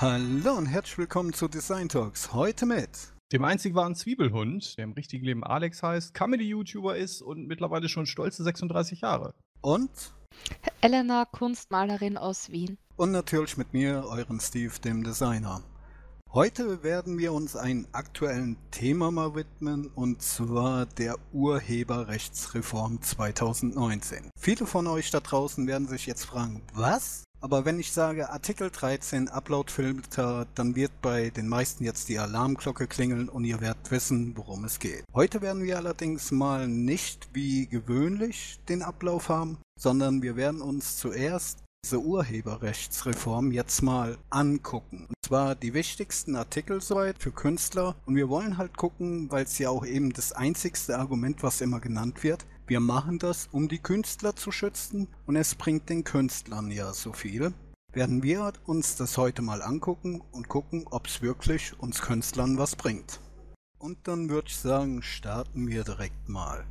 Hallo und herzlich willkommen zu Design Talks. Heute mit dem einzig wahren Zwiebelhund, der im richtigen Leben Alex heißt, Comedy-YouTuber ist und mittlerweile schon stolze 36 Jahre. Und Elena, Kunstmalerin aus Wien. Und natürlich mit mir, euren Steve, dem Designer. Heute werden wir uns einem aktuellen Thema mal widmen und zwar der Urheberrechtsreform 2019. Viele von euch da draußen werden sich jetzt fragen, was? Aber wenn ich sage Artikel 13 Uploadfilter, dann wird bei den meisten jetzt die Alarmglocke klingeln und ihr werdet wissen, worum es geht. Heute werden wir allerdings mal nicht wie gewöhnlich den Ablauf haben, sondern wir werden uns zuerst diese Urheberrechtsreform jetzt mal angucken. Und zwar die wichtigsten Artikel soweit für Künstler. Und wir wollen halt gucken, weil es ja auch eben das einzigste Argument, was immer genannt wird. Wir machen das, um die Künstler zu schützen und es bringt den Künstlern ja so viel. Werden wir uns das heute mal angucken und gucken, ob es wirklich uns Künstlern was bringt. Und dann würde ich sagen, starten wir direkt mal.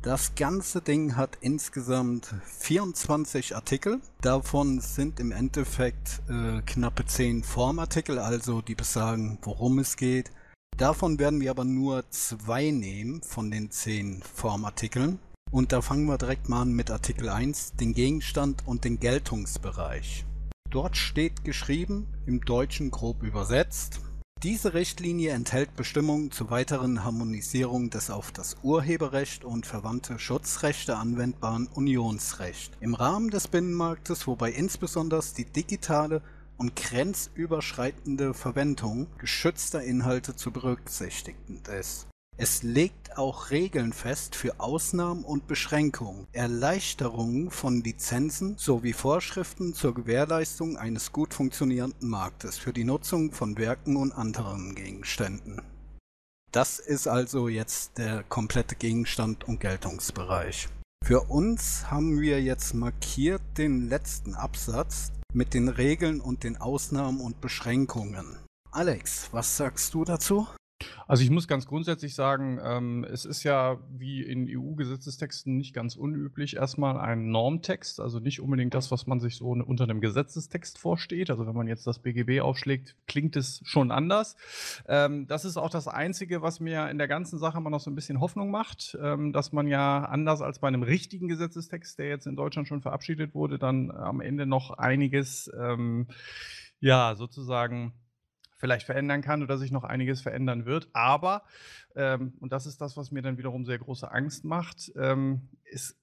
Das ganze Ding hat insgesamt 24 Artikel. Davon sind im Endeffekt äh, knappe 10 Formartikel, also die besagen, worum es geht. Davon werden wir aber nur zwei nehmen von den 10 Formartikeln. Und da fangen wir direkt mal an mit Artikel 1, den Gegenstand und den Geltungsbereich. Dort steht geschrieben, im Deutschen grob übersetzt, diese Richtlinie enthält Bestimmungen zur weiteren Harmonisierung des auf das Urheberrecht und verwandte Schutzrechte anwendbaren Unionsrecht im Rahmen des Binnenmarktes, wobei insbesondere die digitale und grenzüberschreitende Verwendung geschützter Inhalte zu berücksichtigen ist es legt auch Regeln fest für Ausnahmen und Beschränkungen, Erleichterungen von Lizenzen sowie Vorschriften zur Gewährleistung eines gut funktionierenden Marktes für die Nutzung von Werken und anderen Gegenständen. Das ist also jetzt der komplette Gegenstand und Geltungsbereich. Für uns haben wir jetzt markiert den letzten Absatz mit den Regeln und den Ausnahmen und Beschränkungen. Alex, was sagst du dazu? Also ich muss ganz grundsätzlich sagen, ähm, es ist ja wie in EU-Gesetzestexten nicht ganz unüblich erstmal ein Normtext, also nicht unbedingt das, was man sich so unter einem Gesetzestext vorsteht. Also wenn man jetzt das BGB aufschlägt, klingt es schon anders. Ähm, das ist auch das Einzige, was mir in der ganzen Sache immer noch so ein bisschen Hoffnung macht, ähm, dass man ja anders als bei einem richtigen Gesetzestext, der jetzt in Deutschland schon verabschiedet wurde, dann am Ende noch einiges, ähm, ja, sozusagen vielleicht verändern kann oder sich noch einiges verändern wird. Aber, ähm, und das ist das, was mir dann wiederum sehr große Angst macht, ähm, es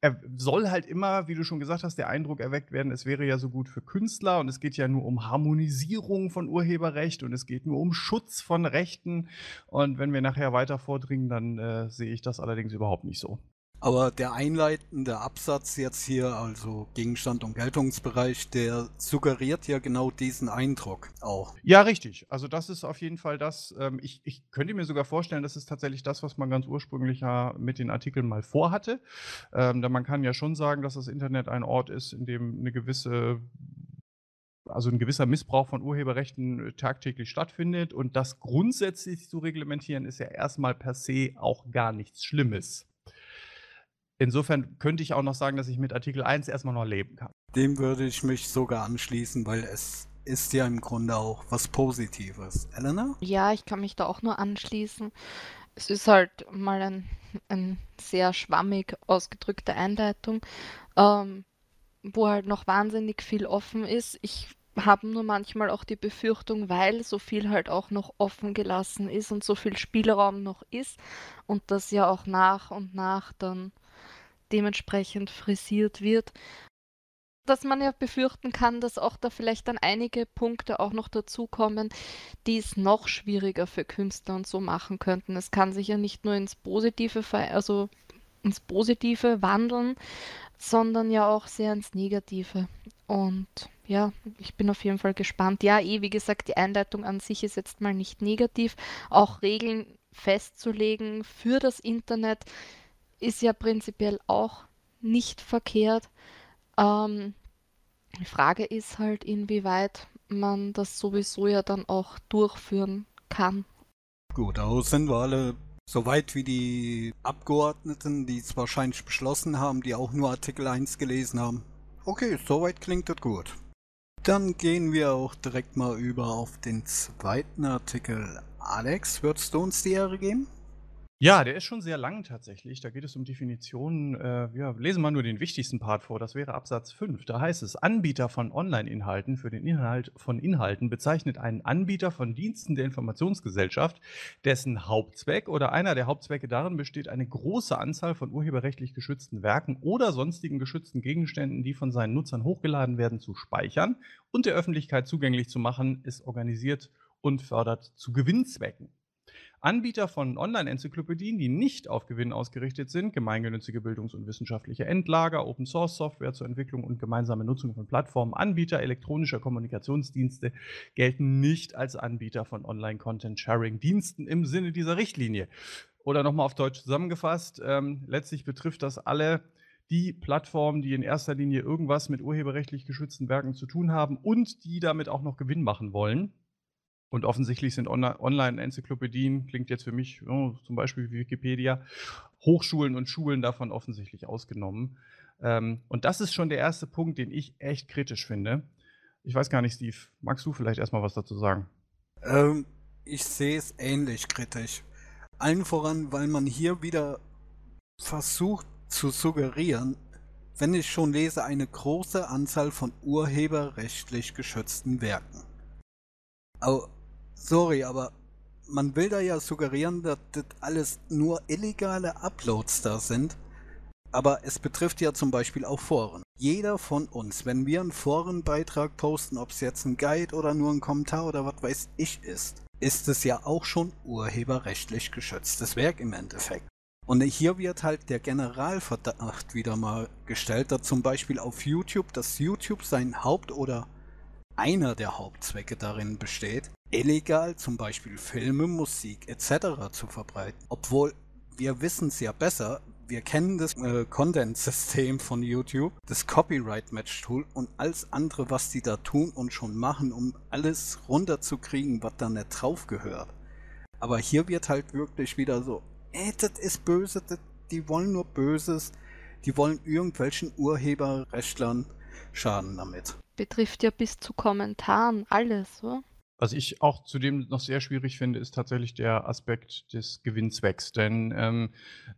er soll halt immer, wie du schon gesagt hast, der Eindruck erweckt werden, es wäre ja so gut für Künstler und es geht ja nur um Harmonisierung von Urheberrecht und es geht nur um Schutz von Rechten. Und wenn wir nachher weiter vordringen, dann äh, sehe ich das allerdings überhaupt nicht so. Aber der einleitende Absatz jetzt hier, also Gegenstand und Geltungsbereich, der suggeriert ja genau diesen Eindruck auch. Ja, richtig. Also das ist auf jeden Fall das. Ähm, ich, ich könnte mir sogar vorstellen, das ist tatsächlich das, was man ganz ursprünglich ja mit den Artikeln mal vorhatte. Ähm, denn man kann ja schon sagen, dass das Internet ein Ort ist, in dem eine gewisse also ein gewisser Missbrauch von Urheberrechten tagtäglich stattfindet. Und das grundsätzlich zu reglementieren, ist ja erstmal per se auch gar nichts Schlimmes. Insofern könnte ich auch noch sagen, dass ich mit Artikel 1 erstmal noch leben kann. Dem würde ich mich sogar anschließen, weil es ist ja im Grunde auch was Positives. Elena? Ja, ich kann mich da auch nur anschließen. Es ist halt mal ein, ein sehr schwammig ausgedrückte Einleitung, ähm, wo halt noch wahnsinnig viel offen ist. Ich habe nur manchmal auch die Befürchtung, weil so viel halt auch noch offen gelassen ist und so viel Spielraum noch ist und das ja auch nach und nach dann dementsprechend frisiert wird. Dass man ja befürchten kann, dass auch da vielleicht dann einige Punkte auch noch dazukommen, die es noch schwieriger für Künstler und so machen könnten. Es kann sich ja nicht nur ins Positive, also ins Positive wandeln, sondern ja auch sehr ins Negative. Und ja, ich bin auf jeden Fall gespannt. Ja, eh, wie gesagt, die Einleitung an sich ist jetzt mal nicht negativ. Auch Regeln festzulegen für das Internet ist ja prinzipiell auch nicht verkehrt. Ähm, die Frage ist halt, inwieweit man das sowieso ja dann auch durchführen kann. Gut, da sind wir alle so weit wie die Abgeordneten, die es wahrscheinlich beschlossen haben, die auch nur Artikel 1 gelesen haben. Okay, soweit klingt das gut. Dann gehen wir auch direkt mal über auf den zweiten Artikel. Alex, würdest du uns die Ehre geben? Ja, der ist schon sehr lang tatsächlich. Da geht es um Definitionen. Äh, ja, lesen wir nur den wichtigsten Part vor. Das wäre Absatz 5. Da heißt es, Anbieter von Online-Inhalten für den Inhalt von Inhalten bezeichnet einen Anbieter von Diensten der Informationsgesellschaft, dessen Hauptzweck oder einer der Hauptzwecke darin besteht, eine große Anzahl von urheberrechtlich geschützten Werken oder sonstigen geschützten Gegenständen, die von seinen Nutzern hochgeladen werden, zu speichern und der Öffentlichkeit zugänglich zu machen, ist organisiert und fördert zu Gewinnzwecken. Anbieter von Online-Enzyklopädien, die nicht auf Gewinn ausgerichtet sind, gemeinnützige Bildungs- und wissenschaftliche Endlager, Open-Source-Software zur Entwicklung und gemeinsame Nutzung von Plattformen, Anbieter elektronischer Kommunikationsdienste gelten nicht als Anbieter von Online-Content-Sharing-Diensten im Sinne dieser Richtlinie. Oder nochmal auf Deutsch zusammengefasst, ähm, letztlich betrifft das alle die Plattformen, die in erster Linie irgendwas mit urheberrechtlich geschützten Werken zu tun haben und die damit auch noch Gewinn machen wollen. Und offensichtlich sind Online-Enzyklopädien, klingt jetzt für mich oh, zum Beispiel wie Wikipedia, Hochschulen und Schulen davon offensichtlich ausgenommen. Ähm, und das ist schon der erste Punkt, den ich echt kritisch finde. Ich weiß gar nicht, Steve, magst du vielleicht erstmal was dazu sagen? Ähm, ich sehe es ähnlich kritisch. Allen voran, weil man hier wieder versucht zu suggerieren, wenn ich schon lese, eine große Anzahl von urheberrechtlich geschützten Werken. Sorry, aber man will da ja suggerieren, dass das alles nur illegale Uploads da sind. Aber es betrifft ja zum Beispiel auch Foren. Jeder von uns, wenn wir einen Forenbeitrag posten, ob es jetzt ein Guide oder nur ein Kommentar oder was weiß ich ist, ist es ja auch schon urheberrechtlich geschütztes Werk im Endeffekt. Und hier wird halt der Generalverdacht wieder mal gestellt, dass zum Beispiel auf YouTube, dass YouTube sein Haupt- oder einer der Hauptzwecke darin besteht, illegal zum Beispiel Filme, Musik etc. zu verbreiten. Obwohl wir wissen es ja besser, wir kennen das äh, Content-System von YouTube, das Copyright-Match-Tool und alles andere, was die da tun und schon machen, um alles runterzukriegen, was da nicht drauf gehört. Aber hier wird halt wirklich wieder so, ey, das ist böse, das, die wollen nur Böses, die wollen irgendwelchen Urheberrechtlern Schaden damit betrifft ja bis zu Kommentaren alles, oder? Was ich auch zudem noch sehr schwierig finde, ist tatsächlich der Aspekt des Gewinnzwecks. Denn ähm,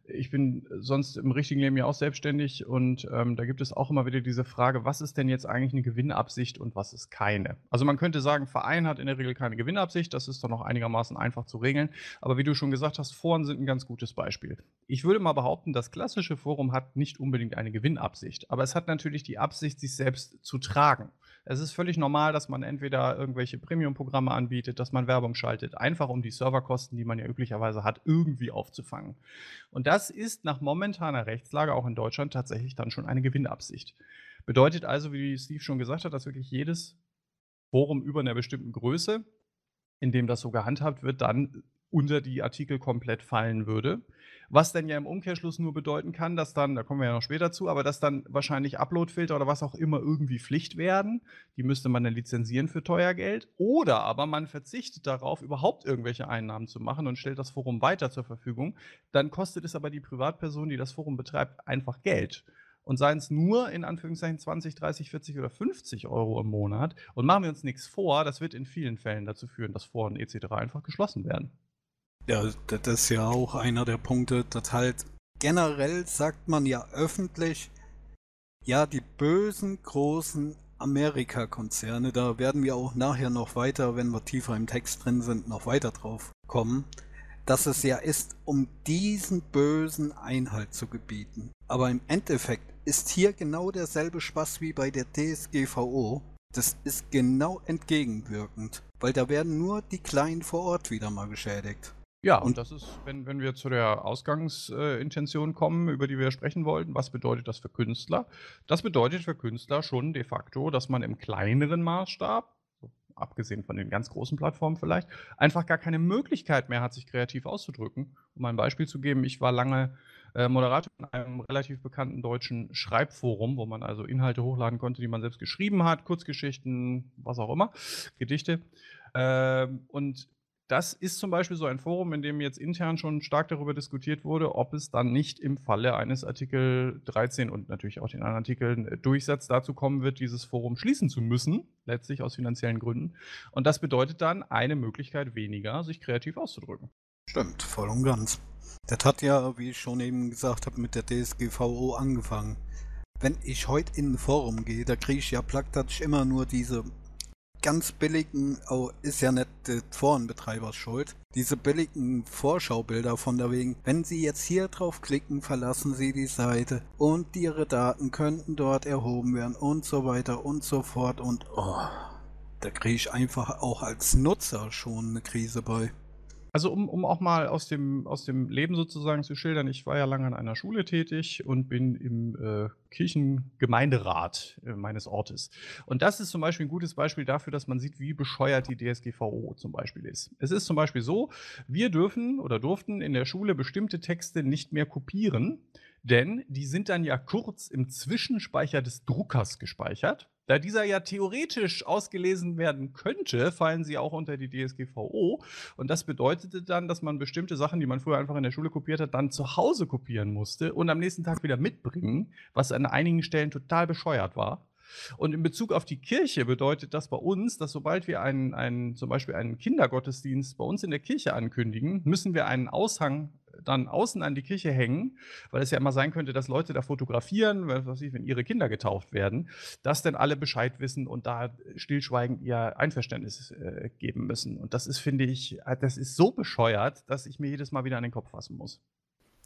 ich bin sonst im richtigen Leben ja auch selbstständig und ähm, da gibt es auch immer wieder diese Frage, was ist denn jetzt eigentlich eine Gewinnabsicht und was ist keine? Also man könnte sagen, Verein hat in der Regel keine Gewinnabsicht, das ist doch noch einigermaßen einfach zu regeln. Aber wie du schon gesagt hast, Foren sind ein ganz gutes Beispiel. Ich würde mal behaupten, das klassische Forum hat nicht unbedingt eine Gewinnabsicht, aber es hat natürlich die Absicht, sich selbst zu tragen. Es ist völlig normal, dass man entweder irgendwelche Premium-Programme anbietet, dass man Werbung schaltet, einfach um die Serverkosten, die man ja üblicherweise hat, irgendwie aufzufangen. Und das ist nach momentaner Rechtslage auch in Deutschland tatsächlich dann schon eine Gewinnabsicht. Bedeutet also, wie Steve schon gesagt hat, dass wirklich jedes Forum über einer bestimmten Größe, in dem das so gehandhabt wird, dann unter die Artikel komplett fallen würde. Was dann ja im Umkehrschluss nur bedeuten kann, dass dann, da kommen wir ja noch später zu, aber dass dann wahrscheinlich Uploadfilter oder was auch immer irgendwie Pflicht werden. Die müsste man dann lizenzieren für teuer Geld. Oder aber man verzichtet darauf, überhaupt irgendwelche Einnahmen zu machen und stellt das Forum weiter zur Verfügung. Dann kostet es aber die Privatperson, die das Forum betreibt, einfach Geld und seien es nur in Anführungszeichen 20, 30, 40 oder 50 Euro im Monat. Und machen wir uns nichts vor, das wird in vielen Fällen dazu führen, dass Foren etc. einfach geschlossen werden. Ja, das ist ja auch einer der Punkte, dass halt generell sagt man ja öffentlich, ja, die bösen großen Amerika-Konzerne, da werden wir auch nachher noch weiter, wenn wir tiefer im Text drin sind, noch weiter drauf kommen, dass es ja ist, um diesen bösen Einhalt zu gebieten. Aber im Endeffekt ist hier genau derselbe Spaß wie bei der DSGVO. Das ist genau entgegenwirkend, weil da werden nur die Kleinen vor Ort wieder mal geschädigt. Ja, und das ist, wenn, wenn wir zu der Ausgangsintention kommen, über die wir sprechen wollten, was bedeutet das für Künstler? Das bedeutet für Künstler schon de facto, dass man im kleineren Maßstab, abgesehen von den ganz großen Plattformen vielleicht, einfach gar keine Möglichkeit mehr hat, sich kreativ auszudrücken. Um ein Beispiel zu geben, ich war lange äh, Moderator in einem relativ bekannten deutschen Schreibforum, wo man also Inhalte hochladen konnte, die man selbst geschrieben hat, Kurzgeschichten, was auch immer, Gedichte. Ähm, und das ist zum Beispiel so ein Forum, in dem jetzt intern schon stark darüber diskutiert wurde, ob es dann nicht im Falle eines Artikel 13 und natürlich auch den anderen Artikeln äh, Durchsatz dazu kommen wird, dieses Forum schließen zu müssen, letztlich aus finanziellen Gründen. Und das bedeutet dann eine Möglichkeit weniger, sich kreativ auszudrücken. Stimmt, voll und ganz. Das hat ja, wie ich schon eben gesagt habe, mit der DSGVO angefangen. Wenn ich heute in ein Forum gehe, da kriege ich ja plaktatisch immer nur diese ganz billigen, oh, ist ja nicht der Forenbetreiber schuld, diese billigen Vorschaubilder von der wegen, wenn Sie jetzt hier drauf klicken, verlassen Sie die Seite und Ihre Daten könnten dort erhoben werden und so weiter und so fort und oh, da kriege ich einfach auch als Nutzer schon eine Krise bei. Also um, um auch mal aus dem, aus dem Leben sozusagen zu schildern, ich war ja lange an einer Schule tätig und bin im äh, Kirchengemeinderat äh, meines Ortes. Und das ist zum Beispiel ein gutes Beispiel dafür, dass man sieht, wie bescheuert die DSGVO zum Beispiel ist. Es ist zum Beispiel so, wir dürfen oder durften in der Schule bestimmte Texte nicht mehr kopieren, denn die sind dann ja kurz im Zwischenspeicher des Druckers gespeichert. Da dieser ja theoretisch ausgelesen werden könnte, fallen sie auch unter die DSGVO. Und das bedeutete dann, dass man bestimmte Sachen, die man früher einfach in der Schule kopiert hat, dann zu Hause kopieren musste und am nächsten Tag wieder mitbringen, was an einigen Stellen total bescheuert war. Und in Bezug auf die Kirche bedeutet das bei uns, dass sobald wir einen, einen, zum Beispiel einen Kindergottesdienst bei uns in der Kirche ankündigen, müssen wir einen Aushang dann außen an die Kirche hängen, weil es ja immer sein könnte, dass Leute da fotografieren, ich, wenn ihre Kinder getauft werden, dass dann alle Bescheid wissen und da stillschweigend ihr Einverständnis äh, geben müssen. Und das ist, finde ich, das ist so bescheuert, dass ich mir jedes Mal wieder an den Kopf fassen muss.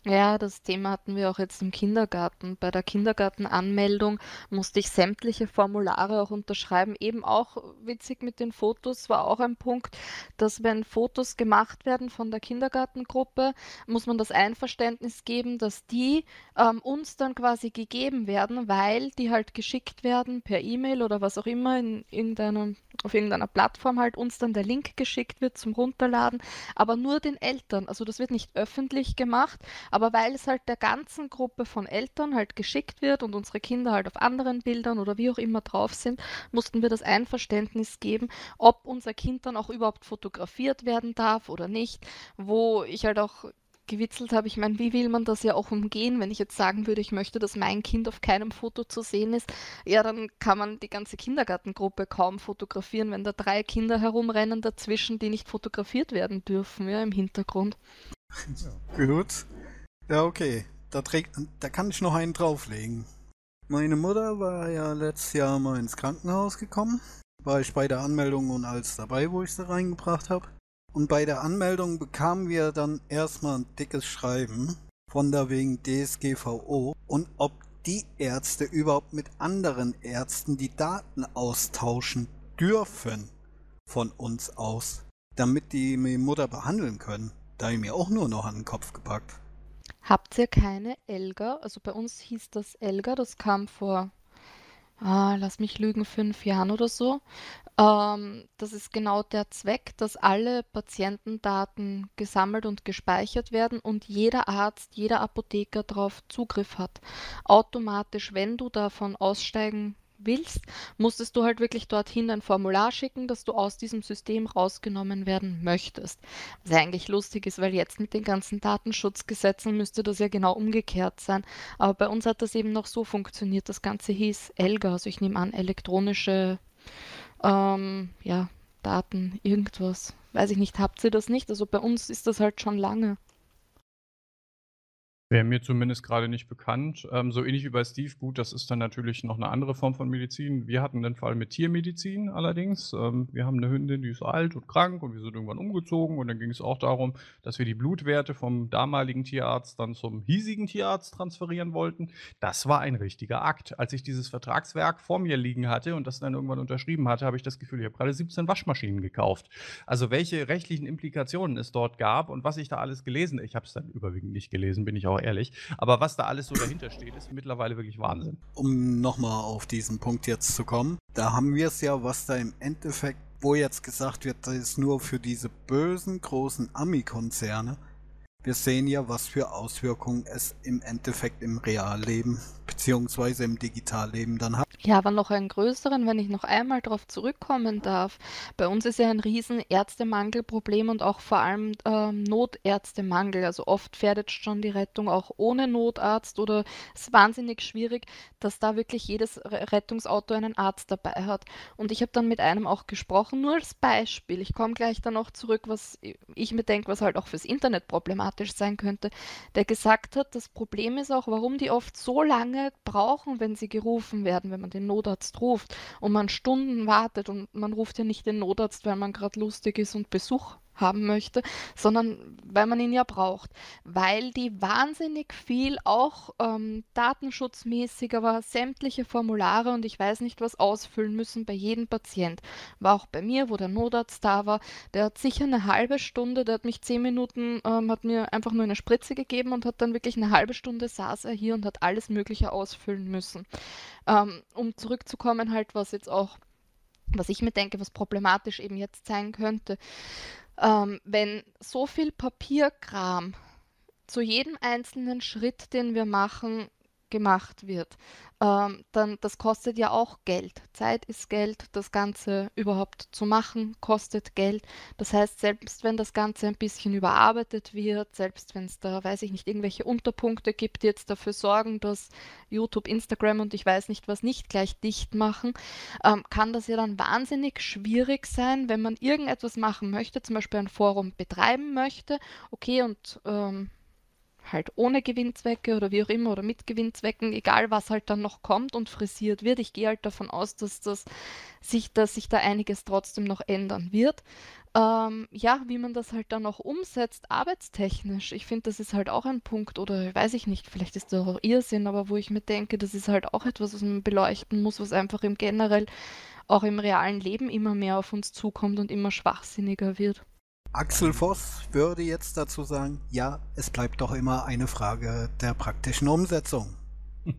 Ja, das Thema hatten wir auch jetzt im Kindergarten. Bei der Kindergartenanmeldung musste ich sämtliche Formulare auch unterschreiben. Eben auch witzig mit den Fotos war auch ein Punkt, dass wenn Fotos gemacht werden von der Kindergartengruppe, muss man das Einverständnis geben, dass die ähm, uns dann quasi gegeben werden, weil die halt geschickt werden per E-Mail oder was auch immer in irgendeiner, auf irgendeiner Plattform halt uns dann der Link geschickt wird zum Runterladen, aber nur den Eltern. Also das wird nicht öffentlich gemacht aber weil es halt der ganzen Gruppe von Eltern halt geschickt wird und unsere Kinder halt auf anderen Bildern oder wie auch immer drauf sind, mussten wir das Einverständnis geben, ob unser Kind dann auch überhaupt fotografiert werden darf oder nicht, wo ich halt auch gewitzelt habe. Ich meine, wie will man das ja auch umgehen, wenn ich jetzt sagen würde, ich möchte, dass mein Kind auf keinem Foto zu sehen ist? Ja, dann kann man die ganze Kindergartengruppe kaum fotografieren, wenn da drei Kinder herumrennen dazwischen, die nicht fotografiert werden dürfen, ja, im Hintergrund. Ja. Gut. Ja, okay. Da, trägt, da kann ich noch einen drauflegen. Meine Mutter war ja letztes Jahr mal ins Krankenhaus gekommen. War ich bei der Anmeldung und alles dabei, wo ich sie reingebracht habe. Und bei der Anmeldung bekamen wir dann erstmal ein dickes Schreiben von der wegen DSGVO und ob die Ärzte überhaupt mit anderen Ärzten die Daten austauschen dürfen von uns aus, damit die meine Mutter behandeln können. Da ich mir auch nur noch an den Kopf gepackt. Habt ihr keine Elga? Also bei uns hieß das Elga, das kam vor, ah, lass mich lügen, fünf Jahren oder so. Ähm, das ist genau der Zweck, dass alle Patientendaten gesammelt und gespeichert werden und jeder Arzt, jeder Apotheker darauf Zugriff hat. Automatisch, wenn du davon aussteigen willst, musstest du halt wirklich dorthin ein Formular schicken, dass du aus diesem System rausgenommen werden möchtest. Was eigentlich lustig ist, weil jetzt mit den ganzen Datenschutzgesetzen müsste das ja genau umgekehrt sein. Aber bei uns hat das eben noch so funktioniert. Das Ganze hieß ELGA, also ich nehme an, elektronische ähm, ja, Daten, irgendwas. Weiß ich nicht, habt ihr das nicht? Also bei uns ist das halt schon lange. Wäre mir zumindest gerade nicht bekannt. Ähm, so ähnlich wie bei Steve, gut, das ist dann natürlich noch eine andere Form von Medizin. Wir hatten den Fall mit Tiermedizin allerdings. Ähm, wir haben eine Hündin, die ist alt und krank und wir sind irgendwann umgezogen und dann ging es auch darum, dass wir die Blutwerte vom damaligen Tierarzt dann zum hiesigen Tierarzt transferieren wollten. Das war ein richtiger Akt. Als ich dieses Vertragswerk vor mir liegen hatte und das dann irgendwann unterschrieben hatte, habe ich das Gefühl, ich habe gerade 17 Waschmaschinen gekauft. Also welche rechtlichen Implikationen es dort gab und was ich da alles gelesen, ich habe es dann überwiegend nicht gelesen, bin ich auch ehrlich. Aber was da alles so dahinter steht, ist mittlerweile wirklich Wahnsinn. Um nochmal auf diesen Punkt jetzt zu kommen, da haben wir es ja, was da im Endeffekt, wo jetzt gesagt wird, das ist nur für diese bösen großen Ami-Konzerne. Wir sehen ja, was für Auswirkungen es im Endeffekt im Realleben beziehungsweise im Digitalleben dann hat. Ja, aber noch einen größeren, wenn ich noch einmal darauf zurückkommen darf. Bei uns ist ja ein riesen Ärztemangelproblem und auch vor allem ähm, Notärztemangel. Also oft fährt schon die Rettung auch ohne Notarzt oder es ist wahnsinnig schwierig, dass da wirklich jedes Rettungsauto einen Arzt dabei hat. Und ich habe dann mit einem auch gesprochen, nur als Beispiel. Ich komme gleich dann noch zurück, was ich mir denke, was halt auch fürs Internet problematisch sein könnte, der gesagt hat, das Problem ist auch, warum die oft so lange brauchen, wenn sie gerufen werden, wenn man den Notarzt ruft und man Stunden wartet und man ruft ja nicht den Notarzt, weil man gerade lustig ist und Besuch haben möchte, sondern weil man ihn ja braucht, weil die wahnsinnig viel auch ähm, datenschutzmäßig, aber sämtliche Formulare und ich weiß nicht was ausfüllen müssen bei jedem Patient. War auch bei mir, wo der Notarzt da war, der hat sicher eine halbe Stunde, der hat mich zehn Minuten, ähm, hat mir einfach nur eine Spritze gegeben und hat dann wirklich eine halbe Stunde saß er hier und hat alles Mögliche ausfüllen müssen. Ähm, um zurückzukommen halt, was jetzt auch was ich mir denke, was problematisch eben jetzt sein könnte ähm, wenn so viel Papierkram zu jedem einzelnen Schritt, den wir machen, gemacht wird, ähm, dann das kostet ja auch Geld. Zeit ist Geld, das Ganze überhaupt zu machen, kostet Geld. Das heißt, selbst wenn das Ganze ein bisschen überarbeitet wird, selbst wenn es da, weiß ich nicht, irgendwelche Unterpunkte gibt, die jetzt dafür sorgen, dass YouTube, Instagram und ich weiß nicht was nicht gleich dicht machen, ähm, kann das ja dann wahnsinnig schwierig sein, wenn man irgendetwas machen möchte, zum Beispiel ein Forum betreiben möchte, okay, und ähm, halt ohne Gewinnzwecke oder wie auch immer oder mit Gewinnzwecken, egal was halt dann noch kommt und frisiert wird. Ich gehe halt davon aus, dass das sich, dass sich da einiges trotzdem noch ändern wird. Ähm, ja, wie man das halt dann noch umsetzt, arbeitstechnisch. Ich finde, das ist halt auch ein Punkt, oder weiß ich nicht, vielleicht ist das auch Irrsinn, aber wo ich mir denke, das ist halt auch etwas, was man beleuchten muss, was einfach im generell auch im realen Leben immer mehr auf uns zukommt und immer schwachsinniger wird. Axel Voss würde jetzt dazu sagen, ja, es bleibt doch immer eine Frage der praktischen Umsetzung.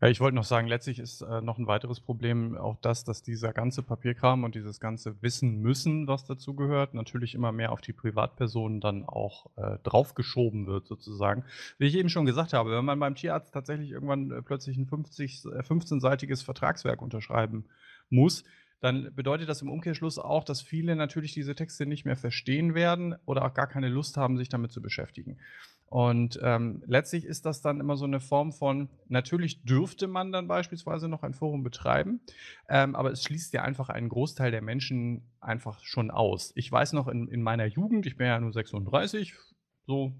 Ja, ich wollte noch sagen, letztlich ist äh, noch ein weiteres Problem auch das, dass dieser ganze Papierkram und dieses ganze Wissen müssen, was dazu gehört, natürlich immer mehr auf die Privatpersonen dann auch äh, draufgeschoben wird, sozusagen. Wie ich eben schon gesagt habe, wenn man beim Tierarzt tatsächlich irgendwann äh, plötzlich ein 50, äh, 15-seitiges Vertragswerk unterschreiben muss, dann bedeutet das im Umkehrschluss auch, dass viele natürlich diese Texte nicht mehr verstehen werden oder auch gar keine Lust haben, sich damit zu beschäftigen. Und ähm, letztlich ist das dann immer so eine Form von, natürlich dürfte man dann beispielsweise noch ein Forum betreiben, ähm, aber es schließt ja einfach einen Großteil der Menschen einfach schon aus. Ich weiß noch in, in meiner Jugend, ich bin ja nur 36, so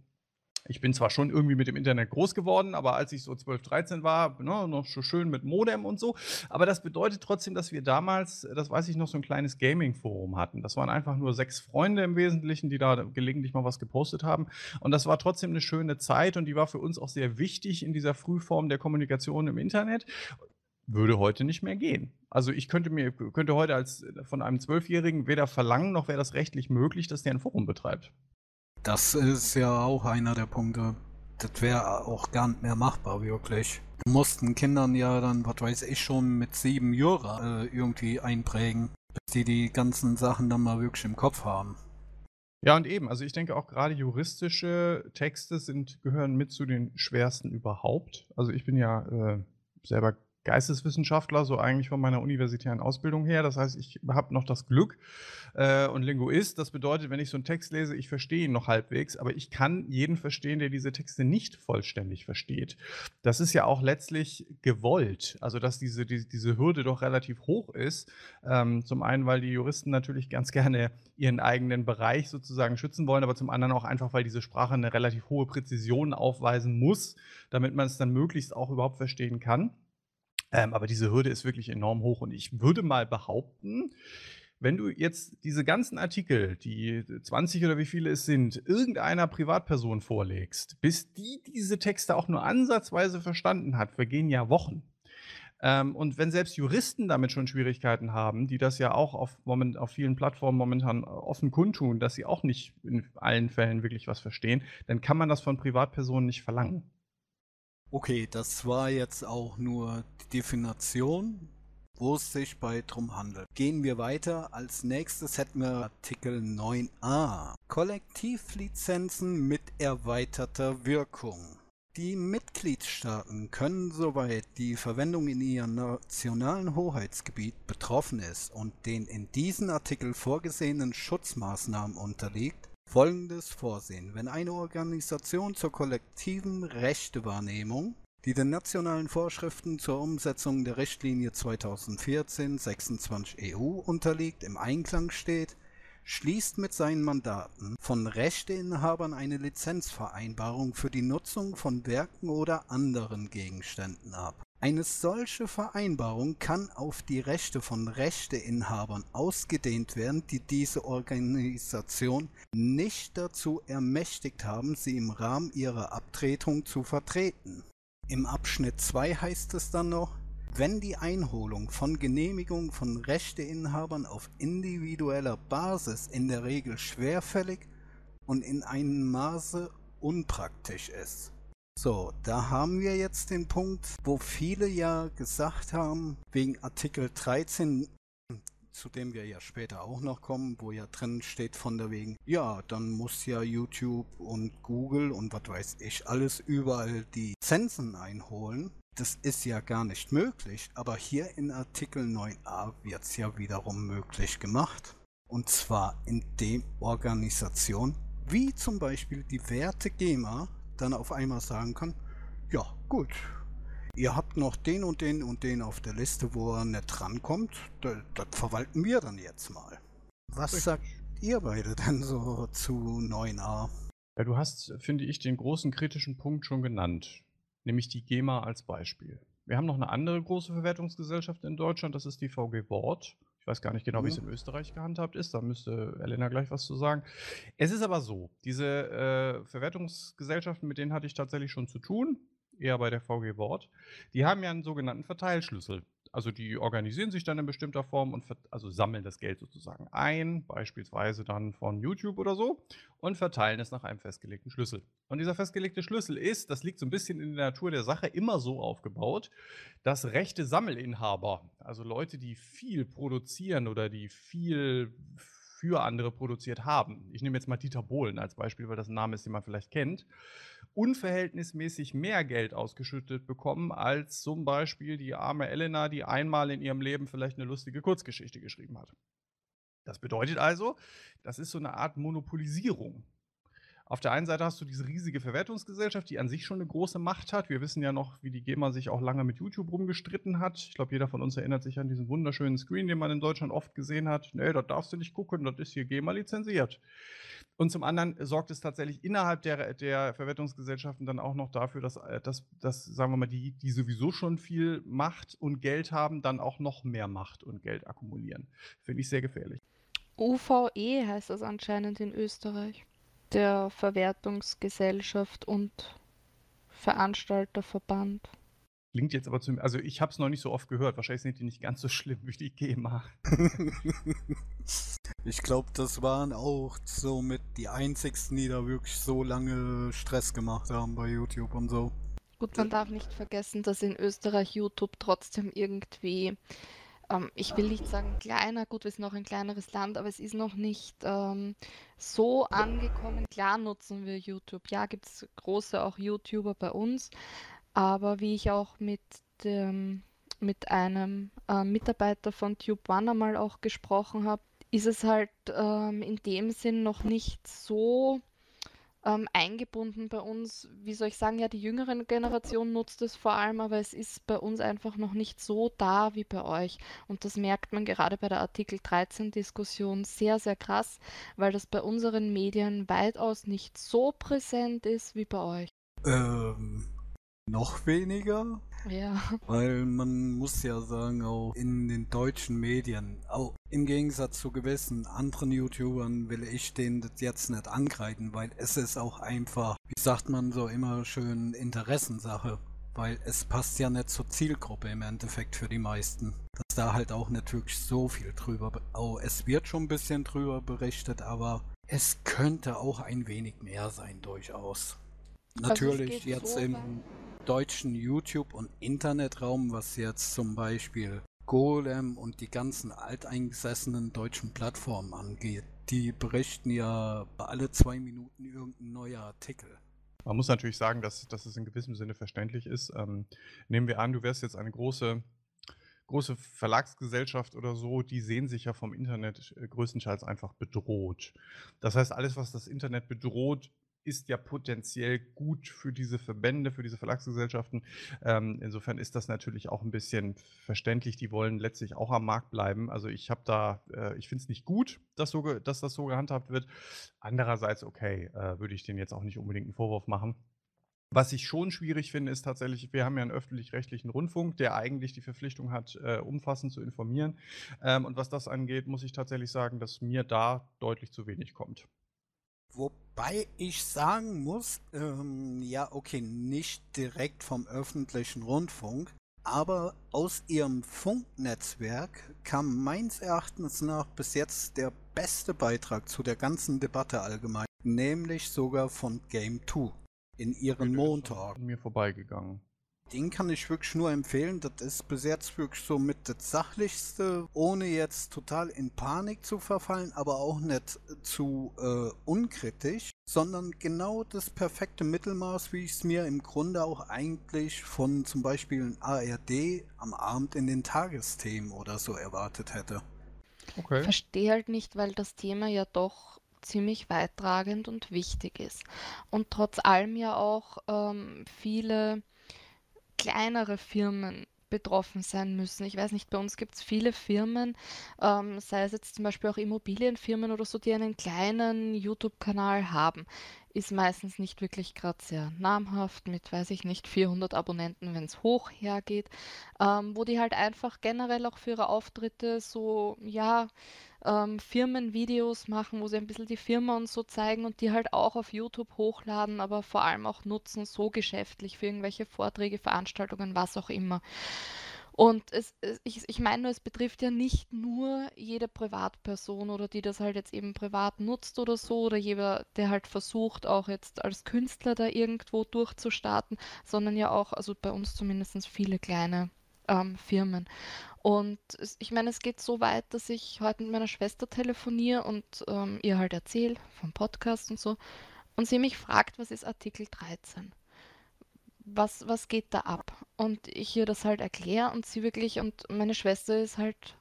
ich bin zwar schon irgendwie mit dem Internet groß geworden, aber als ich so 12, 13 war, ne, noch so schön mit Modem und so. Aber das bedeutet trotzdem, dass wir damals, das weiß ich noch, so ein kleines Gaming-Forum hatten. Das waren einfach nur sechs Freunde im Wesentlichen, die da gelegentlich mal was gepostet haben. Und das war trotzdem eine schöne Zeit und die war für uns auch sehr wichtig in dieser Frühform der Kommunikation im Internet würde heute nicht mehr gehen. Also ich könnte mir könnte heute als von einem Zwölfjährigen weder verlangen noch wäre das rechtlich möglich, dass der ein Forum betreibt. Das ist ja auch einer der Punkte. Das wäre auch gar nicht mehr machbar, wirklich. Du mussten Kindern ja dann, was weiß ich schon, mit sieben Jahren äh, irgendwie einprägen, bis die die ganzen Sachen dann mal wirklich im Kopf haben. Ja, und eben, also ich denke auch gerade juristische Texte sind, gehören mit zu den schwersten überhaupt. Also ich bin ja äh, selber Geisteswissenschaftler, so eigentlich von meiner universitären Ausbildung her. Das heißt, ich habe noch das Glück äh, und Linguist. Das bedeutet, wenn ich so einen Text lese, ich verstehe ihn noch halbwegs, aber ich kann jeden verstehen, der diese Texte nicht vollständig versteht. Das ist ja auch letztlich gewollt, also dass diese, die, diese Hürde doch relativ hoch ist. Ähm, zum einen, weil die Juristen natürlich ganz gerne ihren eigenen Bereich sozusagen schützen wollen, aber zum anderen auch einfach, weil diese Sprache eine relativ hohe Präzision aufweisen muss, damit man es dann möglichst auch überhaupt verstehen kann. Ähm, aber diese Hürde ist wirklich enorm hoch. Und ich würde mal behaupten, wenn du jetzt diese ganzen Artikel, die 20 oder wie viele es sind, irgendeiner Privatperson vorlegst, bis die diese Texte auch nur ansatzweise verstanden hat, vergehen ja Wochen. Ähm, und wenn selbst Juristen damit schon Schwierigkeiten haben, die das ja auch auf, moment, auf vielen Plattformen momentan offen kundtun, dass sie auch nicht in allen Fällen wirklich was verstehen, dann kann man das von Privatpersonen nicht verlangen. Okay, das war jetzt auch nur die Definition, wo es sich bei drum handelt. Gehen wir weiter. Als nächstes hätten wir Artikel 9a. Kollektivlizenzen mit erweiterter Wirkung. Die Mitgliedstaaten können, soweit die Verwendung in ihrem nationalen Hoheitsgebiet betroffen ist und den in diesem Artikel vorgesehenen Schutzmaßnahmen unterliegt, Folgendes vorsehen: Wenn eine Organisation zur kollektiven Rechtewahrnehmung, die den nationalen Vorschriften zur Umsetzung der Richtlinie 2014/26/EU unterliegt, im Einklang steht schließt mit seinen Mandaten von Rechteinhabern eine Lizenzvereinbarung für die Nutzung von Werken oder anderen Gegenständen ab. Eine solche Vereinbarung kann auf die Rechte von Rechteinhabern ausgedehnt werden, die diese Organisation nicht dazu ermächtigt haben, sie im Rahmen ihrer Abtretung zu vertreten. Im Abschnitt 2 heißt es dann noch wenn die Einholung von Genehmigungen von Rechteinhabern auf individueller Basis in der Regel schwerfällig und in einem Maße unpraktisch ist. So, da haben wir jetzt den Punkt, wo viele ja gesagt haben, wegen Artikel 13, zu dem wir ja später auch noch kommen, wo ja drin steht von der wegen, ja, dann muss ja YouTube und Google und was weiß ich alles überall die Zensen einholen. Das ist ja gar nicht möglich, aber hier in Artikel 9a wird es ja wiederum möglich gemacht. Und zwar indem Organisationen wie zum Beispiel die Werte GEMA dann auf einmal sagen kann, ja gut, ihr habt noch den und den und den auf der Liste, wo er nicht rankommt, das, das verwalten wir dann jetzt mal. Was Richtig. sagt ihr beide denn so zu 9a? Ja, du hast, finde ich, den großen kritischen Punkt schon genannt nämlich die GEMA als Beispiel. Wir haben noch eine andere große Verwertungsgesellschaft in Deutschland, das ist die VG Wort. Ich weiß gar nicht genau, wie es in Österreich gehandhabt ist, da müsste Elena gleich was zu sagen. Es ist aber so, diese äh, Verwertungsgesellschaften, mit denen hatte ich tatsächlich schon zu tun, eher bei der VG Wort, die haben ja einen sogenannten Verteilschlüssel. Also die organisieren sich dann in bestimmter Form und also sammeln das Geld sozusagen ein, beispielsweise dann von YouTube oder so, und verteilen es nach einem festgelegten Schlüssel. Und dieser festgelegte Schlüssel ist, das liegt so ein bisschen in der Natur der Sache, immer so aufgebaut, dass rechte Sammelinhaber, also Leute, die viel produzieren oder die viel für andere produziert haben. Ich nehme jetzt mal Dieter Bohlen als Beispiel, weil das ein Name ist, den man vielleicht kennt. Unverhältnismäßig mehr Geld ausgeschüttet bekommen als zum Beispiel die arme Elena, die einmal in ihrem Leben vielleicht eine lustige Kurzgeschichte geschrieben hat. Das bedeutet also, das ist so eine Art Monopolisierung auf der einen Seite hast du diese riesige Verwertungsgesellschaft, die an sich schon eine große Macht hat. Wir wissen ja noch, wie die GEMA sich auch lange mit YouTube rumgestritten hat. Ich glaube, jeder von uns erinnert sich an diesen wunderschönen Screen, den man in Deutschland oft gesehen hat. Nee, das darfst du nicht gucken, das ist hier GEMA lizenziert. Und zum anderen sorgt es tatsächlich innerhalb der, der Verwertungsgesellschaften dann auch noch dafür, dass, äh, dass, dass, sagen wir mal, die, die sowieso schon viel Macht und Geld haben, dann auch noch mehr Macht und Geld akkumulieren. Finde ich sehr gefährlich. UVE heißt das anscheinend in Österreich der Verwertungsgesellschaft und Veranstalterverband. Klingt jetzt aber zu also ich habe es noch nicht so oft gehört. Wahrscheinlich sind die nicht ganz so schlimm wie die GEMA. ich glaube, das waren auch somit die einzigsten, die da wirklich so lange Stress gemacht haben bei YouTube und so. Gut, man darf nicht vergessen, dass in Österreich YouTube trotzdem irgendwie ähm, ich will nicht sagen kleiner, gut, wir sind noch ein kleineres Land, aber es ist noch nicht ähm, so angekommen. Klar nutzen wir YouTube. Ja, gibt es große auch YouTuber bei uns, aber wie ich auch mit dem, mit einem äh, Mitarbeiter von Tube One einmal auch gesprochen habe, ist es halt ähm, in dem Sinn noch nicht so ähm, eingebunden bei uns. Wie soll ich sagen, ja, die jüngere Generation nutzt es vor allem, aber es ist bei uns einfach noch nicht so da wie bei euch. Und das merkt man gerade bei der Artikel 13-Diskussion sehr, sehr krass, weil das bei unseren Medien weitaus nicht so präsent ist wie bei euch. Ähm, noch weniger. Ja. Weil man muss ja sagen, auch in den deutschen Medien, auch im Gegensatz zu gewissen anderen YouTubern will ich denen das jetzt nicht angreifen, weil es ist auch einfach, wie sagt man so immer schön, Interessensache. Weil es passt ja nicht zur Zielgruppe im Endeffekt für die meisten. Dass da halt auch nicht wirklich so viel drüber, oh, es wird schon ein bisschen drüber berichtet, aber es könnte auch ein wenig mehr sein durchaus. Also Natürlich jetzt so im deutschen YouTube- und Internetraum, was jetzt zum Beispiel Golem und die ganzen alteingesessenen deutschen Plattformen angeht. Die berichten ja alle zwei Minuten irgendein neuer Artikel. Man muss natürlich sagen, dass, dass es in gewissem Sinne verständlich ist. Ähm, nehmen wir an, du wärst jetzt eine große, große Verlagsgesellschaft oder so, die sehen sich ja vom Internet größtenteils einfach bedroht. Das heißt, alles, was das Internet bedroht, ist ja potenziell gut für diese Verbände, für diese Verlagsgesellschaften. Ähm, insofern ist das natürlich auch ein bisschen verständlich. Die wollen letztlich auch am Markt bleiben. Also ich habe da, äh, ich finde es nicht gut, dass, so dass das so gehandhabt wird. Andererseits, okay, äh, würde ich denen jetzt auch nicht unbedingt einen Vorwurf machen. Was ich schon schwierig finde, ist tatsächlich, wir haben ja einen öffentlich-rechtlichen Rundfunk, der eigentlich die Verpflichtung hat, äh, umfassend zu informieren. Ähm, und was das angeht, muss ich tatsächlich sagen, dass mir da deutlich zu wenig kommt. Wobei ich sagen muss, ähm, ja, okay, nicht direkt vom öffentlichen Rundfunk, aber aus ihrem Funknetzwerk kam meines Erachtens nach bis jetzt der beste Beitrag zu der ganzen Debatte allgemein, nämlich sogar von Game 2 in ihren Montag. Mir vorbeigegangen. Den kann ich wirklich nur empfehlen. Das ist bis jetzt wirklich so mit das Sachlichste, ohne jetzt total in Panik zu verfallen, aber auch nicht zu äh, unkritisch, sondern genau das perfekte Mittelmaß, wie ich es mir im Grunde auch eigentlich von zum Beispiel ARD am Abend in den Tagesthemen oder so erwartet hätte. Okay. Ich verstehe halt nicht, weil das Thema ja doch ziemlich weittragend und wichtig ist. Und trotz allem ja auch ähm, viele kleinere Firmen betroffen sein müssen. Ich weiß nicht, bei uns gibt es viele Firmen, ähm, sei es jetzt zum Beispiel auch Immobilienfirmen oder so, die einen kleinen YouTube-Kanal haben. Ist meistens nicht wirklich gerade sehr namhaft, mit, weiß ich nicht, 400 Abonnenten, wenn es hoch hergeht, ähm, wo die halt einfach generell auch für ihre Auftritte so, ja, ähm, Firmenvideos machen, wo sie ein bisschen die Firma und so zeigen und die halt auch auf YouTube hochladen, aber vor allem auch nutzen, so geschäftlich für irgendwelche Vorträge, Veranstaltungen, was auch immer. Und es, es, ich, ich meine nur, es betrifft ja nicht nur jede Privatperson oder die das halt jetzt eben privat nutzt oder so oder jeder, der halt versucht, auch jetzt als Künstler da irgendwo durchzustarten, sondern ja auch, also bei uns zumindest viele kleine ähm, Firmen. Und ich meine, es geht so weit, dass ich heute mit meiner Schwester telefoniere und ähm, ihr halt erzähle vom Podcast und so. Und sie mich fragt, was ist Artikel 13? Was, was geht da ab? Und ich ihr das halt erkläre und sie wirklich, und meine Schwester ist halt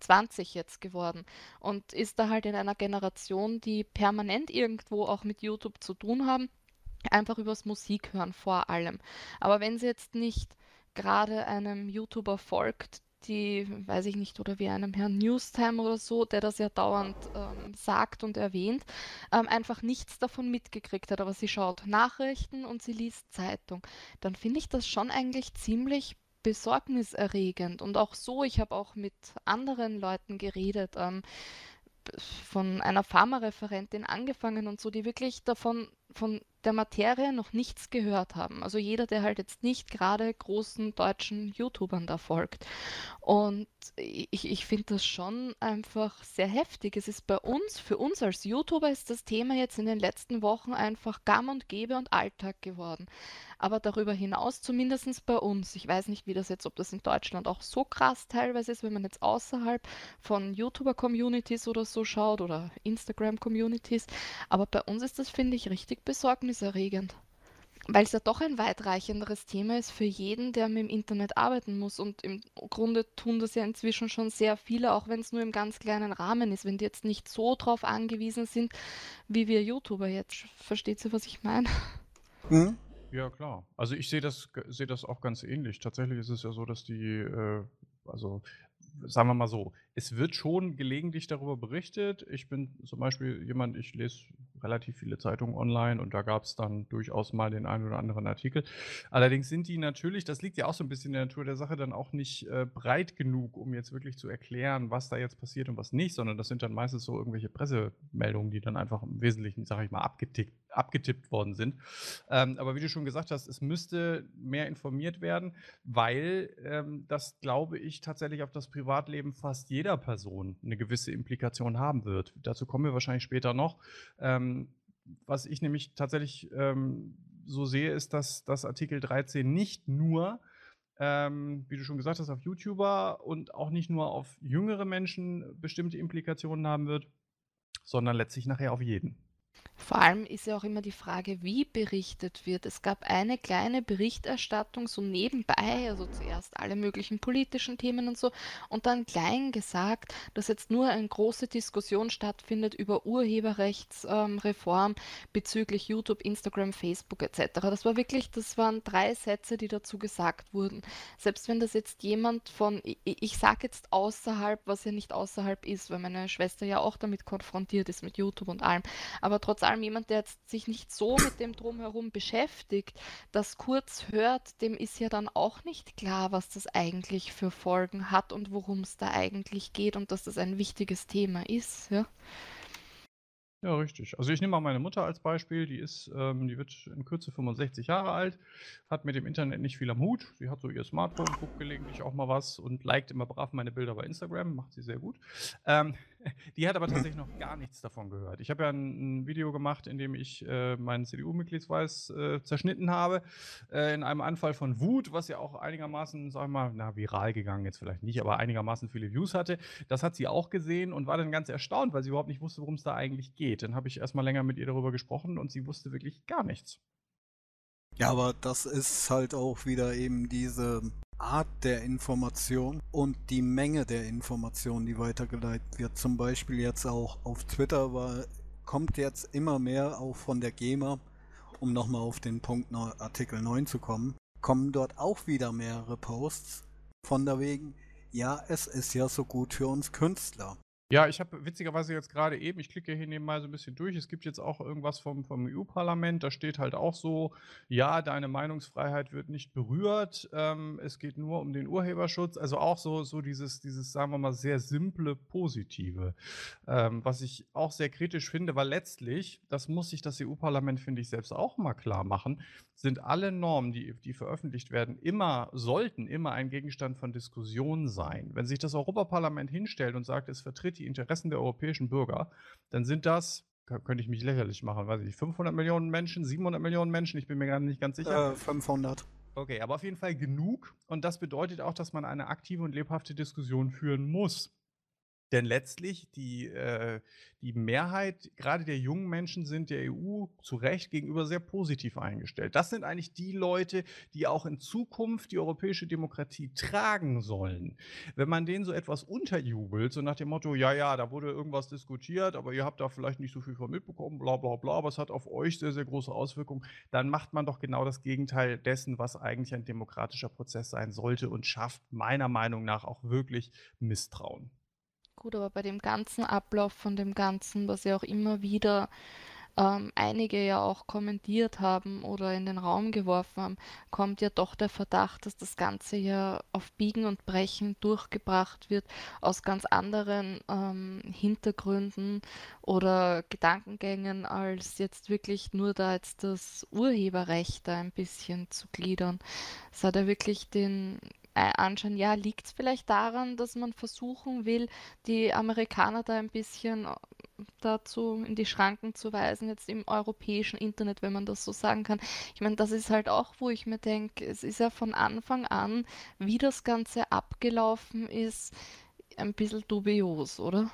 20 jetzt geworden und ist da halt in einer Generation, die permanent irgendwo auch mit YouTube zu tun haben, einfach übers Musik hören vor allem. Aber wenn sie jetzt nicht gerade einem YouTuber folgt, die, weiß ich nicht, oder wie einem Herrn Newstime oder so, der das ja dauernd ähm, sagt und erwähnt, ähm, einfach nichts davon mitgekriegt hat. Aber sie schaut Nachrichten und sie liest Zeitung. Dann finde ich das schon eigentlich ziemlich besorgniserregend. Und auch so, ich habe auch mit anderen Leuten geredet, ähm, von einer Pharmareferentin angefangen und so, die wirklich davon von der Materie noch nichts gehört haben. Also jeder, der halt jetzt nicht gerade großen deutschen YouTubern da folgt. Und ich, ich finde das schon einfach sehr heftig. Es ist bei uns, für uns als YouTuber ist das Thema jetzt in den letzten Wochen einfach gamm und gäbe und Alltag geworden. Aber darüber hinaus, zumindest bei uns, ich weiß nicht, wie das jetzt, ob das in Deutschland auch so krass teilweise ist, wenn man jetzt außerhalb von YouTuber-Communities oder so schaut oder Instagram-Communities. Aber bei uns ist das, finde ich, richtig besorgniserregend. Weil es ja doch ein weitreichenderes Thema ist für jeden, der mit dem Internet arbeiten muss. Und im Grunde tun das ja inzwischen schon sehr viele, auch wenn es nur im ganz kleinen Rahmen ist, wenn die jetzt nicht so drauf angewiesen sind, wie wir YouTuber jetzt. Versteht ihr, was ich meine? Mhm. Ja, klar. Also ich sehe das, sehe das auch ganz ähnlich. Tatsächlich ist es ja so, dass die, äh, also sagen wir mal so, es wird schon gelegentlich darüber berichtet. Ich bin zum Beispiel jemand, ich lese relativ viele Zeitungen online und da gab es dann durchaus mal den einen oder anderen Artikel. Allerdings sind die natürlich, das liegt ja auch so ein bisschen in der Natur der Sache, dann auch nicht äh, breit genug, um jetzt wirklich zu erklären, was da jetzt passiert und was nicht, sondern das sind dann meistens so irgendwelche Pressemeldungen, die dann einfach im Wesentlichen, sage ich mal, abgetickt, abgetippt worden sind. Ähm, aber wie du schon gesagt hast, es müsste mehr informiert werden, weil ähm, das, glaube ich, tatsächlich auf das Privatleben fast jeder Person eine gewisse Implikation haben wird. Dazu kommen wir wahrscheinlich später noch. Ähm, was ich nämlich tatsächlich ähm, so sehe, ist, dass das Artikel 13 nicht nur ähm, wie du schon gesagt hast, auf YouTuber und auch nicht nur auf jüngere Menschen bestimmte Implikationen haben wird, sondern letztlich nachher auf jeden. Vor allem ist ja auch immer die Frage, wie berichtet wird. Es gab eine kleine Berichterstattung so nebenbei, also zuerst alle möglichen politischen Themen und so, und dann klein gesagt, dass jetzt nur eine große Diskussion stattfindet über Urheberrechtsreform ähm, bezüglich YouTube, Instagram, Facebook etc. Das war wirklich, das waren drei Sätze, die dazu gesagt wurden. Selbst wenn das jetzt jemand von, ich, ich sage jetzt außerhalb, was ja nicht außerhalb ist, weil meine Schwester ja auch damit konfrontiert ist mit YouTube und allem, aber trotz allem jemand, der jetzt sich nicht so mit dem Drumherum beschäftigt, das kurz hört, dem ist ja dann auch nicht klar, was das eigentlich für Folgen hat und worum es da eigentlich geht und dass das ein wichtiges Thema ist. Ja. Ja, richtig. Also ich nehme mal meine Mutter als Beispiel. Die ist, ähm, die wird in Kürze 65 Jahre alt, hat mit dem Internet nicht viel am Hut. Sie hat so ihr Smartphone, guckt gelegentlich auch mal was und liked immer brav meine Bilder bei Instagram, macht sie sehr gut. Ähm, die hat aber tatsächlich noch gar nichts davon gehört. Ich habe ja ein, ein, Video gemacht, in dem ich äh, meinen CDU-Mitgliedsweis äh, zerschnitten habe, äh, in einem Anfall von Wut, was ja auch einigermaßen, sag ich mal, na, viral gegangen jetzt vielleicht nicht, aber einigermaßen viele Views hatte. Das hat sie auch gesehen und war dann ganz erstaunt, weil sie überhaupt nicht wusste, worum es da eigentlich geht. Dann habe ich erstmal länger mit ihr darüber gesprochen und sie wusste wirklich gar nichts. Ja, aber das ist halt auch wieder eben diese Art der Information und die Menge der Information, die weitergeleitet wird. Zum Beispiel jetzt auch auf Twitter war, kommt jetzt immer mehr auch von der GEMA, um nochmal auf den Punkt Artikel 9 zu kommen, kommen dort auch wieder mehrere Posts von der wegen, ja, es ist ja so gut für uns Künstler. Ja, ich habe witzigerweise jetzt gerade eben ich klicke hier nebenbei so ein bisschen durch. Es gibt jetzt auch irgendwas vom vom EU-Parlament, da steht halt auch so: „Ja, deine Meinungsfreiheit wird nicht berührt. Ähm, es geht nur um den Urheberschutz.“ Also, auch so so dieses dieses, sagen wir mal, sehr simple Positive, ähm, was ich auch sehr kritisch finde, weil letztlich, das muss sich das EU-Parlament, finde ich, selbst auch mal klar machen, sind alle Normen, die die veröffentlicht werden, immer sollten immer ein Gegenstand von Diskussion sein. Wenn sich das Europaparlament hinstellt und sagt, es vertritt die Interessen der europäischen Bürger, dann sind das könnte ich mich lächerlich machen, weiß ich nicht, 500 Millionen Menschen, 700 Millionen Menschen, ich bin mir gar nicht ganz sicher. Äh, 500. Okay, aber auf jeden Fall genug. Und das bedeutet auch, dass man eine aktive und lebhafte Diskussion führen muss. Denn letztlich die, äh, die Mehrheit, gerade der jungen Menschen, sind der EU zu Recht gegenüber sehr positiv eingestellt. Das sind eigentlich die Leute, die auch in Zukunft die europäische Demokratie tragen sollen. Wenn man denen so etwas unterjubelt, so nach dem Motto, ja, ja, da wurde irgendwas diskutiert, aber ihr habt da vielleicht nicht so viel von mitbekommen, bla bla bla, aber es hat auf euch sehr, sehr große Auswirkungen, dann macht man doch genau das Gegenteil dessen, was eigentlich ein demokratischer Prozess sein sollte und schafft meiner Meinung nach auch wirklich Misstrauen. Gut, aber bei dem ganzen Ablauf von dem Ganzen, was ja auch immer wieder ähm, einige ja auch kommentiert haben oder in den Raum geworfen haben, kommt ja doch der Verdacht, dass das Ganze ja auf Biegen und Brechen durchgebracht wird aus ganz anderen ähm, Hintergründen oder Gedankengängen, als jetzt wirklich nur da jetzt das Urheberrecht da ein bisschen zu gliedern. Es hat ja wirklich den anschauen, ja, liegt es vielleicht daran, dass man versuchen will, die Amerikaner da ein bisschen äh, dazu in die Schranken zu weisen, jetzt im europäischen Internet, wenn man das so sagen kann. Ich meine, das ist halt auch, wo ich mir denke, es ist ja von Anfang an, wie das Ganze abgelaufen ist, ein bisschen dubios, oder?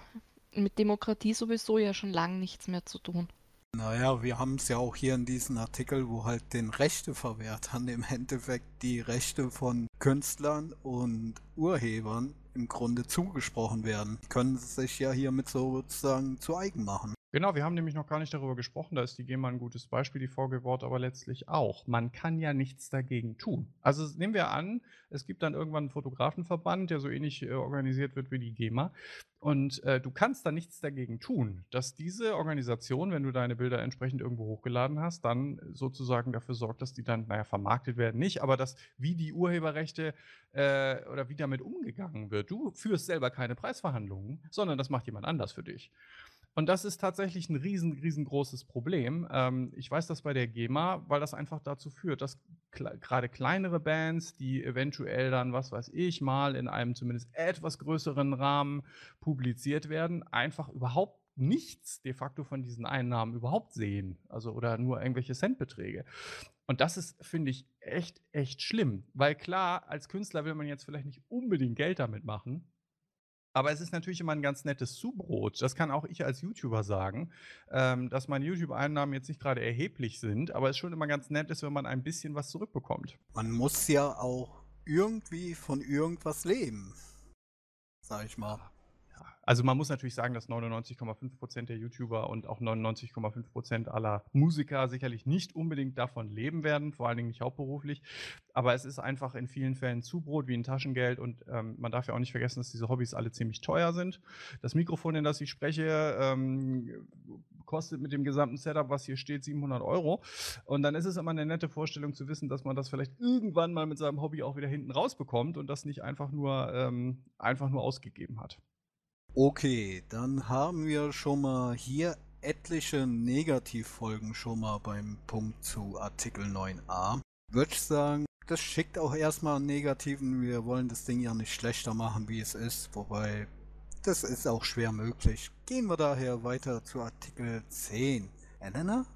Mit Demokratie sowieso ja schon lange nichts mehr zu tun. Naja, wir haben es ja auch hier in diesem Artikel, wo halt den Rechte verwehrt haben, im Endeffekt die Rechte von Künstlern und Urhebern im Grunde zugesprochen werden. Können sie sich ja hiermit sozusagen zu eigen machen. Genau, wir haben nämlich noch gar nicht darüber gesprochen, da ist die GEMA ein gutes Beispiel, die VG aber letztlich auch. Man kann ja nichts dagegen tun. Also nehmen wir an, es gibt dann irgendwann einen Fotografenverband, der so ähnlich äh, organisiert wird wie die GEMA. Und äh, du kannst da nichts dagegen tun, dass diese Organisation, wenn du deine Bilder entsprechend irgendwo hochgeladen hast, dann sozusagen dafür sorgt, dass die dann, naja, vermarktet werden nicht, aber dass wie die Urheberrechte äh, oder wie damit umgegangen wird. Du führst selber keine Preisverhandlungen, sondern das macht jemand anders für dich. Und das ist tatsächlich ein riesen riesengroßes Problem. Ähm, ich weiß das bei der GEMA, weil das einfach dazu führt, dass kle grade kleinere Bands, die eventuell dann, was weiß ich, mal in einem zumindest etwas größeren Rahmen publiziert werden, einfach überhaupt nichts de facto von diesen Einnahmen überhaupt sehen, also oder nur irgendwelche Centbeträge. Und das ist, finde ich, echt, echt schlimm, weil klar, als Künstler will man jetzt vielleicht nicht unbedingt Geld damit machen, Aber es ist natürlich immer ein ganz nettes Zubrot. Das kann auch ich als YouTuber sagen, ähm, dass meine YouTube-Einnahmen jetzt nicht gerade erheblich sind, aber es schon immer ganz nett ist, wenn man ein bisschen was zurückbekommt. Man muss ja auch irgendwie von irgendwas leben. Sag ich mal. Also man muss natürlich sagen, dass 99,5% der YouTuber und auch 99,5% aller Musiker sicherlich nicht unbedingt davon leben werden, vor allen Dingen nicht hauptberuflich. Aber es ist einfach in vielen Fällen Zubrot wie ein Taschengeld und ähm, man darf ja auch nicht vergessen, dass diese Hobbys alle ziemlich teuer sind. Das Mikrofon, in das ich spreche, ähm, kostet mit dem gesamten Setup, was hier steht, 700 Euro. Und dann ist es immer eine nette Vorstellung zu wissen, dass man das vielleicht irgendwann mal mit seinem Hobby auch wieder hinten rausbekommt und das nicht einfach nur, ähm, einfach nur ausgegeben hat. Okay, dann haben wir schon mal hier etliche Negativfolgen schon mal beim Punkt zu Artikel 9a. Würde ich sagen, das schickt auch erstmal einen negativen. Wir wollen das Ding ja nicht schlechter machen, wie es ist, wobei das ist auch schwer möglich. Gehen wir daher weiter zu Artikel 10. Elena,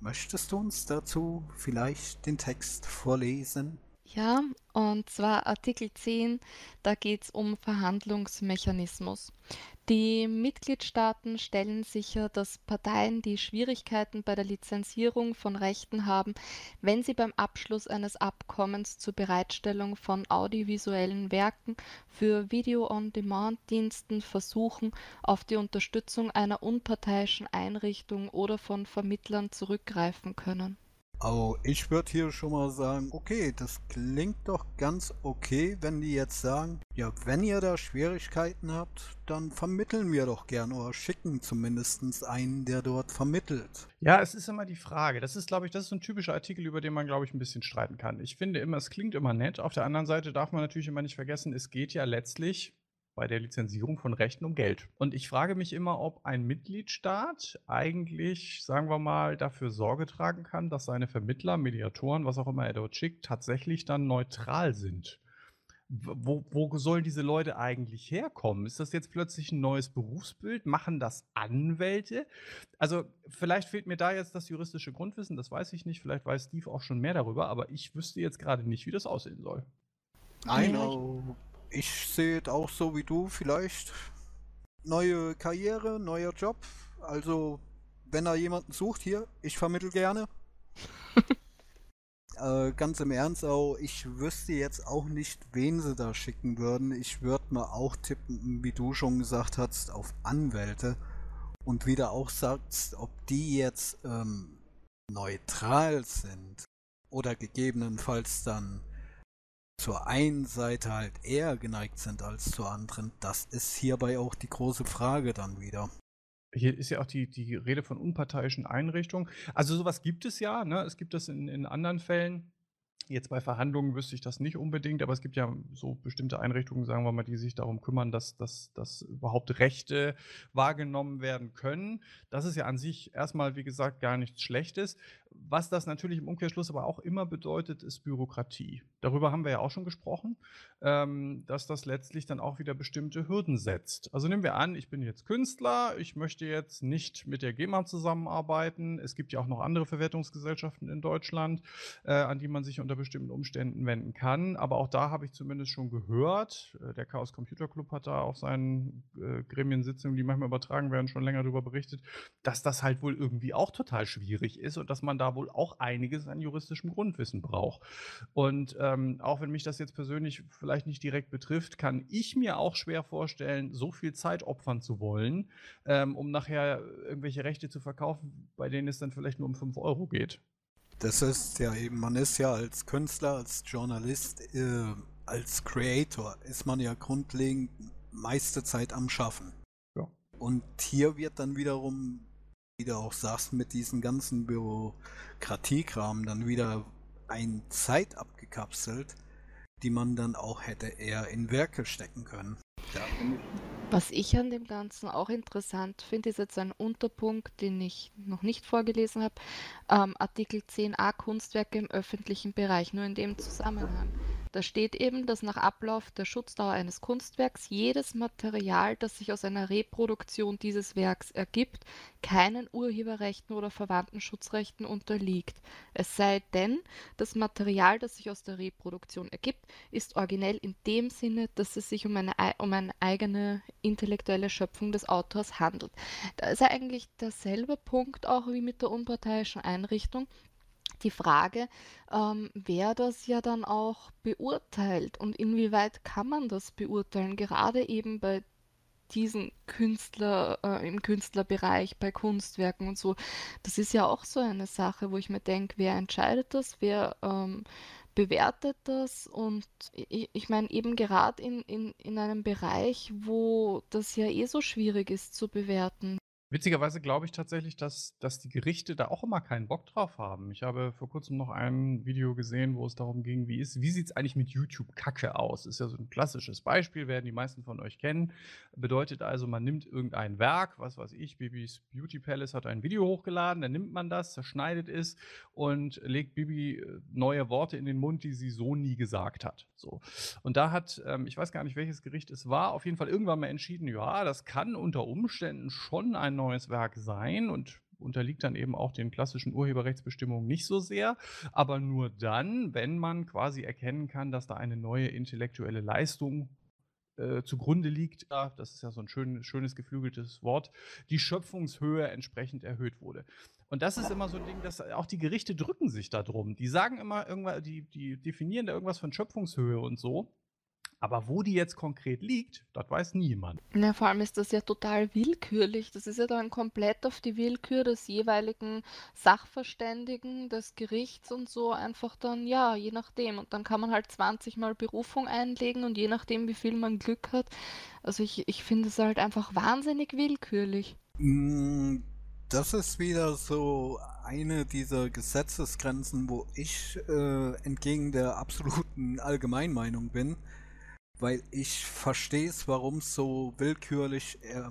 möchtest du uns dazu vielleicht den Text vorlesen? Ja, und zwar Artikel 10, da geht es um Verhandlungsmechanismus. Die Mitgliedstaaten stellen sicher, dass Parteien, die Schwierigkeiten bei der Lizenzierung von Rechten haben, wenn sie beim Abschluss eines Abkommens zur Bereitstellung von audiovisuellen Werken für Video-on-Demand-Diensten versuchen, auf die Unterstützung einer unparteiischen Einrichtung oder von Vermittlern zurückgreifen können. Oh, ich würde hier schon mal sagen, okay, das klingt doch ganz okay, wenn die jetzt sagen, ja, wenn ihr da Schwierigkeiten habt, dann vermitteln wir doch gern oder schicken zumindest einen, der dort vermittelt. Ja, es ist immer die Frage. Das ist, glaube ich, das ist ein typischer Artikel, über den man, glaube ich, ein bisschen streiten kann. Ich finde immer, es klingt immer nett. Auf der anderen Seite darf man natürlich immer nicht vergessen, es geht ja letztlich bei der Lizenzierung von Rechten um Geld. Und ich frage mich immer, ob ein Mitgliedstaat eigentlich, sagen wir mal, dafür Sorge tragen kann, dass seine Vermittler, Mediatoren, was auch immer er dort schickt, tatsächlich dann neutral sind. Wo, wo, sollen diese Leute eigentlich herkommen? Ist das jetzt plötzlich ein neues Berufsbild? Machen das Anwälte? Also vielleicht fehlt mir da jetzt das juristische Grundwissen, das weiß ich nicht. Vielleicht weiß Steve auch schon mehr darüber, aber ich wüsste jetzt gerade nicht, wie das aussehen soll. I know ich sehe es auch so wie du vielleicht. Neue Karriere, neuer Job. Also, wenn da jemanden sucht, hier, ich vermittel gerne. äh, ganz im Ernst auch, ich wüsste jetzt auch nicht, wen sie da schicken würden. Ich würde mal auch tippen, wie du schon gesagt hast, auf Anwälte. Und wie du auch sagst, ob die jetzt ähm, neutral sind oder gegebenenfalls dann zur einen Seite halt eher geneigt sind als zur anderen, das ist hierbei auch die große Frage dann wieder. Hier ist ja auch die, die Rede von unparteiischen Einrichtungen. Also sowas gibt es ja, ne? Es gibt das in, in anderen Fällen. Jetzt bei Verhandlungen wüsste ich das nicht unbedingt, aber es gibt ja so bestimmte Einrichtungen, sagen wir mal, die sich darum kümmern, dass, dass, dass überhaupt Rechte wahrgenommen werden können. Das ist ja an sich erstmal, wie gesagt, gar nichts Schlechtes. Was das natürlich im Umkehrschluss aber auch immer bedeutet, ist Bürokratie. Darüber haben wir ja auch schon gesprochen, ähm, dass das letztlich dann auch wieder bestimmte Hürden setzt. Also nehmen wir an, ich bin jetzt Künstler, ich möchte jetzt nicht mit der GEMA zusammenarbeiten. Es gibt ja auch noch andere Verwertungsgesellschaften in Deutschland, äh, an die man sich unter bestimmten Umständen wenden kann. Aber auch da habe ich zumindest schon gehört, äh, der Chaos Computer Club hat da auf seinen äh, Gremiensitzungen, die manchmal übertragen werden, schon länger darüber berichtet, dass das halt wohl irgendwie auch total schwierig ist und dass man da wohl auch einiges an juristischem Grundwissen braucht. Und ähm, auch wenn mich das jetzt persönlich vielleicht nicht direkt betrifft, kann ich mir auch schwer vorstellen, so viel Zeit opfern zu wollen, ähm, um nachher irgendwelche Rechte zu verkaufen, bei denen es dann vielleicht nur um 5 Euro geht. Das ist ja eben, man ist ja als Künstler, als Journalist, äh, als Creator, ist man ja grundlegend meiste Zeit am Schaffen. Ja. Und hier wird dann wiederum, wie du auch sagst, mit diesen ganzen Bürokratiekram dann wieder ein Zeit abgekapselt, die man dann auch hätte eher in Werke stecken können. Ja, was ich an dem Ganzen auch interessant finde, ist jetzt ein Unterpunkt, den ich noch nicht vorgelesen habe. Ähm, Artikel 10a Kunstwerke im öffentlichen Bereich, nur in dem Zusammenhang. Da steht eben, dass nach Ablauf der Schutzdauer eines Kunstwerks jedes Material, das sich aus einer Reproduktion dieses Werks ergibt, keinen Urheberrechten oder verwandten Schutzrechten unterliegt. Es sei denn, das Material, das sich aus der Reproduktion ergibt, ist originell in dem Sinne, dass es sich um eine, um eine eigene intellektuelle Schöpfung des Autors handelt. Da ist ja eigentlich derselbe Punkt auch wie mit der unparteiischen Einrichtung die Frage, ähm, wer das ja dann auch beurteilt und inwieweit kann man das beurteilen, gerade eben bei diesen Künstler, äh, im Künstlerbereich, bei Kunstwerken und so. Das ist ja auch so eine Sache, wo ich mir denke, wer entscheidet das, wer ähm, bewertet das und ich, ich meine eben gerade in, in, in einem Bereich, wo das ja eh so schwierig ist zu bewerten. Witzigerweise glaube ich tatsächlich, dass, dass die Gerichte da auch immer keinen Bock drauf haben. Ich habe vor kurzem noch ein Video gesehen, wo es darum ging, wie, ist, wie sieht es eigentlich mit YouTube-Kacke aus? Ist ja so ein klassisches Beispiel, werden die meisten von euch kennen. Bedeutet also, man nimmt irgendein Werk, was weiß ich, Bibis Beauty Palace hat ein Video hochgeladen, dann nimmt man das, zerschneidet es und legt Bibi äh, neue Worte in den Mund, die sie so nie gesagt hat. So. Und da hat, ähm, ich weiß gar nicht, welches Gericht es war, auf jeden Fall irgendwann mal entschieden, ja, das kann unter Umständen schon ein neues Werk sein und unterliegt dann eben auch den klassischen Urheberrechtsbestimmungen nicht so sehr, aber nur dann, wenn man quasi erkennen kann, dass da eine neue intellektuelle Leistung äh, zugrunde liegt, ja, das ist ja so ein schön, schönes geflügeltes Wort, die Schöpfungshöhe entsprechend erhöht wurde. Und das ist immer so ein Ding, dass auch die Gerichte drücken sich da drum. Die sagen immer irgendwas, die, die definieren da irgendwas von Schöpfungshöhe und so. Aber wo die jetzt konkret liegt, das weiß niemand. Ja, vor allem ist das ja total willkürlich. Das ist ja dann komplett auf die Willkür des jeweiligen Sachverständigen, des Gerichts und so einfach dann, ja, je nachdem. Und dann kann man halt 20 Mal Berufung einlegen und je nachdem, wie viel man Glück hat. Also ich, ich finde es halt einfach wahnsinnig willkürlich. Mm, das ist wieder so eine dieser Gesetzesgrenzen, wo ich äh, entgegen der absoluten Allgemeinmeinung bin weil ich verstehe es, warum es so willkürlich äh,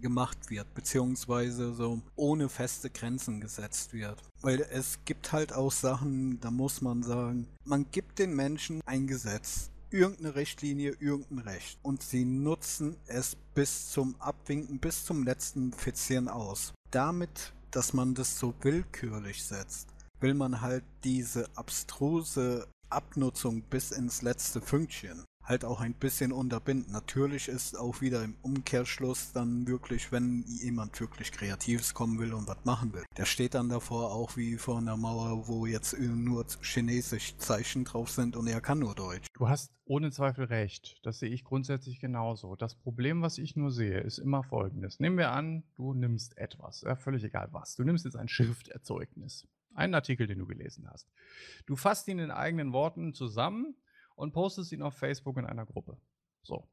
gemacht wird, beziehungsweise so ohne feste Grenzen gesetzt wird. Weil es gibt halt auch Sachen, da muss man sagen, man gibt den Menschen ein Gesetz, irgendeine Richtlinie, irgendein Recht und sie nutzen es bis zum Abwinken, bis zum letzten Fitzieren aus. Damit, dass man das so willkürlich setzt, will man halt diese abstruse Abnutzung bis ins letzte Fünkchen halt auch ein bisschen unterbinden. Natürlich ist auch wieder im Umkehrschluss dann wirklich, wenn jemand wirklich Kreatives kommen will und was machen will. Der steht dann davor auch wie vor einer Mauer, wo jetzt nur chinesisch Zeichen drauf sind und er kann nur Deutsch. Du hast ohne Zweifel recht. Das sehe ich grundsätzlich genauso. Das Problem, was ich nur sehe, ist immer folgendes. Nehmen wir an, du nimmst etwas, ja, völlig egal was. Du nimmst jetzt ein Schrifterzeugnis. Einen Artikel, den du gelesen hast. Du fasst ihn in eigenen Worten zusammen und postest ihn auf Facebook in einer Gruppe. So.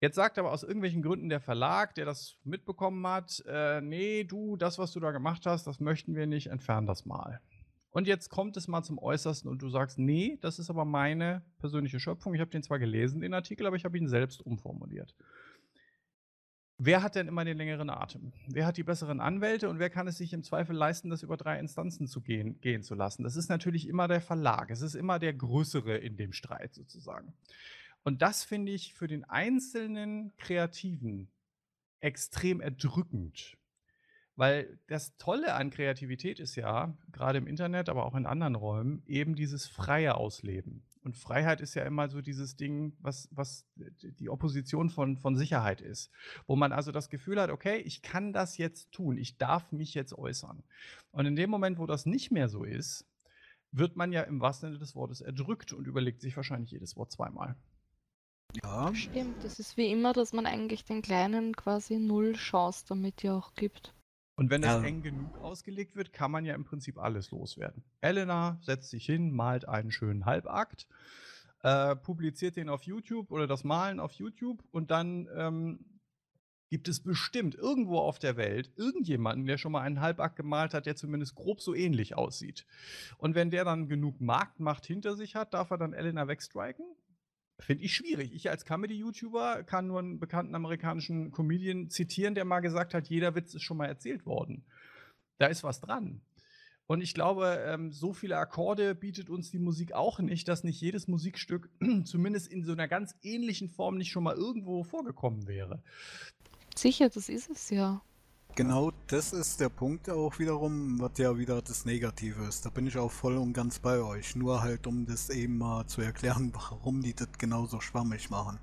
Jetzt sagt aber aus irgendwelchen Gründen der Verlag, der das mitbekommen hat, äh, nee, du, das, was du da gemacht hast, das möchten wir nicht, entfern das mal. Und jetzt kommt es mal zum Äußersten und du sagst, nee, das ist aber meine persönliche Schöpfung. Ich habe den zwar gelesen, den Artikel, aber ich habe ihn selbst umformuliert. Wer hat denn immer den längeren Atem? Wer hat die besseren Anwälte und wer kann es sich im Zweifel leisten, das über drei Instanzen zu gehen, gehen zu lassen? Das ist natürlich immer der Verlag. Es ist immer der Größere in dem Streit sozusagen. Und das finde ich für den einzelnen Kreativen extrem erdrückend. Weil das Tolle an Kreativität ist ja, gerade im Internet, aber auch in anderen Räumen, eben dieses freie Ausleben. Und Freiheit ist ja immer so dieses Ding, was, was die Opposition von, von Sicherheit ist. Wo man also das Gefühl hat, okay, ich kann das jetzt tun, ich darf mich jetzt äußern. Und in dem Moment, wo das nicht mehr so ist, wird man ja im wahrsten Sinne des Wortes erdrückt und überlegt sich wahrscheinlich jedes Wort zweimal. Ja. Stimmt, das ist wie immer, dass man eigentlich den Kleinen quasi null Chance damit ja auch gibt. Und wenn es eng genug ausgelegt wird, kann man ja im Prinzip alles loswerden. Elena setzt sich hin, malt einen schönen Halbakt, äh, publiziert den auf YouTube oder das Malen auf YouTube und dann ähm, gibt es bestimmt irgendwo auf der Welt irgendjemanden, der schon mal einen Halbakt gemalt hat, der zumindest grob so ähnlich aussieht. Und wenn der dann genug Marktmacht hinter sich hat, darf er dann Elena wegstriken Finde ich schwierig. Ich als Comedy-YouTuber kann nur einen bekannten amerikanischen Comedian zitieren, der mal gesagt hat, jeder Witz ist schon mal erzählt worden. Da ist was dran. Und ich glaube, ähm, so viele Akkorde bietet uns die Musik auch nicht, dass nicht jedes Musikstück zumindest in so einer ganz ähnlichen Form nicht schon mal irgendwo vorgekommen wäre. Sicher, das ist es ja. Genau das ist der Punkt auch wiederum, was ja wieder das Negative ist. Da bin ich auch voll und ganz bei euch. Nur halt, um das eben mal zu erklären, warum die das genauso schwammig machen.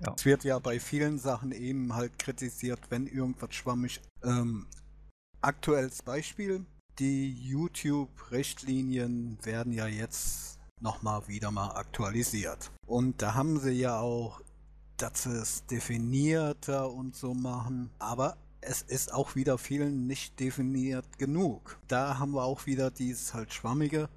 Ja. Es wird ja bei vielen Sachen eben halt kritisiert, wenn irgendwas schwammig. Ähm, aktuelles Beispiel, die YouTube-Richtlinien werden ja jetzt nochmal wieder mal aktualisiert. Und da haben sie ja auch, dass sie es definierter und so machen. Aber es ist auch wieder vielen nicht definiert genug. Da haben wir auch wieder dieses halt Schwammige.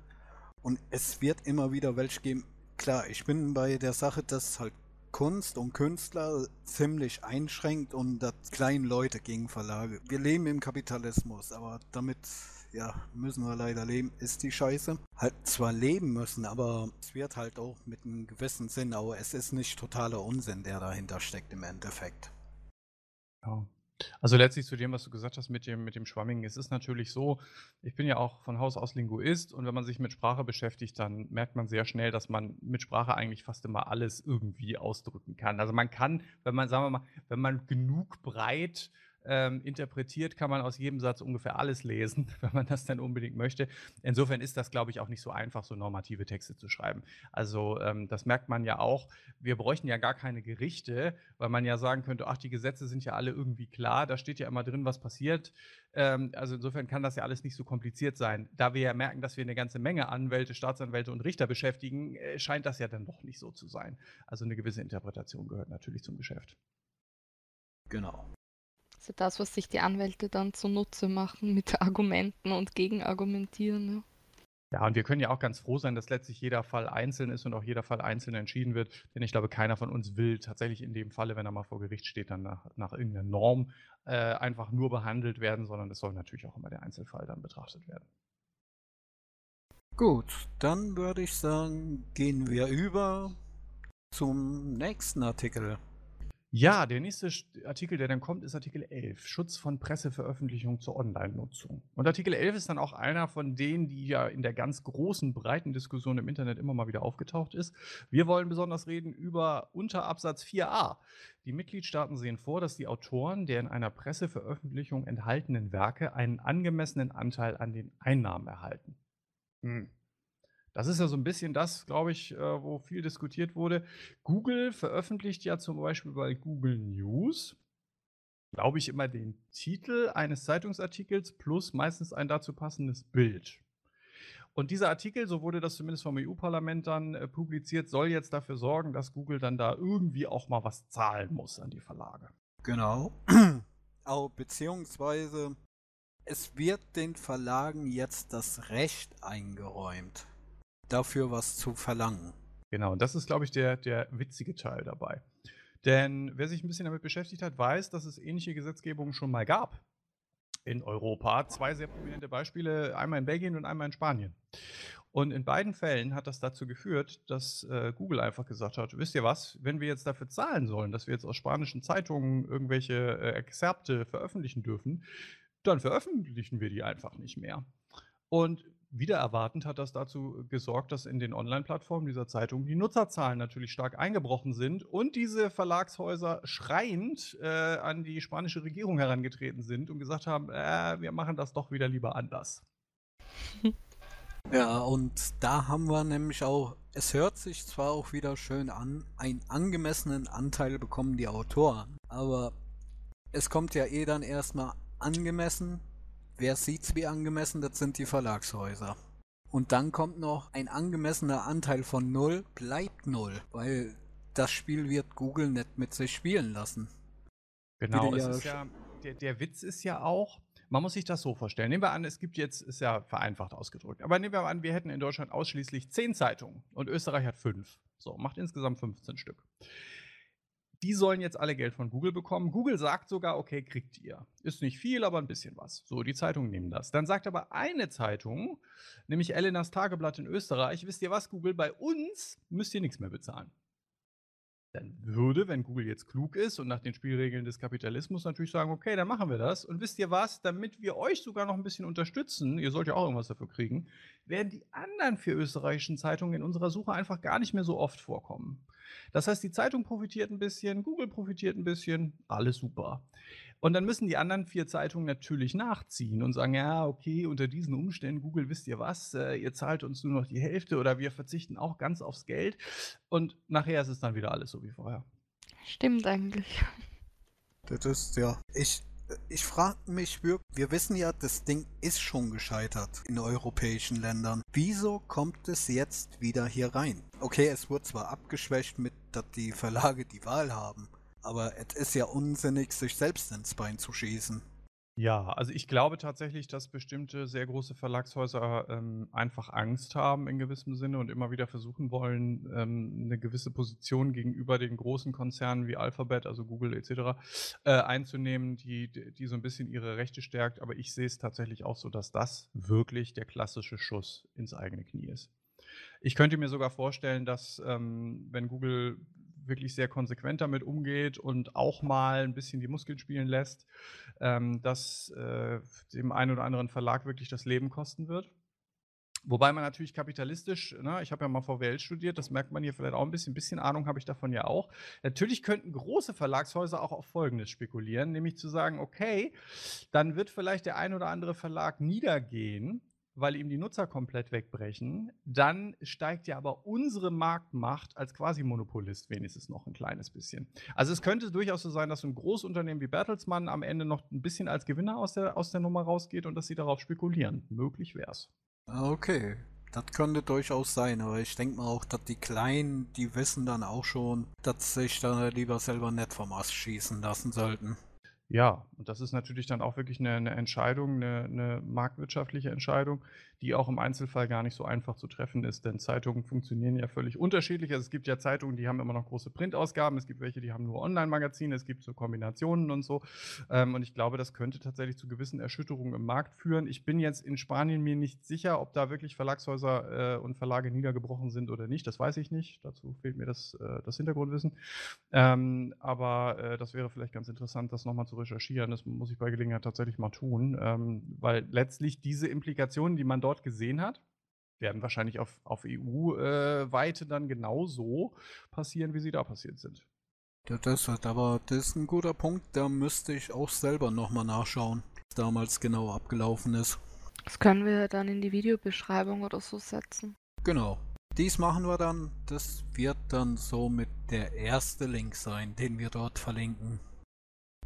Und es wird immer wieder welche geben. Klar, ich bin bei der Sache, dass halt Kunst und Künstler ziemlich einschränkt und das kleinen Leute gegen Verlage. Wir leben im Kapitalismus, aber damit ja, müssen wir leider leben, ist die Scheiße. Halt zwar leben müssen, aber es wird halt auch mit einem gewissen Sinn, aber es ist nicht totaler Unsinn, der dahinter steckt im Endeffekt. Ja. Also letztlich zu dem, was du gesagt hast mit dem, mit dem Schwammigen. Es ist natürlich so, ich bin ja auch von Haus aus Linguist und wenn man sich mit Sprache beschäftigt, dann merkt man sehr schnell, dass man mit Sprache eigentlich fast immer alles irgendwie ausdrücken kann. Also man kann, wenn man, sagen wir mal, wenn man genug breit ähm, interpretiert, kann man aus jedem Satz ungefähr alles lesen, wenn man das dann unbedingt möchte. Insofern ist das, glaube ich, auch nicht so einfach, so normative Texte zu schreiben. Also ähm, das merkt man ja auch. Wir bräuchten ja gar keine Gerichte, weil man ja sagen könnte, ach, die Gesetze sind ja alle irgendwie klar, da steht ja immer drin, was passiert. Ähm, also insofern kann das ja alles nicht so kompliziert sein. Da wir ja merken, dass wir eine ganze Menge Anwälte, Staatsanwälte und Richter beschäftigen, äh, scheint das ja dann doch nicht so zu sein. Also eine gewisse Interpretation gehört natürlich zum Geschäft. Genau. Also das, was sich die Anwälte dann zunutze machen mit Argumenten und Gegenargumentieren. Ja. Ja, und wir können ja auch ganz froh sein, dass letztlich jeder Fall einzeln ist und auch jeder Fall einzeln entschieden wird. Denn ich glaube, keiner von uns will tatsächlich in dem Falle, wenn er mal vor Gericht steht, dann nach, nach irgendeiner Norm äh, einfach nur behandelt werden, sondern es soll natürlich auch immer der Einzelfall dann betrachtet werden. Gut, dann würde ich sagen, gehen wir über zum nächsten Artikel. Ja, der nächste Artikel, der dann kommt, ist Artikel 11, Schutz von Presseveröffentlichung zur Online-Nutzung. Und Artikel 11 ist dann auch einer von denen, die ja in der ganz großen, breiten Diskussion im Internet immer mal wieder aufgetaucht ist. Wir wollen besonders reden über Unterabsatz 4a. Die Mitgliedstaaten sehen vor, dass die Autoren der in einer Presseveröffentlichung enthaltenen Werke einen angemessenen Anteil an den Einnahmen erhalten. Hm. Das ist ja so ein bisschen das, glaube ich, äh, wo viel diskutiert wurde. Google veröffentlicht ja zum Beispiel bei Google News, glaube ich, immer den Titel eines Zeitungsartikels plus meistens ein dazu passendes Bild. Und dieser Artikel, so wurde das zumindest vom EU-Parlament dann äh, publiziert, soll jetzt dafür sorgen, dass Google dann da irgendwie auch mal was zahlen muss an die Verlage. Genau. Auch beziehungsweise es wird den Verlagen jetzt das Recht eingeräumt, dafür was zu verlangen. Genau, und das ist, glaube ich, der, der witzige Teil dabei. Denn wer sich ein bisschen damit beschäftigt hat, weiß, dass es ähnliche Gesetzgebungen schon mal gab in Europa. Zwei sehr prominente Beispiele, einmal in Belgien und einmal in Spanien. Und in beiden Fällen hat das dazu geführt, dass äh, Google einfach gesagt hat, wisst ihr was, wenn wir jetzt dafür zahlen sollen, dass wir jetzt aus spanischen Zeitungen irgendwelche äh, Exzerpte veröffentlichen dürfen, dann veröffentlichen wir die einfach nicht mehr. Und wieder erwartend hat das dazu gesorgt, dass in den Online-Plattformen dieser Zeitung die Nutzerzahlen natürlich stark eingebrochen sind und diese Verlagshäuser schreiend äh, an die spanische Regierung herangetreten sind und gesagt haben, äh, wir machen das doch wieder lieber anders. Ja, und da haben wir nämlich auch, es hört sich zwar auch wieder schön an, einen angemessenen Anteil bekommen die Autoren, aber es kommt ja eh dann erstmal angemessen Wer sieht's wie angemessen? Das sind die Verlagshäuser. Und dann kommt noch ein angemessener Anteil von 0 bleibt 0, weil das Spiel wird Google nicht mit sich spielen lassen. Genau, ja ist ja, der, der Witz ist ja auch, man muss sich das so vorstellen. Nehmen wir an, es gibt jetzt, ist ja vereinfacht ausgedrückt, aber nehmen wir an, wir hätten in Deutschland ausschließlich 10 Zeitungen und Österreich hat 5. So, macht insgesamt 15 Stück die sollen jetzt alle Geld von Google bekommen. Google sagt sogar, okay, kriegt ihr. Ist nicht viel, aber ein bisschen was. So, die Zeitungen nehmen das. Dann sagt aber eine Zeitung, nämlich Elenas Tageblatt in Österreich, wisst ihr was, Google, bei uns müsst ihr nichts mehr bezahlen. Dann würde, wenn Google jetzt klug ist und nach den Spielregeln des Kapitalismus natürlich sagen, okay, dann machen wir das. Und wisst ihr was, damit wir euch sogar noch ein bisschen unterstützen, ihr sollt ja auch irgendwas dafür kriegen, werden die anderen vier österreichischen Zeitungen in unserer Suche einfach gar nicht mehr so oft vorkommen. Das heißt, die Zeitung profitiert ein bisschen, Google profitiert ein bisschen, alles super. Und dann müssen die anderen vier Zeitungen natürlich nachziehen und sagen, ja, okay, unter diesen Umständen, Google, wisst ihr was, äh, ihr zahlt uns nur noch die Hälfte oder wir verzichten auch ganz aufs Geld. Und nachher ist es dann wieder alles so wie vorher. Stimmt eigentlich. Das ist ja. Ich, ich frage mich wirklich, wir wissen ja, das Ding ist schon gescheitert in europäischen Ländern. Wieso kommt es jetzt wieder hier rein? Okay, es wurde zwar abgeschwächt mit, dass die Verlage die Wahl haben, aber es ist ja unsinnig, sich selbst ins Bein zu schießen. Ja, also ich glaube tatsächlich, dass bestimmte sehr große Verlagshäuser ähm, einfach Angst haben in gewissem Sinne und immer wieder versuchen wollen, ähm, eine gewisse Position gegenüber den großen Konzernen wie Alphabet, also Google etc., äh, einzunehmen, die, die so ein bisschen ihre Rechte stärkt. Aber ich sehe es tatsächlich auch so, dass das wirklich der klassische Schuss ins eigene Knie ist. Ich könnte mir sogar vorstellen, dass ähm, wenn Google wirklich sehr konsequent damit umgeht und auch mal ein bisschen die Muskeln spielen lässt, ähm, dass äh, dem einen oder anderen Verlag wirklich das Leben kosten wird. Wobei man natürlich kapitalistisch, ne, ich habe ja mal VWL studiert, das merkt man hier vielleicht auch ein bisschen, ein bisschen Ahnung habe ich davon ja auch. Natürlich könnten große Verlagshäuser auch auf Folgendes spekulieren, nämlich zu sagen, okay, dann wird vielleicht der ein oder andere Verlag niedergehen weil ihm die Nutzer komplett wegbrechen, dann steigt ja aber unsere Marktmacht als Quasi-Monopolist wenigstens noch ein kleines bisschen. Also es könnte durchaus so sein, dass so ein Großunternehmen wie Bertelsmann am Ende noch ein bisschen als Gewinner aus der, aus der Nummer rausgeht und dass sie darauf spekulieren. Möglich wäre es. Okay, das könnte durchaus sein, aber ich denke mal auch, dass die Kleinen, die wissen dann auch schon, dass sich da lieber selber nicht vom Ast schießen lassen sollten. Ja, und das ist natürlich dann auch wirklich eine 'ne Entscheidung, eine 'ne marktwirtschaftliche Entscheidung, die auch im Einzelfall gar nicht so einfach zu treffen ist, denn Zeitungen funktionieren ja völlig unterschiedlich. Also, es gibt ja Zeitungen, die haben immer noch große Printausgaben, es gibt welche, die haben nur Online-Magazine, es gibt so Kombinationen und so. Ähm, und ich glaube, das könnte tatsächlich zu gewissen Erschütterungen im Markt führen. Ich bin jetzt in Spanien mir nicht sicher, ob da wirklich Verlagshäuser, äh, und Verlage niedergebrochen sind oder nicht. Das weiß ich nicht. Dazu fehlt mir das äh, das Hintergrundwissen. Ähm, aber, äh, das wäre vielleicht ganz interessant, das noch mal zu recherchieren. Das muss ich bei Gelegenheit tatsächlich mal tun, ähm, weil letztlich diese Implikationen, die man dort gesehen hat, werden wahrscheinlich auf, auf EU-Weite äh, dann genauso passieren, wie sie da passiert sind. Ja, das hat aber das ist ein guter Punkt, da müsste ich auch selber nochmal nachschauen, was damals genau abgelaufen ist. Das können wir dann in die Videobeschreibung oder so setzen. Genau. Dies machen wir dann. Das wird dann so mit der erste Link sein, den wir dort verlinken.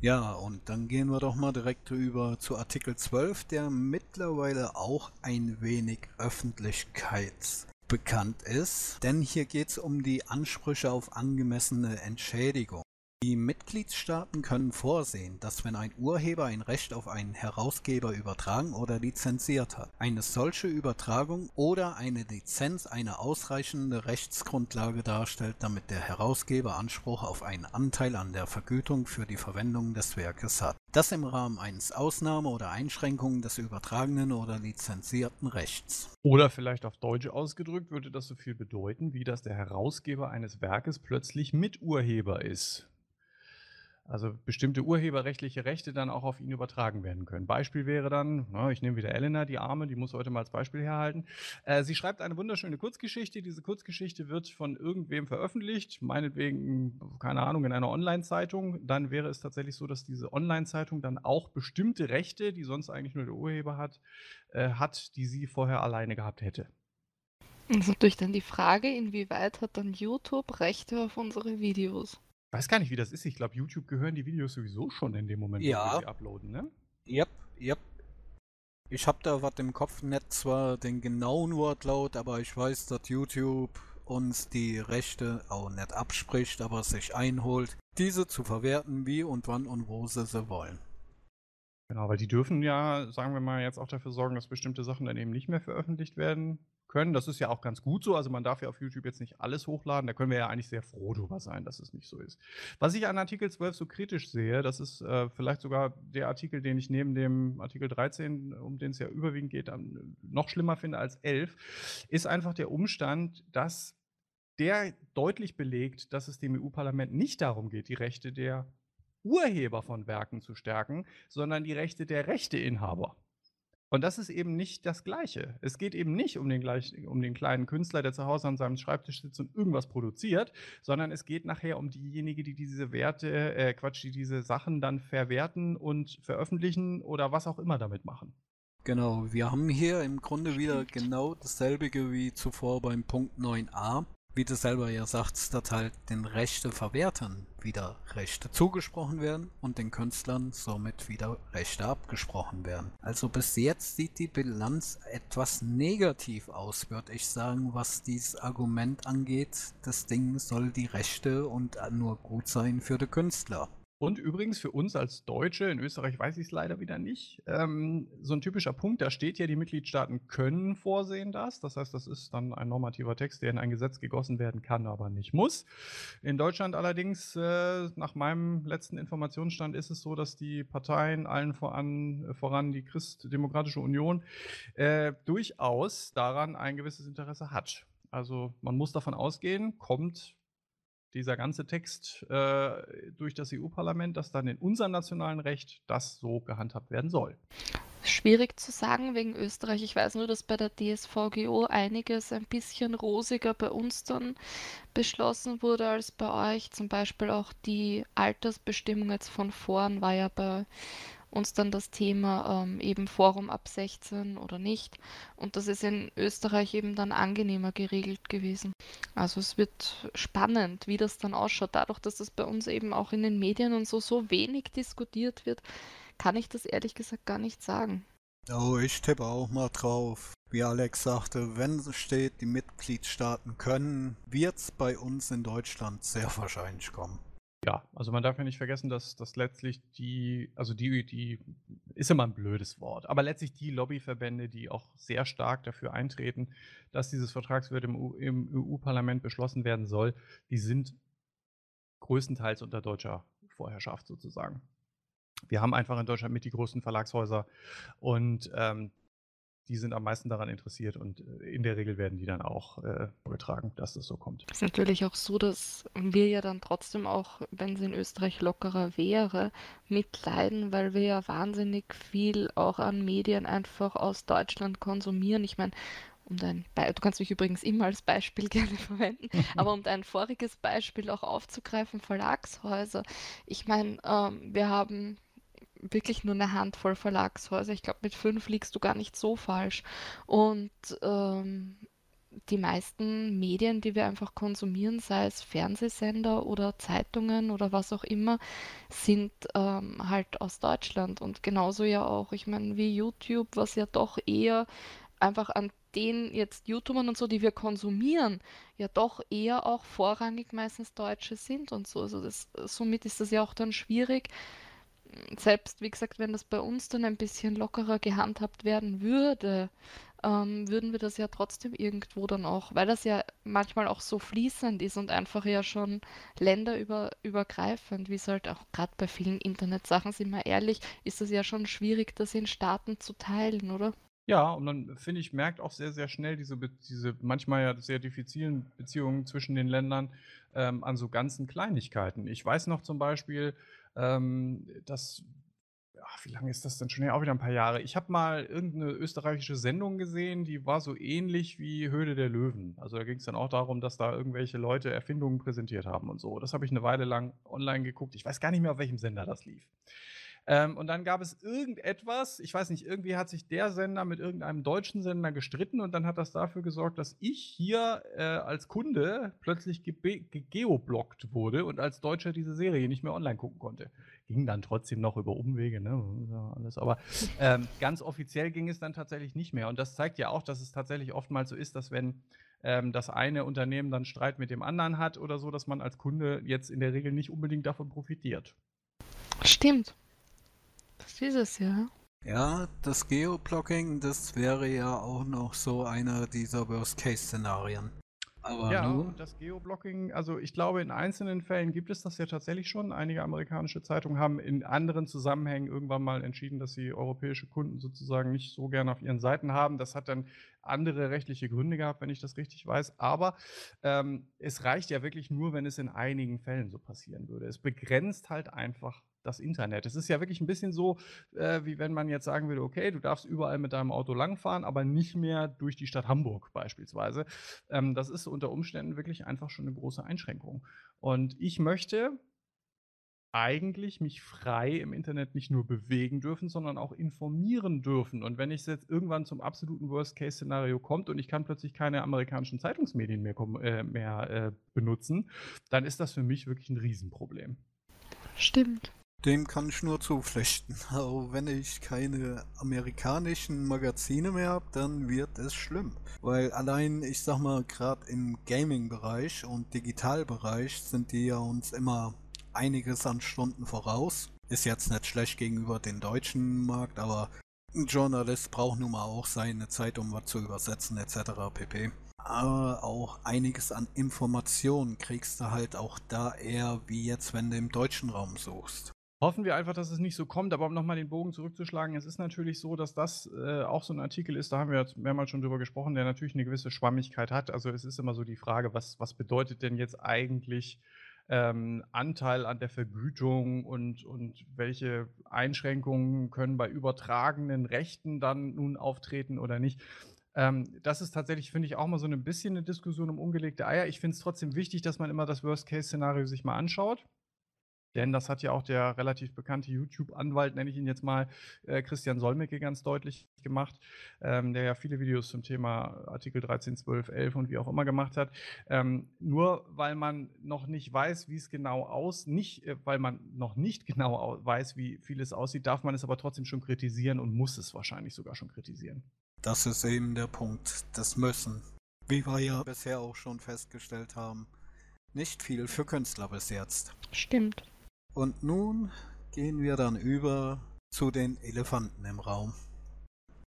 Ja, und dann gehen wir doch mal direkt über zu Artikel 12, der mittlerweile auch ein wenig öffentlichkeitsbekannt ist. Denn hier geht es um die Ansprüche auf angemessene Entschädigung. Die Mitgliedstaaten können vorsehen, dass wenn ein Urheber ein Recht auf einen Herausgeber übertragen oder lizenziert hat, eine solche Übertragung oder eine Lizenz eine ausreichende Rechtsgrundlage darstellt, damit der Herausgeber Anspruch auf einen Anteil an der Vergütung für die Verwendung des Werkes hat. Das im Rahmen eines Ausnahme- oder Einschränkungen des übertragenen oder lizenzierten Rechts. Oder vielleicht auf Deutsch ausgedrückt würde das so viel bedeuten, wie dass der Herausgeber eines Werkes plötzlich Miturheber ist. Also bestimmte urheberrechtliche Rechte dann auch auf ihn übertragen werden können. Beispiel wäre dann, na, ich nehme wieder Elena, die Arme, die muss heute mal als Beispiel herhalten. Äh, sie schreibt eine wunderschöne Kurzgeschichte. Diese Kurzgeschichte wird von irgendwem veröffentlicht, meinetwegen, keine Ahnung, in einer Online-Zeitung. Dann wäre es tatsächlich so, dass diese Online-Zeitung dann auch bestimmte Rechte, die sonst eigentlich nur der Urheber hat, äh, hat, die sie vorher alleine gehabt hätte. Das ist natürlich dann die Frage, inwieweit hat dann YouTube Rechte auf unsere Videos? Weiß gar nicht, wie das ist. Ich glaube, YouTube gehören die Videos sowieso schon in dem Moment, Ja. wo sie uploaden, ne? Yep, yep. Ich hab da was im Kopf, nicht zwar den genauen Wortlaut, aber ich weiß, dass YouTube uns die Rechte auch nicht abspricht, aber sich einholt, diese zu verwerten, wie und wann und wo sie sie wollen. Genau, weil die dürfen ja, sagen wir mal, jetzt auch dafür sorgen, dass bestimmte Sachen dann eben nicht mehr veröffentlicht werden können. Das ist ja auch ganz gut so. Also man darf ja auf YouTube jetzt nicht alles hochladen. Da können wir ja eigentlich sehr froh drüber sein, dass es nicht so ist. Was ich an Artikel 12 so kritisch sehe, das ist äh, vielleicht sogar der Artikel, den ich neben dem Artikel 13, um den es ja überwiegend geht, noch schlimmer finde als 11, ist einfach der Umstand, dass der deutlich belegt, dass es dem EU-Parlament nicht darum geht, die Rechte der Urheber von Werken zu stärken, sondern die Rechte der Rechteinhaber. Und das ist eben nicht das Gleiche. Es geht eben nicht um den, gleich, um den kleinen Künstler, der zu Hause an seinem Schreibtisch sitzt und irgendwas produziert, sondern es geht nachher um diejenige, die diese Werte, äh, Quatsch, die diese Sachen dann verwerten und veröffentlichen oder was auch immer damit machen. Genau, wir haben hier im Grunde wieder genau dasselbe wie zuvor beim Punkt 9a wie du selber ja sagst, dass halt den Rechteverwertern wieder Rechte zugesprochen werden und den Künstlern somit wieder Rechte abgesprochen werden. Also bis jetzt sieht die Bilanz etwas negativ aus, würde ich sagen, was dieses Argument angeht. Das Ding soll die Rechte und nur gut sein für die Künstler. Und übrigens für uns als Deutsche, in Österreich weiß ich es leider wieder nicht, ähm, so ein typischer Punkt, da steht ja, die Mitgliedstaaten können vorsehen das. Das heißt, das ist dann ein normativer Text, der in ein Gesetz gegossen werden kann, aber nicht muss. In Deutschland allerdings, äh, nach meinem letzten Informationsstand, ist es so, dass die Parteien, allen voran, äh, voran die Christdemokratische Union, äh, durchaus daran ein gewisses Interesse hat. Also man muss davon ausgehen, kommt dieser ganze Text äh, durch das EU-Parlament, dass dann in unserem nationalen Recht das so gehandhabt werden soll. Schwierig zu sagen wegen Österreich. Ich weiß nur, dass bei der DSVGO einiges ein bisschen rosiger bei uns dann beschlossen wurde als bei euch. Zum Beispiel auch die Altersbestimmung jetzt von vorn war ja bei uns dann das Thema ähm, eben Forum ab 16 oder nicht. Und das ist in Österreich eben dann angenehmer geregelt gewesen. Also es wird spannend, wie das dann ausschaut. Dadurch, dass das bei uns eben auch in den Medien und so so wenig diskutiert wird, kann ich das ehrlich gesagt gar nicht sagen. Oh, ich tippe auch mal drauf. Wie Alex sagte, wenn es steht, die Mitgliedstaaten können, wird es bei uns in Deutschland sehr wahrscheinlich kommen. Ja, also man darf ja nicht vergessen, dass, dass letztlich die, also die, die ist immer ein blödes Wort, aber letztlich die Lobbyverbände, die auch sehr stark dafür eintreten, dass dieses Vertragswert im, im EU-Parlament beschlossen werden soll, die sind größtenteils unter deutscher Vorherrschaft sozusagen. Wir haben einfach in Deutschland mit die größten Verlagshäuser und ähm, die sind am meisten daran interessiert und äh, in der Regel werden die dann auch äh, übertragen, dass das so kommt. Es ist natürlich auch so, dass wir ja dann trotzdem auch, wenn es in Österreich lockerer wäre, mitleiden, weil wir ja wahnsinnig viel auch an Medien einfach aus Deutschland konsumieren. Ich meine, um dein Be du kannst mich übrigens immer als Beispiel gerne verwenden, aber um dein voriges Beispiel auch aufzugreifen, Verlagshäuser. Ich meine, ähm, wir haben wirklich nur eine Handvoll Verlagshäuser. Ich glaube, mit fünf liegst du gar nicht so falsch. Und ähm, die meisten Medien, die wir einfach konsumieren, sei es Fernsehsender oder Zeitungen oder was auch immer, sind ähm, halt aus Deutschland. Und genauso ja auch, ich meine, wie YouTube, was ja doch eher einfach an den jetzt YouTubern und so, die wir konsumieren, ja doch eher auch vorrangig meistens Deutsche sind und so. Also das, somit ist das ja auch dann schwierig, selbst, wie gesagt, wenn das bei uns dann ein bisschen lockerer gehandhabt werden würde, ähm, würden wir das ja trotzdem irgendwo dann auch, weil das ja manchmal auch so fließend ist und einfach ja schon länderübergreifend, wie es halt auch gerade bei vielen Internetsachen, sind wir ehrlich, ist es ja schon schwierig, das in Staaten zu teilen, oder? Ja, und dann finde ich, merkt auch sehr, sehr schnell diese, diese manchmal ja sehr diffizilen Beziehungen zwischen den Ländern ähm, an so ganzen Kleinigkeiten. Ich weiß noch zum Beispiel, ähm, das ach, wie lange ist das denn schon her? Auch wieder ein paar Jahre. Ich habe mal irgendeine österreichische Sendung gesehen, die war so ähnlich wie Höhle der Löwen. Also da ging es dann auch darum, dass da irgendwelche Leute Erfindungen präsentiert haben und so. Das habe ich eine Weile lang online geguckt. Ich weiß gar nicht mehr, auf welchem Sender das lief. Ähm, und dann gab es irgendetwas, ich weiß nicht, irgendwie hat sich der Sender mit irgendeinem deutschen Sender gestritten und dann hat das dafür gesorgt, dass ich hier äh, als Kunde plötzlich geoblockt wurde und als Deutscher diese Serie nicht mehr online gucken konnte. Ging dann trotzdem noch über Umwege, ne? Alles. Aber ähm, ganz offiziell ging es dann tatsächlich nicht mehr. Und das zeigt ja auch, dass es tatsächlich oftmals so ist, dass wenn ähm, das eine Unternehmen dann Streit mit dem anderen hat oder so, dass man als Kunde jetzt in der Regel nicht unbedingt davon profitiert. Stimmt. Das ist es, ja. Ja, das Geoblocking, das wäre ja auch noch so einer dieser Worst-Case-Szenarien. Aber ja, nun? das Geoblocking, also ich glaube, in einzelnen Fällen gibt es das ja tatsächlich schon. Einige amerikanische Zeitungen haben in anderen Zusammenhängen irgendwann mal entschieden, dass sie europäische Kunden sozusagen nicht so gerne auf ihren Seiten haben. Das hat dann andere rechtliche Gründe gehabt, wenn ich das richtig weiß. Aber ähm, es reicht ja wirklich nur, wenn es in einigen Fällen so passieren würde. Es begrenzt halt einfach das Internet. Es ist ja wirklich ein bisschen so, äh, wie wenn man jetzt sagen würde, okay, du darfst überall mit deinem Auto langfahren, aber nicht mehr durch die Stadt Hamburg beispielsweise. Ähm, das ist unter Umständen wirklich einfach schon eine große Einschränkung. Und ich möchte eigentlich mich frei im Internet nicht nur bewegen dürfen, sondern auch informieren dürfen. Und wenn es jetzt irgendwann zum absoluten Worst-Case-Szenario kommt und ich kann plötzlich keine amerikanischen Zeitungsmedien mehr, äh, mehr äh, benutzen, dann ist das für mich wirklich ein Riesenproblem. Stimmt. Dem kann ich nur zupflichten. Auch wenn ich keine amerikanischen Magazine mehr habe, dann wird es schlimm. Weil allein, ich sag mal, gerade im Gaming-Bereich und Digitalbereich sind die ja uns immer einiges an Stunden voraus. Ist jetzt nicht schlecht gegenüber dem deutschen Markt, aber ein Journalist braucht nun mal auch seine Zeit, um was zu übersetzen etc. pp. Aber auch einiges an Informationen kriegst du halt auch da eher wie jetzt, wenn du im deutschen Raum suchst. Hoffen wir einfach, dass es nicht so kommt, aber um nochmal den Bogen zurückzuschlagen, es ist natürlich so, dass das äh, auch so ein Artikel ist, da haben wir jetzt mehrmals schon drüber gesprochen, der natürlich eine gewisse Schwammigkeit hat. Also es ist immer so die Frage, was, was bedeutet denn jetzt eigentlich ähm, Anteil an der Vergütung und, und welche Einschränkungen können bei übertragenen Rechten dann nun auftreten oder nicht. Ähm, das ist tatsächlich, finde ich, auch mal so ein bisschen eine Diskussion um ungelegte Eier. Ich finde es trotzdem wichtig, dass man immer das Worst-Case-Szenario sich mal anschaut. Denn das hat ja auch der relativ bekannte YouTube-Anwalt, nenne ich ihn jetzt mal, äh, Christian Solmecke ganz deutlich gemacht, ähm, der ja viele Videos zum Thema Artikel 13, 12, 11 und wie auch immer gemacht hat. Ähm, nur weil man noch nicht weiß, wie es genau aus, nicht, äh, weil man noch nicht genau weiß, wie vieles aussieht, darf man es aber trotzdem schon kritisieren und muss es wahrscheinlich sogar schon kritisieren. Das ist eben der Punkt, das Müssen. Wie wir ja bisher auch schon festgestellt haben. Nicht viel für Künstler bis jetzt. Stimmt. Und nun gehen wir dann über zu den Elefanten im Raum.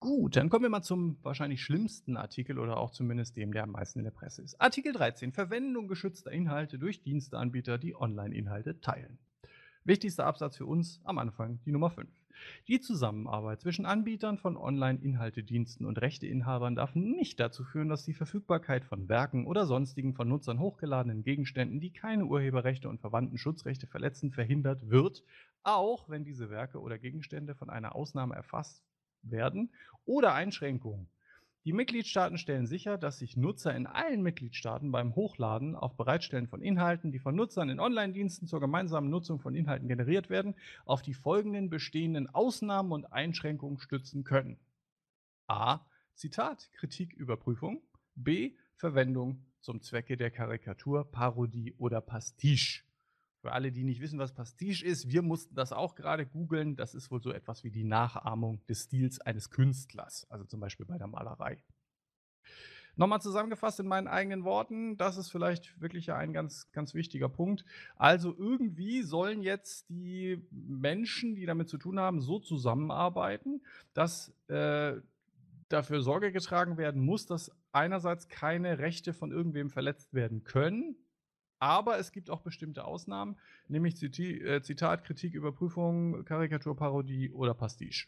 Gut, dann kommen wir mal zum wahrscheinlich schlimmsten Artikel oder auch zumindest dem, der am meisten in der Presse ist. Artikel 13. Verwendung geschützter Inhalte durch Diensteanbieter, die Online-Inhalte teilen. Wichtigster Absatz für uns am Anfang die Nummer 5. Die Zusammenarbeit zwischen Anbietern von Online-Inhaltediensten und Rechteinhabern darf nicht dazu führen, dass die Verfügbarkeit von Werken oder sonstigen von Nutzern hochgeladenen Gegenständen, die keine Urheberrechte und verwandten Schutzrechte verletzen, verhindert wird, auch wenn diese Werke oder Gegenstände von einer Ausnahme erfasst werden oder Einschränkungen die Mitgliedstaaten stellen sicher, dass sich Nutzer in allen Mitgliedstaaten beim Hochladen auf Bereitstellen von Inhalten, die von Nutzern in Online-Diensten zur gemeinsamen Nutzung von Inhalten generiert werden, auf die folgenden bestehenden Ausnahmen und Einschränkungen stützen können. A. Zitat, Kritiküberprüfung. B. Verwendung zum Zwecke der Karikatur, Parodie oder Pastiche. Für alle, die nicht wissen, was Pastiche ist, wir mussten das auch gerade googeln. Das ist wohl so etwas wie die Nachahmung des Stils eines Künstlers, also zum Beispiel bei der Malerei. Nochmal zusammengefasst in meinen eigenen Worten, das ist vielleicht wirklich ein ganz, ganz wichtiger Punkt. Also irgendwie sollen jetzt die Menschen, die damit zu tun haben, so zusammenarbeiten, dass äh, dafür Sorge getragen werden muss, dass einerseits keine Rechte von irgendwem verletzt werden können, aber es gibt auch bestimmte Ausnahmen, nämlich Ziti äh, Zitat, Kritik, Überprüfung, Karikatur, Parodie oder Pastiche.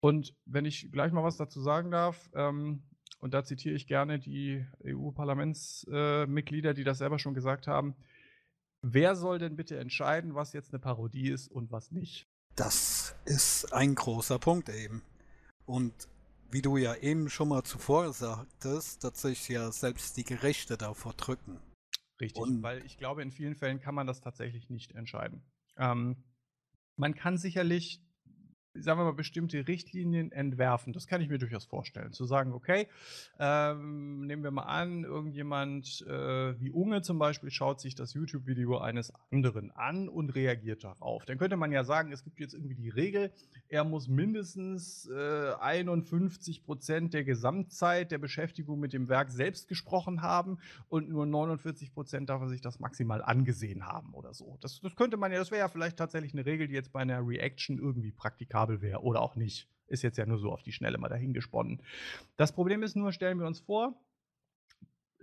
Und wenn ich gleich mal was dazu sagen darf, ähm, und da zitiere ich gerne die EU-Parlamentsmitglieder, äh, die das selber schon gesagt haben, wer soll denn bitte entscheiden, was jetzt eine Parodie ist und was nicht? Das ist ein großer Punkt eben. Und wie du ja eben schon mal zuvor sagtest, dass sich ja selbst die Gerichte davor drücken. Richtig, Und weil ich glaube, in vielen Fällen kann man das tatsächlich nicht entscheiden. Ähm, man kann sicherlich sagen wir mal, bestimmte Richtlinien entwerfen. Das kann ich mir durchaus vorstellen. Zu sagen, okay, ähm, nehmen wir mal an, irgendjemand äh, wie Unge zum Beispiel schaut sich das YouTube-Video eines anderen an und reagiert darauf. Dann könnte man ja sagen, es gibt jetzt irgendwie die Regel, er muss mindestens äh, 51 Prozent der Gesamtzeit der Beschäftigung mit dem Werk selbst gesprochen haben und nur 49 Prozent darf er sich das maximal angesehen haben oder so. Das, das könnte man ja, das wäre ja vielleicht tatsächlich eine Regel, die jetzt bei einer Reaction irgendwie praktikabel praktikabel wäre oder auch nicht. Ist jetzt ja nur so auf die Schnelle mal dahingesponnen. Das Problem ist nur, stellen wir uns vor,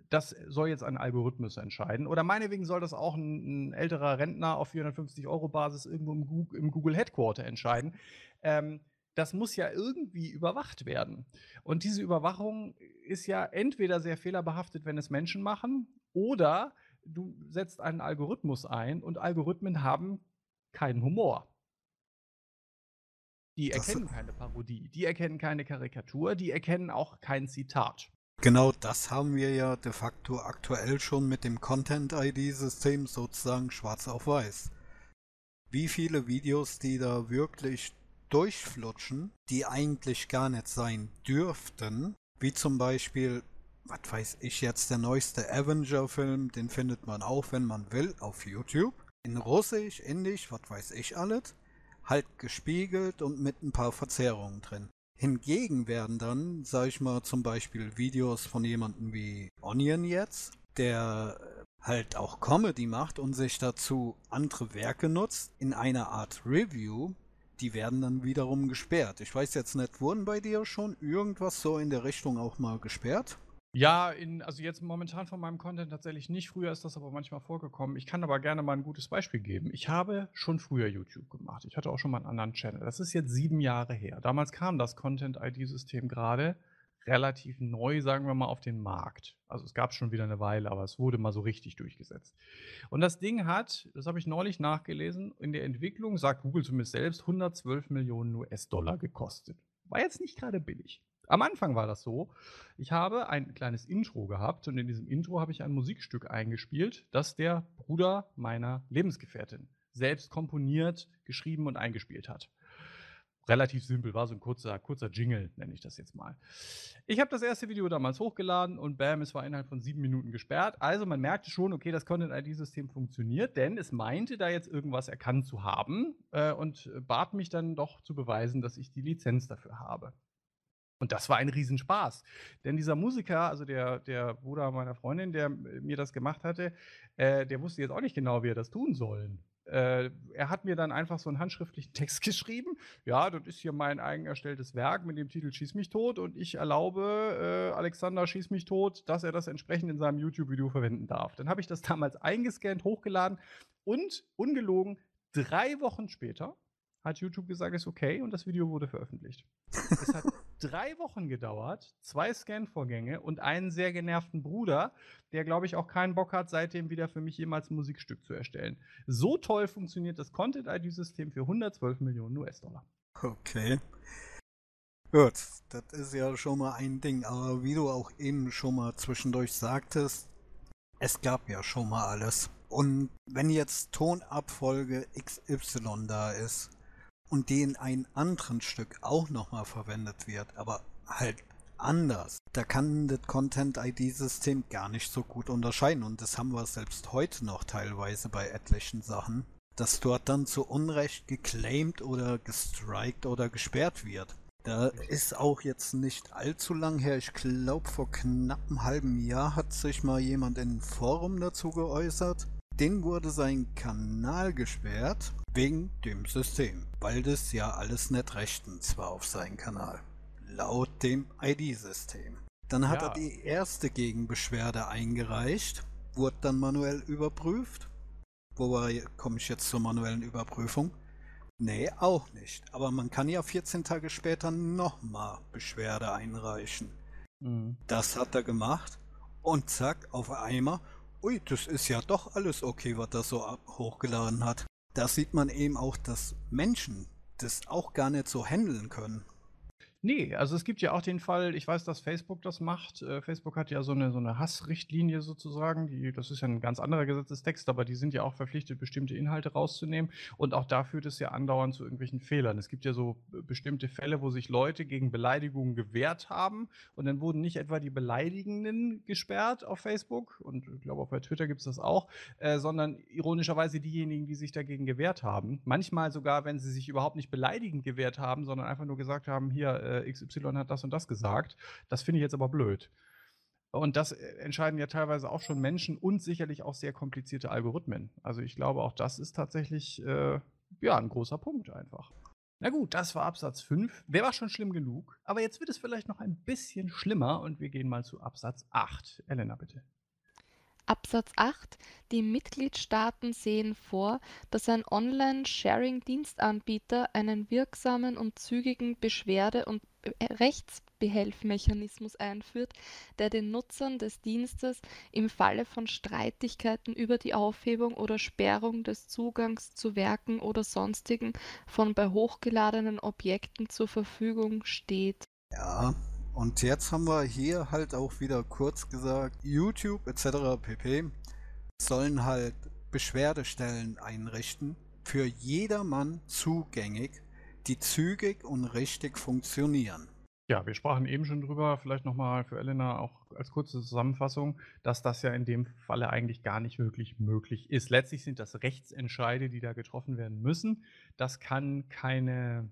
das soll jetzt ein Algorithmus entscheiden. Oder meinetwegen soll das auch ein, ein älterer Rentner auf 450 Euro Basis irgendwo im Google, im Google Headquarter entscheiden. Ähm, das muss ja irgendwie überwacht werden. Und diese Überwachung ist ja entweder sehr fehlerbehaftet, wenn es Menschen machen, oder du setzt einen Algorithmus ein und Algorithmen haben keinen Humor. Die erkennen das, keine Parodie, die erkennen keine Karikatur, die erkennen auch kein Zitat. Genau das haben wir ja de facto aktuell schon mit dem Content-ID-System sozusagen schwarz auf weiß. Wie viele Videos, die da wirklich durchflutschen, die eigentlich gar nicht sein dürften, wie zum Beispiel, was weiß ich jetzt, der neueste Avenger-Film, den findet man auch, wenn man will, auf YouTube. In Russisch, Indisch, was weiß ich alles halt gespiegelt und mit ein paar Verzerrungen drin. Hingegen werden dann, sag ich mal, zum Beispiel Videos von jemandem wie Onion jetzt, der halt auch Comedy macht und sich dazu andere Werke nutzt, in einer Art Review, die werden dann wiederum gesperrt. Ich weiß jetzt nicht, wurden bei dir schon irgendwas so in der Richtung auch mal gesperrt? Ja, in, also jetzt momentan von meinem Content tatsächlich nicht. Früher ist das aber manchmal vorgekommen. Ich kann aber gerne mal ein gutes Beispiel geben. Ich habe schon früher YouTube gemacht. Ich hatte auch schon mal einen anderen Channel. Das ist jetzt sieben Jahre her. Damals kam das Content-ID-System gerade relativ neu, sagen wir mal, auf den Markt. Also es gab schon wieder eine Weile, aber es wurde mal so richtig durchgesetzt. Und das Ding hat, das habe ich neulich nachgelesen, in der Entwicklung, sagt Google zumindest selbst, 112 Millionen US-Dollar gekostet. War jetzt nicht gerade billig. Am Anfang war das so. Ich habe ein kleines Intro gehabt und in diesem Intro habe ich ein Musikstück eingespielt, das der Bruder meiner Lebensgefährtin selbst komponiert, geschrieben und eingespielt hat. Relativ simpel, war so ein kurzer, kurzer Jingle, nenne ich das jetzt mal. Ich habe das erste Video damals hochgeladen und bam, es war innerhalb von sieben Minuten gesperrt. Also man merkte schon, okay, das Content-ID-System funktioniert, denn es meinte da jetzt irgendwas erkannt zu haben äh, und bat mich dann doch zu beweisen, dass ich die Lizenz dafür habe. Und das war ein Riesenspaß. Denn dieser Musiker, also der, der Bruder meiner Freundin, der mir das gemacht hatte, äh, der wusste jetzt auch nicht genau, wie er das tun soll. Äh, er hat mir dann einfach so einen handschriftlichen Text geschrieben. Ja, das ist hier mein eigen erstelltes Werk mit dem Titel Schieß mich tot und ich erlaube äh, Alexander Schieß mich tot, dass er das entsprechend in seinem YouTube-Video verwenden darf. Dann habe ich das damals eingescannt, hochgeladen und ungelogen drei Wochen später hat YouTube gesagt, ist okay und das Video wurde veröffentlicht. es hat drei Wochen gedauert, zwei Scan-Vorgänge und einen sehr genervten Bruder, der, glaube ich, auch keinen Bock hat, seitdem wieder für mich jemals ein Musikstück zu erstellen. So toll funktioniert das Content-ID-System für 112 Millionen US-Dollar. Okay. Gut, das ist ja schon mal ein Ding, aber wie du auch eben schon mal zwischendurch sagtest, es gab ja schon mal alles. Und wenn jetzt Tonabfolge XY da ist, und die in einem anderen Stück auch nochmal verwendet wird, aber halt anders. Da kann das Content-ID-System gar nicht so gut unterscheiden und das haben wir selbst heute noch teilweise bei etlichen Sachen, dass dort dann zu Unrecht geclaimed oder gestrikt oder gesperrt wird. Da ist auch jetzt nicht allzu lang her, ich glaube vor knapp einem halben Jahr hat sich mal jemand in Forum dazu geäußert. Den wurde sein Kanal gesperrt wegen dem System, weil das ja alles nicht rechtens war auf seinem Kanal. Laut dem ID-System. Dann hat ja. er die erste Gegenbeschwerde eingereicht, wurde dann manuell überprüft. Wobei komme ich jetzt zur manuellen Überprüfung? Nee, auch nicht. Aber man kann ja 14 Tage später nochmal Beschwerde einreichen. Mhm. Das hat er gemacht und zack, auf einmal ui, das ist ja doch alles okay, was das so hochgeladen hat. Da sieht man eben auch, dass Menschen das auch gar nicht so handeln können. Nee, also es gibt ja auch den Fall, ich weiß, dass Facebook das macht. Äh, Facebook hat ja so eine, so eine Hassrichtlinie sozusagen. Die, das ist ja ein ganz anderer Gesetzestext, aber die sind ja auch verpflichtet, bestimmte Inhalte rauszunehmen. Und auch da führt es ja andauernd zu irgendwelchen Fehlern. Es gibt ja so bestimmte Fälle, wo sich Leute gegen Beleidigungen gewehrt haben und dann wurden nicht etwa die Beleidigenden gesperrt auf Facebook und ich glaube auch bei Twitter gibt es das auch, äh, sondern ironischerweise diejenigen, die sich dagegen gewehrt haben. Manchmal sogar, wenn sie sich überhaupt nicht beleidigend gewehrt haben, sondern einfach nur gesagt haben, hier, äh, XY hat das und das gesagt. Das finde ich jetzt aber blöd. Und das äh, entscheiden ja teilweise auch schon Menschen und sicherlich auch sehr komplizierte Algorithmen. Also ich glaube, auch das ist tatsächlich äh, ja, ein großer Punkt einfach. Na gut, das war Absatz 5. Der war schon schlimm genug. Aber jetzt wird es vielleicht noch ein bisschen schlimmer und wir gehen mal zu Absatz 8. Elena, bitte. Absatz 8. Die Mitgliedstaaten sehen vor, dass ein Online-Sharing-Dienstanbieter einen wirksamen und zügigen Beschwerde- und Rechtsbehelfmechanismus einführt, der den Nutzern des Dienstes im Falle von Streitigkeiten über die Aufhebung oder Sperrung des Zugangs zu Werken oder sonstigen von bei hochgeladenen Objekten zur Verfügung steht. Ja, und jetzt haben wir hier halt auch wieder kurz gesagt, YouTube etc. pp. sollen halt Beschwerdestellen einrichten, für jedermann zugänglich, die zügig und richtig funktionieren. Ja, wir sprachen eben schon drüber, vielleicht nochmal für Elena auch als kurze Zusammenfassung, dass das ja in dem Falle eigentlich gar nicht wirklich möglich ist. Letztlich sind das Rechtsentscheide, die da getroffen werden müssen. Das kann keine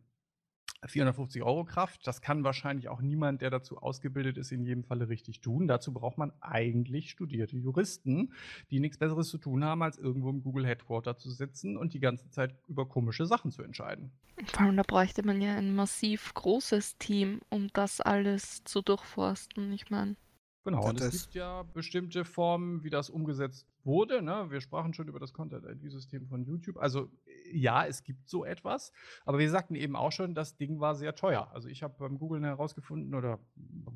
450 Euro Kraft. Das kann wahrscheinlich auch niemand, der dazu ausgebildet ist, in jedem Falle richtig tun. Dazu braucht man eigentlich studierte Juristen, die nichts Besseres zu tun haben, als irgendwo im Google Headquarter zu sitzen und die ganze Zeit über komische Sachen zu entscheiden. Vor allem, da bräuchte man ja ein massiv großes Team, um das alles zu durchforsten. Ich meine. Genau, und es gibt ja bestimmte Formen, wie das umgesetzt wurde. Ne? Wir sprachen schon über das Content-ID-System von YouTube. Also ja, es gibt so etwas, aber wir sagten eben auch schon, das Ding war sehr teuer. Also ich habe beim Googlen herausgefunden, oder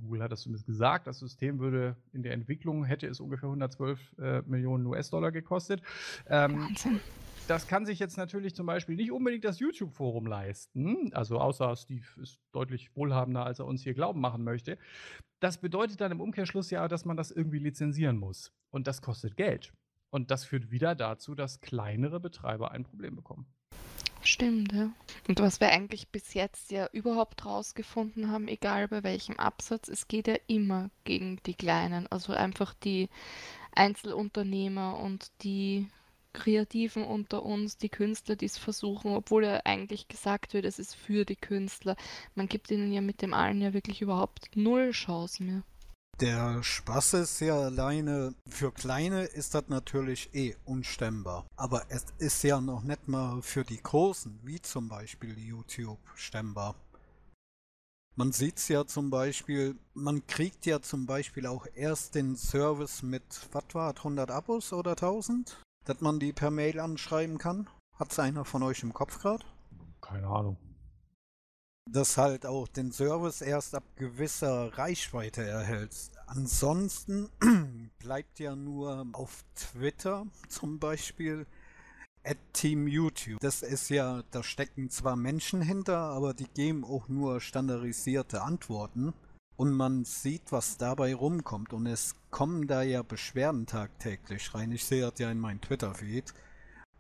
Google hat das zumindest gesagt, das System würde in der Entwicklung, hätte es ungefähr 112 äh, Millionen US-Dollar gekostet. Ähm, Wahnsinn das kann sich jetzt natürlich zum Beispiel nicht unbedingt das YouTube-Forum leisten. Also außer Steve ist deutlich wohlhabender, als er uns hier glauben machen möchte. Das bedeutet dann im Umkehrschluss ja, dass man das irgendwie lizenzieren muss. Und das kostet Geld. Und das führt wieder dazu, dass kleinere Betreiber ein Problem bekommen. Stimmt, ja. Und was wir eigentlich bis jetzt ja überhaupt rausgefunden haben, egal bei welchem Absatz, es geht ja immer gegen die Kleinen. Also einfach die Einzelunternehmer und die Kreativen unter uns, die Künstler, die es versuchen, obwohl ja eigentlich gesagt wird, es ist für die Künstler. Man gibt ihnen ja mit dem allen ja wirklich überhaupt null Chance mehr. Der Spaß ist ja alleine, für Kleine ist das natürlich eh unstemmbar. Aber es ist ja noch nicht mal für die Großen, wie zum Beispiel YouTube, stemmbar. Man sieht es ja zum Beispiel, man kriegt ja zum Beispiel auch erst den Service mit, was war 100 Abos oder 1000? dass man die per Mail anschreiben kann? Hat es einer von euch im Kopf gerade? Keine Ahnung. Dass halt auch den Service erst ab gewisser Reichweite erhältst. Ansonsten bleibt ja nur auf Twitter zum Beispiel at Team YouTube. Das ist ja, da stecken zwar Menschen hinter, aber die geben auch nur standardisierte Antworten und man sieht, was dabei rumkommt. Und es kommen da ja Beschwerden tagtäglich rein. Ich sehe das ja in meinem Twitter-Feed.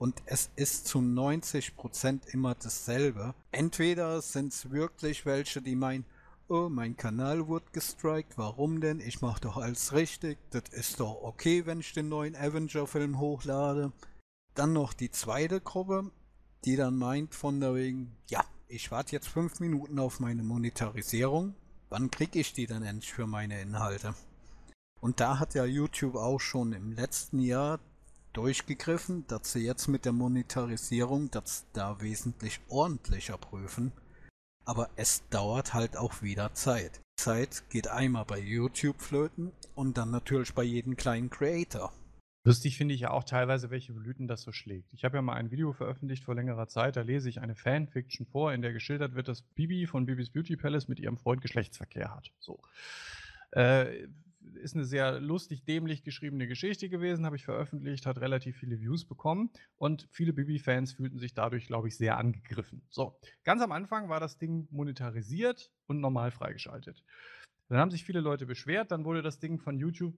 Und es ist zu 90% immer dasselbe. Entweder sind es wirklich welche, die meinen, oh, mein Kanal wurde gestrikt, warum denn? Ich mache doch alles richtig. Das ist doch okay, wenn ich den neuen Avenger-Film hochlade. Dann noch die zweite Gruppe, die dann meint von der wegen, ja, ich warte jetzt fünf Minuten auf meine Monetarisierung wann kriege ich die denn endlich für meine Inhalte? Und da hat ja YouTube auch schon im letzten Jahr durchgegriffen, dass sie jetzt mit der Monetarisierung das da wesentlich ordentlicher prüfen. Aber es dauert halt auch wieder Zeit. Zeit geht einmal bei YouTube flöten und dann natürlich bei jedem kleinen Creator. Lustig finde ich ja auch teilweise, welche Blüten das so schlägt. Ich habe ja mal ein Video veröffentlicht vor längerer Zeit, da lese ich eine Fanfiction vor, in der geschildert wird, dass Bibi von Bibis Beauty Palace mit ihrem Freund Geschlechtsverkehr hat. So. Äh, ist eine sehr lustig, dämlich geschriebene Geschichte gewesen, habe ich veröffentlicht, hat relativ viele Views bekommen und viele Bibi-Fans fühlten sich dadurch, glaube ich, sehr angegriffen. So, ganz am Anfang war das Ding monetarisiert und normal freigeschaltet. Dann haben sich viele Leute beschwert, dann wurde das Ding von YouTube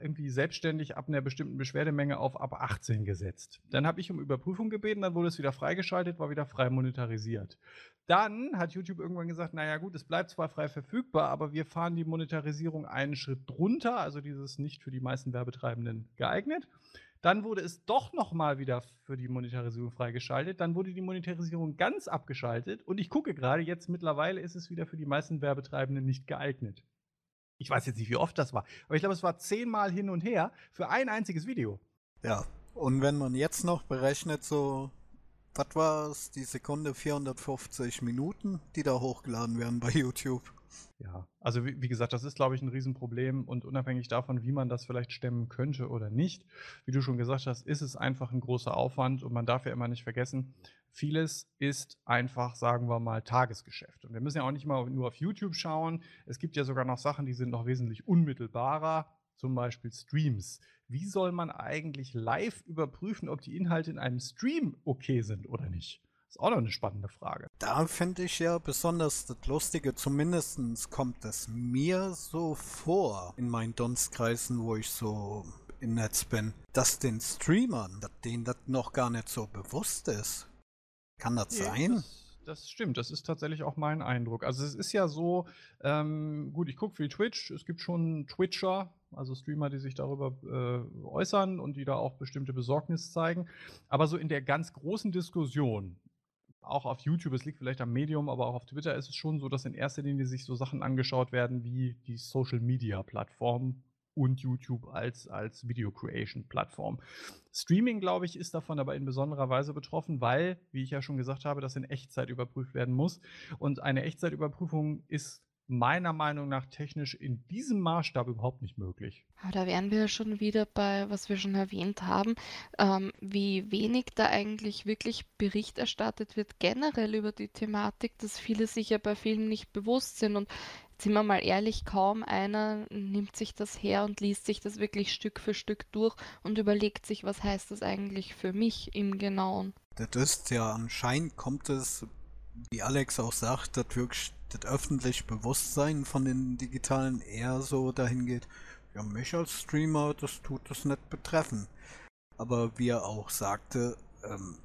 irgendwie selbstständig ab einer bestimmten Beschwerdemenge auf ab 18 gesetzt. Dann habe ich um Überprüfung gebeten, dann wurde es wieder freigeschaltet, war wieder frei monetarisiert. Dann hat YouTube irgendwann gesagt, naja gut, es bleibt zwar frei verfügbar, aber wir fahren die Monetarisierung einen Schritt drunter, also dieses nicht für die meisten Werbetreibenden geeignet. Dann wurde es doch nochmal wieder für die Monetarisierung freigeschaltet. Dann wurde die Monetarisierung ganz abgeschaltet. Und ich gucke gerade, jetzt mittlerweile ist es wieder für die meisten Werbetreibenden nicht geeignet. Ich weiß jetzt nicht, wie oft das war, aber ich glaube, es war zehnmal hin und her für ein einziges Video. Ja, und wenn man jetzt noch berechnet, so, was war es, die Sekunde 450 Minuten, die da hochgeladen werden bei YouTube. Ja, also wie, wie gesagt, das ist, glaube ich, ein Riesenproblem und unabhängig davon, wie man das vielleicht stemmen könnte oder nicht, wie du schon gesagt hast, ist es einfach ein großer Aufwand und man darf ja immer nicht vergessen, vieles ist einfach, sagen wir mal, Tagesgeschäft. Und wir müssen ja auch nicht mal nur auf YouTube schauen. Es gibt ja sogar noch Sachen, die sind noch wesentlich unmittelbarer, zum Beispiel Streams. Wie soll man eigentlich live überprüfen, ob die Inhalte in einem Stream okay sind oder nicht? Ist auch noch eine spannende Frage. Da finde ich ja besonders das Lustige, zumindest kommt es mir so vor in meinen Dunstkreisen, wo ich so im Netz bin, dass den Streamern, dass denen das noch gar nicht so bewusst ist. Kann das Nee, sein? das, das stimmt. Das ist tatsächlich auch mein Eindruck. Also es ist ja so, ähm, gut, ich gucke viel Twitch. Es gibt schon Twitcher, also Streamer, die sich darüber äh, äußern und die da auch bestimmte Besorgnis zeigen. Aber so in der ganz großen Diskussion, auch auf YouTube, es liegt vielleicht am Medium, aber auch auf Twitter ist es schon so, dass in erster Linie sich so Sachen angeschaut werden wie die Social Media Plattform und YouTube als, als Video Creation Plattform. Streaming, glaube ich, ist davon aber in besonderer Weise betroffen, weil, wie ich ja schon gesagt habe, das in Echtzeit überprüft werden muss. Und eine Echtzeitüberprüfung ist meiner Meinung nach technisch in diesem Maßstab überhaupt nicht möglich. Aber da wären wir ja schon wieder bei, was wir schon erwähnt haben, ähm, wie wenig da eigentlich wirklich Bericht erstattet wird, generell über die Thematik, dass viele sich ja bei vielen nicht bewusst sind. Und jetzt sind wir mal ehrlich, kaum einer nimmt sich das her und liest sich das wirklich Stück für Stück durch und überlegt sich, was heißt das eigentlich für mich im Genauen. Das ist ja anscheinend kommt es, wie Alex auch sagt, dass wirklich das öffentliche Bewusstsein von den Digitalen eher so dahin geht, ja, mich als Streamer, das tut das nicht betreffen. Aber wie er auch sagte, ähm,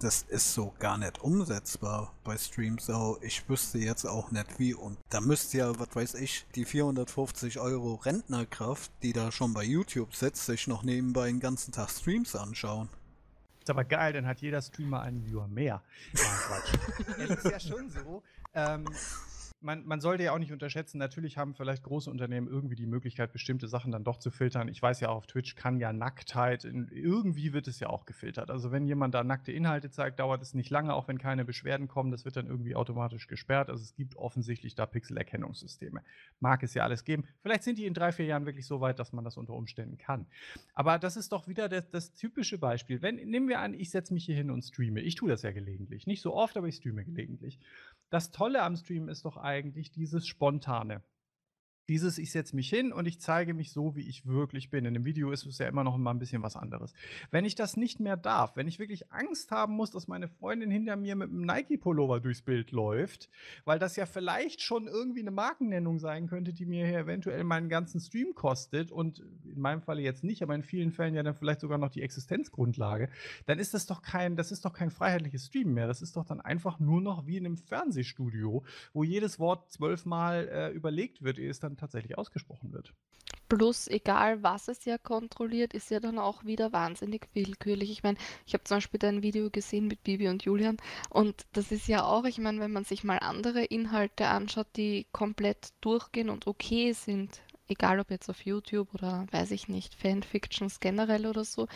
das ist so gar nicht umsetzbar bei Streams. Auch ich wüsste jetzt auch nicht wie. Und da müsste ja, was weiß ich, die 450 Euro Rentnerkraft, die da schon bei YouTube sitzt, sich noch nebenbei den ganzen Tag Streams anschauen. Ist aber geil, dann hat jeder Streamer einen Viewer mehr. Nein, Quatsch. es ist ja schon so. Ähm, man, man sollte ja auch nicht unterschätzen, natürlich haben vielleicht große Unternehmen irgendwie die Möglichkeit, bestimmte Sachen dann doch zu filtern. Ich weiß ja auf Twitch kann ja Nacktheit, in, irgendwie wird es ja auch gefiltert. Also wenn jemand da nackte Inhalte zeigt, dauert es nicht lange, auch wenn keine Beschwerden kommen, das wird dann irgendwie automatisch gesperrt. Also es gibt offensichtlich da Pixelerkennungssysteme. Mag es ja alles geben. Vielleicht sind die in drei, vier Jahren wirklich so weit, dass man das unter Umständen kann. Aber das ist doch wieder das, das typische Beispiel. Wenn, nehmen wir an, ich setze mich hier hin und streame. Ich tue das ja gelegentlich. Nicht so oft, aber ich streame gelegentlich. Das Tolle am Stream ist doch eigentlich dieses Spontane. Dieses, ich setze mich hin und ich zeige mich so, wie ich wirklich bin. In dem Video ist es ja immer noch mal ein bisschen was anderes. Wenn ich das nicht mehr darf, wenn ich wirklich Angst haben muss, dass meine Freundin hinter mir mit einem Nike-Pullover durchs Bild läuft, weil das ja vielleicht schon irgendwie eine Markennennung sein könnte, die mir hier eventuell meinen ganzen Stream kostet und in meinem Falle jetzt nicht, aber in vielen Fällen ja dann vielleicht sogar noch die Existenzgrundlage, dann ist das doch kein, das ist doch kein freiheitliches Stream mehr. Das ist doch dann einfach nur noch wie in einem Fernsehstudio, wo jedes Wort zwölfmal äh, überlegt wird, ehe es dann tatsächlich ausgesprochen wird. Plus, egal was es ja kontrolliert, ist ja dann auch wieder wahnsinnig willkürlich. Ich meine, ich habe zum Beispiel dein Video gesehen mit Bibi und Julian und das ist ja auch, ich meine, wenn man sich mal andere Inhalte anschaut, die komplett durchgehen und okay sind, egal ob jetzt auf YouTube oder weiß ich nicht, Fanfictions generell oder so,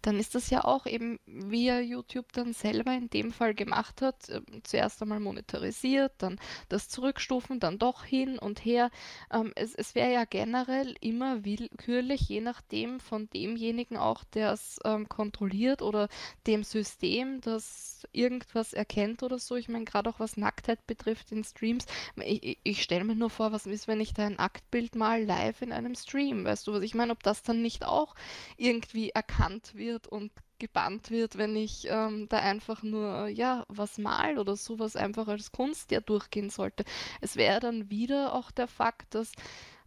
dann ist das ja auch eben, wie er YouTube dann selber in dem Fall gemacht hat, äh, zuerst einmal monetarisiert, dann das Zurückstufen, dann doch hin und her. Ähm, es es wäre ja generell immer willkürlich, je nachdem von demjenigen auch, der es ähm, kontrolliert oder dem System, das irgendwas erkennt oder so. Ich meine, gerade auch was Nacktheit betrifft in Streams. Ich, ich, ich stelle mir nur vor, was ist, wenn ich da ein Aktbild mal live in einem Stream, weißt du was ich meine? Ob das dann nicht auch irgendwie erkannt wird und gebannt wird, wenn ich ähm, da einfach nur, ja, was mal oder sowas einfach als Kunst ja durchgehen sollte. Es wäre dann wieder auch der Fakt, dass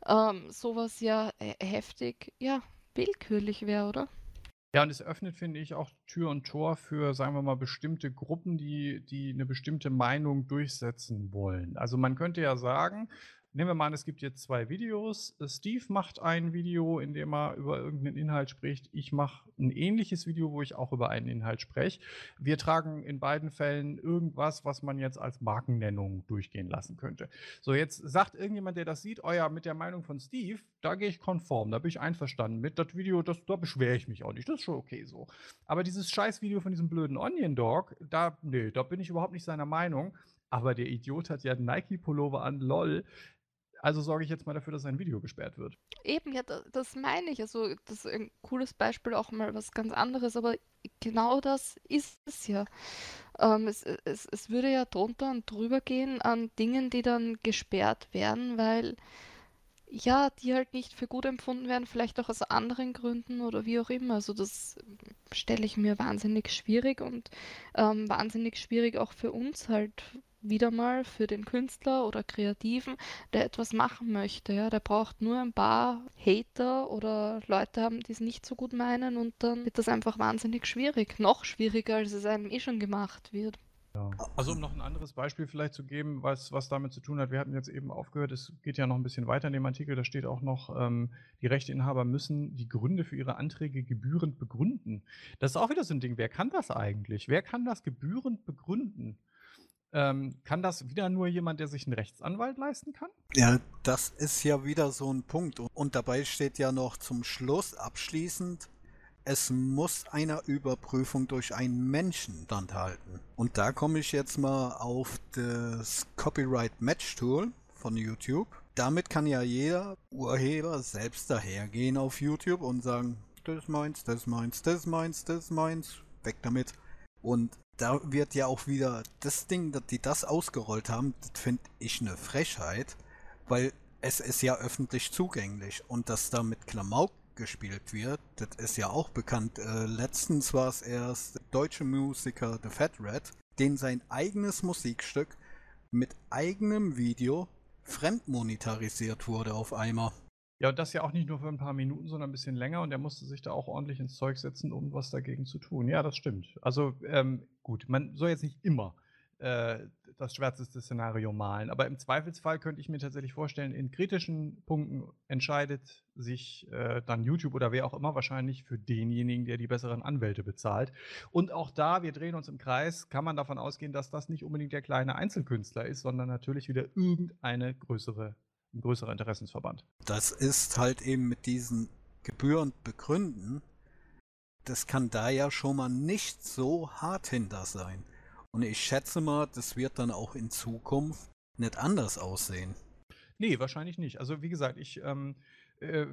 ähm, sowas ja he- heftig, ja, willkürlich wäre, oder? Ja, und es öffnet, finde ich, auch Tür und Tor für, sagen wir mal, bestimmte Gruppen, die, die eine bestimmte Meinung durchsetzen wollen. Also man könnte ja sagen, nehmen wir mal an, es gibt jetzt zwei Videos. Äh, Steve macht ein Video, in dem er über irgendeinen Inhalt spricht. Ich mache ein ähnliches Video, wo ich auch über einen Inhalt spreche. Wir tragen in beiden Fällen irgendwas, was man jetzt als Markennennung durchgehen lassen könnte. So, jetzt sagt irgendjemand, der das sieht, oh ja, mit der Meinung von Steve, da gehe ich konform, da bin ich einverstanden mit. Das Video, das, da beschwere ich mich auch nicht. Das ist schon okay so. Aber dieses Scheißvideo von diesem blöden Onion Dog, da, nee, da bin ich überhaupt nicht seiner Meinung. aber der Idiot hat ja einen Nike-Pullover an, lol. Also sorge ich jetzt mal dafür, dass sein Video gesperrt wird. Eben, ja, das, das meine ich. Also, das ist ein cooles Beispiel, auch mal was ganz anderes, aber genau das ist es ja. Ähm, es, es, es würde ja drunter und drüber gehen an Dingen, die dann gesperrt werden, weil ja, die halt nicht für gut empfunden werden, vielleicht auch aus anderen Gründen oder wie auch immer. Also das stelle ich mir wahnsinnig schwierig und ähm, wahnsinnig schwierig auch für uns halt wieder mal für den Künstler oder Kreativen, der etwas machen möchte. Ja, der braucht nur ein paar Hater oder Leute haben, die es nicht so gut meinen und dann wird das einfach wahnsinnig schwierig. Noch schwieriger, als es einem eh schon gemacht wird. Ja. Also um noch ein anderes Beispiel vielleicht zu geben, was, was damit zu tun hat, wir hatten jetzt eben aufgehört, es geht ja noch ein bisschen weiter in dem Artikel, da steht auch noch, ähm, die Rechteinhaber müssen die Gründe für ihre Anträge gebührend begründen. Das ist auch wieder so ein Ding, wer kann das eigentlich? Wer kann das gebührend begründen? Ähm, kann das wieder nur jemand, der sich einen Rechtsanwalt leisten kann? Ja, das ist ja wieder so ein Punkt. Und dabei steht ja noch zum Schluss abschließend, es muss einer Überprüfung durch einen Menschen standhalten. Und da komme ich jetzt mal auf das Copyright Match Tool von YouTube. Damit kann ja jeder Urheber selbst dahergehen auf YouTube und sagen, das ist meins, das ist meins, das ist meins, das ist meins, weg damit. Und da wird ja auch wieder das Ding, dass die das ausgerollt haben, das finde ich eine Frechheit, weil es ist ja öffentlich zugänglich und dass da mit Klamauk gespielt wird, das ist ja auch bekannt. Äh, letztens war es erst deutsche Musiker The Fat Red, den sein eigenes Musikstück mit eigenem Video fremdmonetarisiert wurde auf einmal. Ja, und das ja auch nicht nur für ein paar Minuten, sondern ein bisschen länger und er musste sich da auch ordentlich ins Zeug setzen, um was dagegen zu tun. Ja, das stimmt. Also ähm, gut, man soll jetzt nicht immer äh, das schwärzeste Szenario malen. Aber im Zweifelsfall könnte ich mir tatsächlich vorstellen, in kritischen Punkten entscheidet sich äh, dann YouTube oder wer auch immer wahrscheinlich für denjenigen, der die besseren Anwälte bezahlt. Und auch da, wir drehen uns im Kreis, kann man davon ausgehen, dass das nicht unbedingt der kleine Einzelkünstler ist, sondern natürlich wieder irgendeine größere, ein größerer Interessensverband. Das ist halt eben mit diesen Gebühren begründen. Das kann da ja schon mal nicht so hart hinter sein. Und ich schätze mal, das wird dann auch in Zukunft nicht anders aussehen. Nee, wahrscheinlich nicht. Also wie gesagt, ich ähm, äh,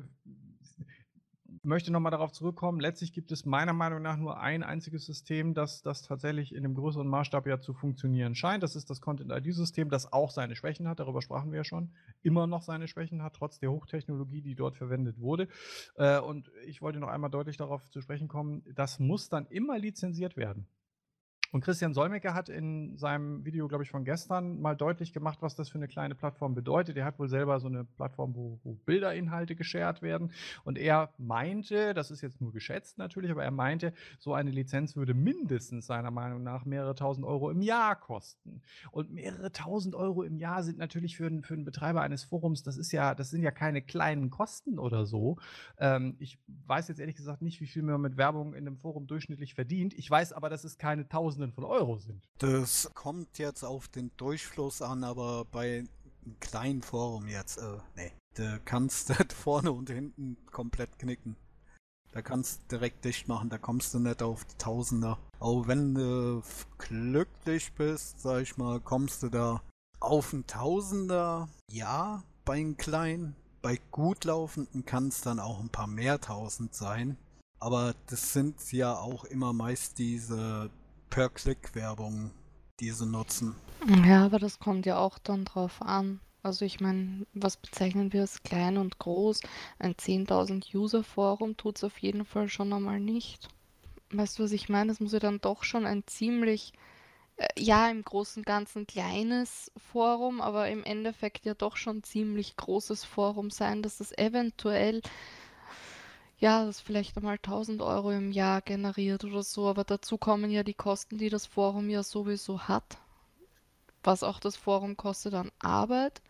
möchte nochmal darauf zurückkommen. Letztlich gibt es meiner Meinung nach nur ein einziges System, das, das tatsächlich in einem größeren Maßstab ja zu funktionieren scheint. Das ist das Content-ID-System, das auch seine Schwächen hat. Darüber sprachen wir ja schon. Immer noch seine Schwächen hat, trotz der Hochtechnologie, die dort verwendet wurde. Äh, und ich wollte noch einmal deutlich darauf zu sprechen kommen, das muss dann immer lizenziert werden. Und Christian Solmecke hat in seinem Video, glaube ich, von gestern mal deutlich gemacht, was das für eine kleine Plattform bedeutet. Er hat wohl selber so eine Plattform, wo, wo Bilderinhalte geshared werden. Und er meinte, das ist jetzt nur geschätzt natürlich, aber er meinte, so eine Lizenz würde mindestens seiner Meinung nach mehrere tausend Euro im Jahr kosten. Und mehrere tausend Euro im Jahr sind natürlich für, einen, für einen Betreiber eines Forums, das ist ja, das sind ja keine kleinen Kosten oder so. Ähm, ich weiß jetzt ehrlich gesagt nicht, wie viel man mit Werbung in einem Forum durchschnittlich verdient. Ich weiß aber, dass es keine tausend Tausenden von Euro sind. Das kommt jetzt auf den Durchfluss an, aber bei einem kleinen Forum jetzt, äh, nee. Da kannst du vorne und hinten komplett knicken. Da kannst du direkt dicht machen, da kommst du nicht auf die Tausender. Auch wenn du glücklich bist, sag ich mal, kommst du da auf einen Tausender, ja, bei einem kleinen. Bei gut laufenden kann es dann auch ein paar mehr tausend sein. Aber das sind ja auch immer meist diese Per-Click-Werbung, die sie nutzen. Ja, aber das kommt ja auch dann drauf an. Also ich meine, was bezeichnen wir als klein und groß? Ein 10.000 User-Forum tut es auf jeden Fall schon einmal nicht. Weißt du, was ich meine? Das muss ja dann doch schon ein ziemlich, äh, ja, im Großen und Ganzen kleines Forum, aber im Endeffekt ja doch schon ziemlich großes Forum sein, dass das eventuell ja, das vielleicht einmal 1000 Euro im Jahr generiert oder so, aber dazu kommen ja die Kosten, die das Forum ja sowieso hat. Was auch das Forum kostet an Arbeit.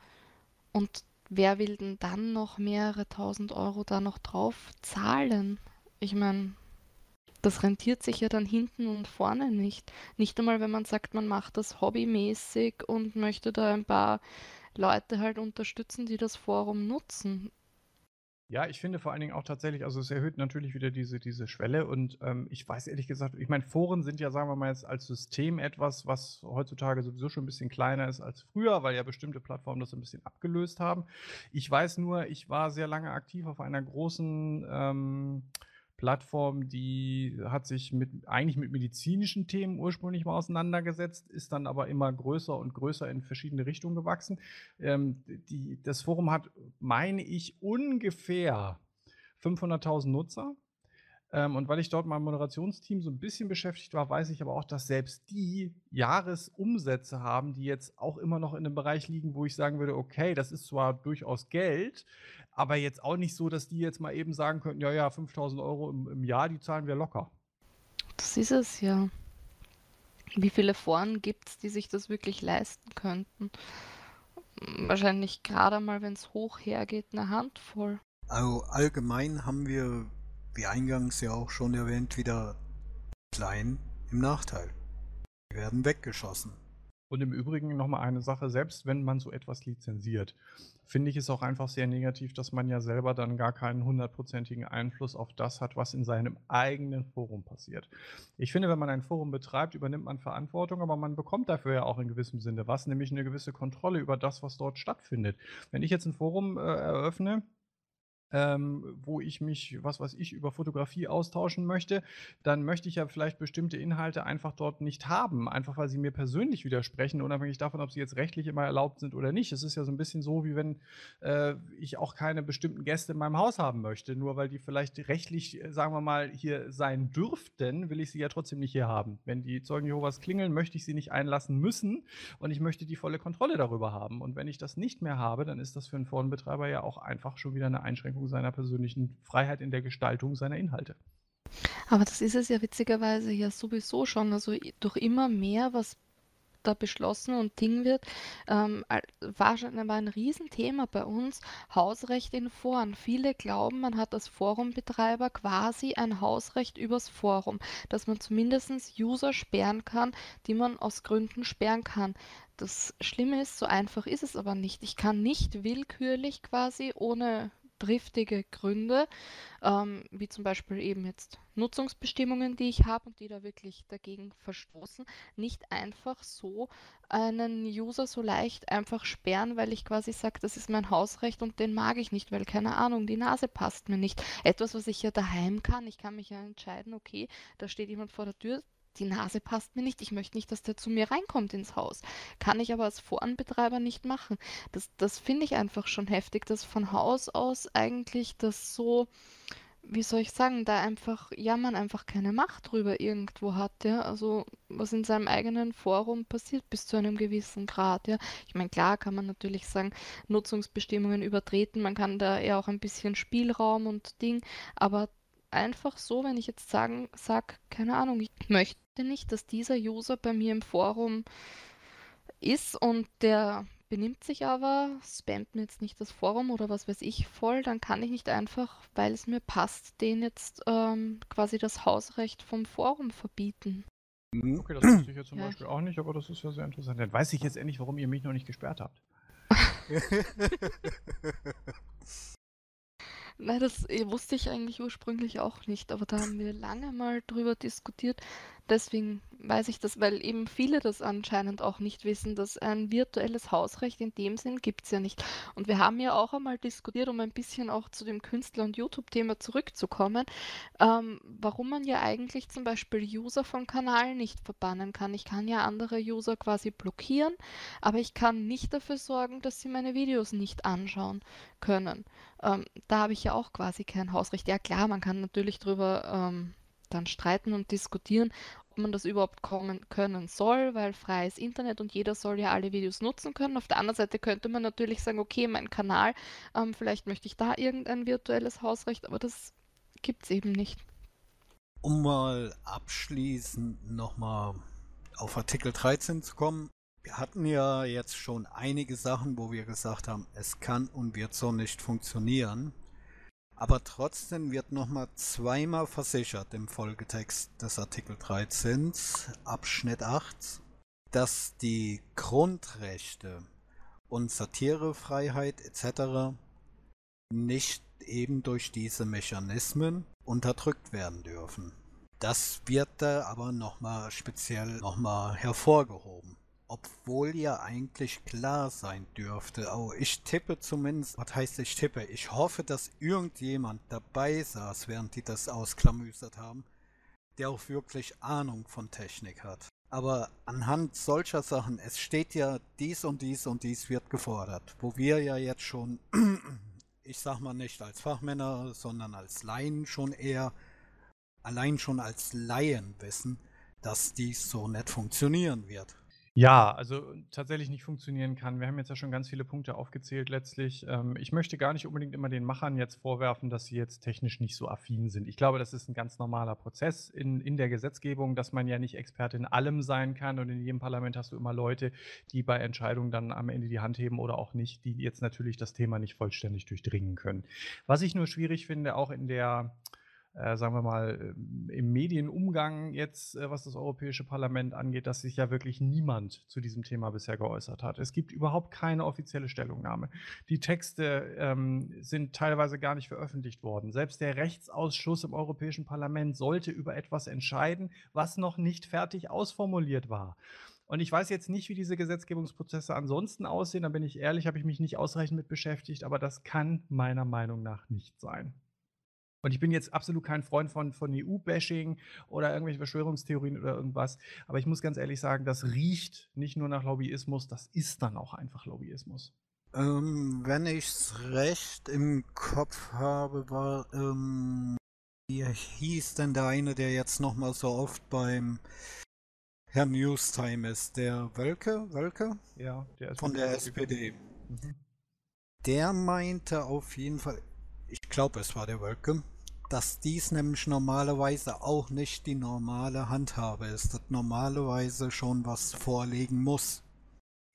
Und wer will denn dann noch mehrere tausend Euro da noch drauf zahlen? Ich meine, das rentiert sich ja dann hinten und vorne nicht. Nicht einmal, wenn man sagt, man macht das hobbymäßig und möchte da ein paar Leute halt unterstützen, die das Forum nutzen. Ja, ich finde vor allen Dingen auch tatsächlich, also es erhöht natürlich wieder diese, diese Schwelle und ähm, ich weiß ehrlich gesagt, ich meine, Foren sind ja, sagen wir mal jetzt als System etwas, was heutzutage sowieso schon ein bisschen kleiner ist als früher, weil ja bestimmte Plattformen das ein bisschen abgelöst haben. Ich weiß nur, ich war sehr lange aktiv auf einer großen ähm, Plattform, die hat sich mit, eigentlich mit medizinischen Themen ursprünglich mal auseinandergesetzt, ist dann aber immer größer und größer in verschiedene Richtungen gewachsen. Ähm, die, das Forum hat, meine ich, ungefähr 500.000 Nutzer. Ähm, und weil ich dort im Moderationsteam so ein bisschen beschäftigt war, weiß ich aber auch, dass selbst die Jahresumsätze haben, die jetzt auch immer noch in einem Bereich liegen, wo ich sagen würde, okay, das ist zwar durchaus Geld, aber jetzt auch nicht so, dass die jetzt mal eben sagen könnten, ja, ja, 5000 Euro im, im Jahr, die zahlen wir locker. Das ist es ja. Wie viele Foren gibt es, die sich das wirklich leisten könnten? Wahrscheinlich gerade mal, wenn es hoch hergeht, eine Handvoll. Also allgemein haben wir wie eingangs ja auch schon erwähnt, wieder klein im Nachteil. Die werden weggeschossen. Und im Übrigen nochmal eine Sache, selbst wenn man so etwas lizenziert, finde ich es auch einfach sehr negativ, dass man ja selber dann gar keinen hundertprozentigen Einfluss auf das hat, was in seinem eigenen Forum passiert. Ich finde, wenn man ein Forum betreibt, übernimmt man Verantwortung, aber man bekommt dafür ja auch in gewissem Sinne was, nämlich eine gewisse Kontrolle über das, was dort stattfindet. Wenn ich jetzt ein Forum äh, eröffne, ähm, wo ich mich, was weiß ich, über Fotografie austauschen möchte, dann möchte ich ja vielleicht bestimmte Inhalte einfach dort nicht haben, einfach weil sie mir persönlich widersprechen, unabhängig davon, ob sie jetzt rechtlich immer erlaubt sind oder nicht. Es ist ja so ein bisschen so, wie wenn äh, ich auch keine bestimmten Gäste in meinem Haus haben möchte, nur weil die vielleicht rechtlich, äh, sagen wir mal, hier sein dürften, will ich sie ja trotzdem nicht hier haben. Wenn die Zeugen Jehovas klingeln, möchte ich sie nicht einlassen müssen und ich möchte die volle Kontrolle darüber haben. Und wenn ich das nicht mehr habe, dann ist das für einen Forenbetreiber ja auch einfach schon wieder eine Einschränkung Einschränkung seiner persönlichen Freiheit in der Gestaltung seiner Inhalte. Aber das ist es ja witzigerweise ja sowieso schon. Also durch immer mehr, was da beschlossen und Ding wird, ähm, war schon war ein Riesenthema bei uns, Hausrecht in Foren. Viele glauben, man hat als Forumbetreiber quasi ein Hausrecht übers Forum, dass man zumindest User sperren kann, die man aus Gründen sperren kann. Das Schlimme ist, so einfach ist es aber nicht. Ich kann nicht willkürlich quasi ohne triftige Gründe, ähm, wie zum Beispiel eben jetzt Nutzungsbestimmungen, die ich habe und die da wirklich dagegen verstoßen, nicht einfach so einen User so leicht einfach sperren, weil ich quasi sage, das ist mein Hausrecht und den mag ich nicht, weil keine Ahnung, die Nase passt mir nicht. Etwas, was ich ja daheim kann, ich kann mich ja entscheiden, okay, da steht jemand vor der Tür, die Nase passt mir nicht, ich möchte nicht, dass der zu mir reinkommt ins Haus. Kann ich aber als Voranbetreiber nicht machen. Das, das finde ich einfach schon heftig, dass von Haus aus eigentlich das so, wie soll ich sagen, da einfach, ja, man einfach keine Macht drüber irgendwo hat, ja. Also was in seinem eigenen Forum passiert bis zu einem gewissen Grad, ja. Ich meine, klar kann man natürlich sagen, Nutzungsbestimmungen übertreten, man kann da eher auch ein bisschen Spielraum und Ding, aber einfach so, wenn ich jetzt sagen, sag, keine Ahnung, ich möchte nicht, dass dieser User bei mir im Forum ist und der benimmt sich aber, spammt mir jetzt nicht das Forum oder was weiß ich voll, dann kann ich nicht einfach, weil es mir passt, den jetzt ähm, quasi das Hausrecht vom Forum verbieten. Mhm. Okay, das wusste ich jetzt zum ja. Beispiel auch nicht, aber das ist ja sehr interessant. Dann weiß ich jetzt endlich, warum ihr mich noch nicht gesperrt habt. Nein, das eh, wusste ich eigentlich ursprünglich auch nicht, aber da haben wir lange mal drüber diskutiert. Deswegen weiß ich das, weil eben viele das anscheinend auch nicht wissen, dass ein virtuelles Hausrecht in dem Sinn gibt es ja nicht. Und wir haben ja auch einmal diskutiert, um ein bisschen auch zu dem Künstler- und YouTube-Thema zurückzukommen, ähm, warum man ja eigentlich zum Beispiel User vom Kanal nicht verbannen kann. Ich kann ja andere User quasi blockieren, aber ich kann nicht dafür sorgen, dass sie meine Videos nicht anschauen können. Ähm, da habe ich ja auch quasi kein Hausrecht. Ja klar, man kann natürlich drüber ähm, dann streiten und diskutieren, ob man das überhaupt kommen können soll, weil freies Internet und jeder soll ja alle Videos nutzen können. Auf der anderen Seite könnte man natürlich sagen, okay, mein Kanal, ähm, vielleicht möchte ich da irgendein virtuelles Hausrecht, aber das gibt es eben nicht. Um mal abschließend nochmal auf Artikel 13 zu kommen. Wir hatten ja jetzt schon einige Sachen, wo wir gesagt haben, es kann und wird so nicht funktionieren. Aber trotzdem wird nochmal zweimal versichert im Folgetext des Artikel 13 Abschnitt 8, dass die Grundrechte und Satirefreiheit etc. nicht eben durch diese Mechanismen unterdrückt werden dürfen. Das wird da aber nochmal speziell nochmal hervorgehoben. Obwohl ja eigentlich klar sein dürfte, oh, ich tippe zumindest, was heißt ich tippe? Ich hoffe, dass irgendjemand dabei saß, während die das ausklamüsert haben, der auch wirklich Ahnung von Technik hat. Aber anhand solcher Sachen, es steht ja dies und dies und dies wird gefordert, wo wir ja jetzt schon, ich sag mal nicht als Fachmänner, sondern als Laien schon eher, allein schon als Laien wissen, dass dies so nicht funktionieren wird. Ja, also tatsächlich nicht funktionieren kann. Wir haben jetzt ja schon ganz viele Punkte aufgezählt letztlich. Ähm, ich möchte gar nicht unbedingt immer den Machern jetzt vorwerfen, dass sie jetzt technisch nicht so affin sind. Ich glaube, das ist ein ganz normaler Prozess in, in der Gesetzgebung, dass man ja nicht Experte in allem sein kann und in jedem Parlament hast du immer Leute, die bei Entscheidungen dann am Ende die Hand heben oder auch nicht, die jetzt natürlich das Thema nicht vollständig durchdringen können. Was ich nur schwierig finde, auch in der äh, sagen wir mal, ähm, im Medienumgang jetzt, äh, was das Europäische Parlament angeht, dass sich ja wirklich niemand zu diesem Thema bisher geäußert hat. Es gibt überhaupt keine offizielle Stellungnahme. Die Texte ähm, sind teilweise gar nicht veröffentlicht worden. Selbst der Rechtsausschuss im Europäischen Parlament sollte über etwas entscheiden, was noch nicht fertig ausformuliert war. Und ich weiß jetzt nicht, wie diese Gesetzgebungsprozesse ansonsten aussehen. Da bin ich ehrlich, habe ich mich nicht ausreichend mit beschäftigt, aber das kann meiner Meinung nach nicht sein. Und ich bin jetzt absolut kein Freund von, von EU-Bashing oder irgendwelche Verschwörungstheorien oder irgendwas. Aber ich muss ganz ehrlich sagen, das riecht nicht nur nach Lobbyismus, das ist dann auch einfach Lobbyismus. Ähm, wenn ich's recht im Kopf habe, war, ähm, wie hieß denn der eine, der jetzt nochmal so oft beim Herrn Newstime ist? Der Wölke? Wölke? Ja, der ist von der SPD. Mhm. Der meinte auf jeden Fall, ich glaube, es war der Wölke, dass dies nämlich normalerweise auch nicht die normale Handhabe ist, dass normalerweise schon was vorlegen muss.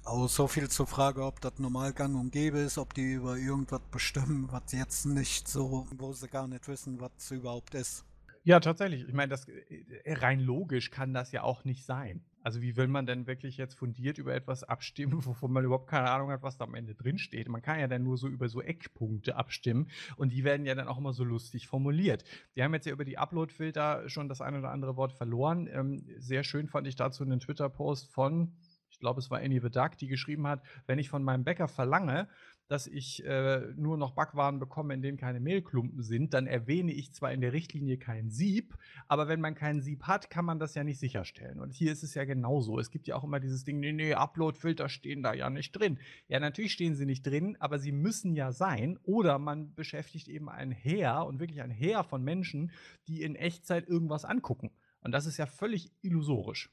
Aber so viel zur Frage, ob das normal gang und gäbe ist, ob die über irgendwas bestimmen, was jetzt nicht so, wo sie gar nicht wissen, was es überhaupt ist. Ja, tatsächlich. Ich meine, das äh, rein logisch kann das ja auch nicht sein. Also, wie will man denn wirklich jetzt fundiert über etwas abstimmen, wovon man überhaupt keine Ahnung hat, was da am Ende drinsteht? Man kann ja dann nur so über so Eckpunkte abstimmen und die werden ja dann auch immer so lustig formuliert. Wir haben jetzt ja über die Upload-Filter schon das ein oder andere Wort verloren. Ähm, sehr schön fand ich dazu einen Twitter-Post von, ich glaube, es war Annie Duck, die geschrieben hat, wenn ich von meinem Bäcker verlange, dass ich äh, nur noch Backwaren bekomme, in denen keine Mehlklumpen sind, dann erwähne ich zwar in der Richtlinie kein Sieb, aber wenn man kein Sieb hat, kann man das ja nicht sicherstellen. Und hier ist es ja genauso. Es gibt ja auch immer dieses Ding, nee, nee, Upload-Filter stehen da ja nicht drin. Ja, natürlich stehen sie nicht drin, aber sie müssen ja sein. Oder man beschäftigt eben ein Heer und wirklich ein Heer von Menschen, die in Echtzeit irgendwas angucken. Und das ist ja völlig illusorisch.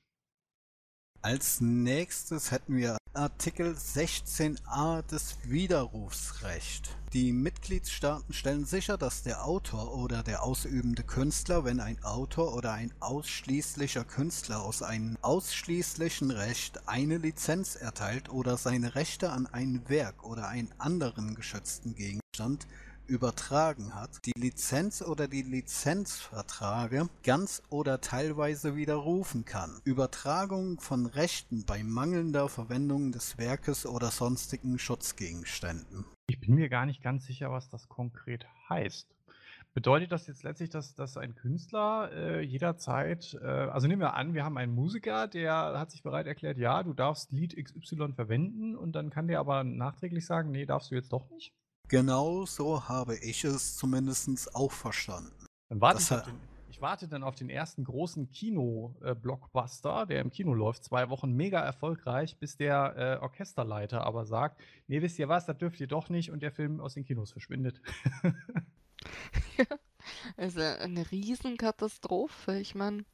Als nächstes hätten wir Artikel 16a des Widerrufsrecht. Die Mitgliedstaaten stellen sicher, dass der Autor oder der ausübende Künstler, wenn ein Autor oder ein ausschließlicher Künstler aus einem ausschließlichen Recht eine Lizenz erteilt oder seine Rechte an ein Werk oder einen anderen geschützten Gegenstand übertragen hat, die Lizenz oder die Lizenzvertrage ganz oder teilweise widerrufen kann. Übertragung von Rechten bei mangelnder Verwendung des Werkes oder sonstigen Schutzgegenständen. Ich bin mir gar nicht ganz sicher, was das konkret heißt. Bedeutet das jetzt letztlich, dass, dass ein Künstler äh, jederzeit, äh, also nehmen wir an, wir haben einen Musiker, der hat sich bereit erklärt, ja, du darfst Lied XY verwenden und dann kann der aber nachträglich sagen, nee, darfst du jetzt doch nicht? Genau so habe ich es zumindest auch verstanden. Dann warte ich, den, ich, warte dann auf den ersten großen Kino-Blockbuster, der im Kino läuft, zwei Wochen mega erfolgreich, bis der äh, Orchesterleiter aber sagt, nee, wisst ihr was, das dürft ihr doch nicht und der Film aus den Kinos verschwindet. also eine Riesenkatastrophe, ich meine.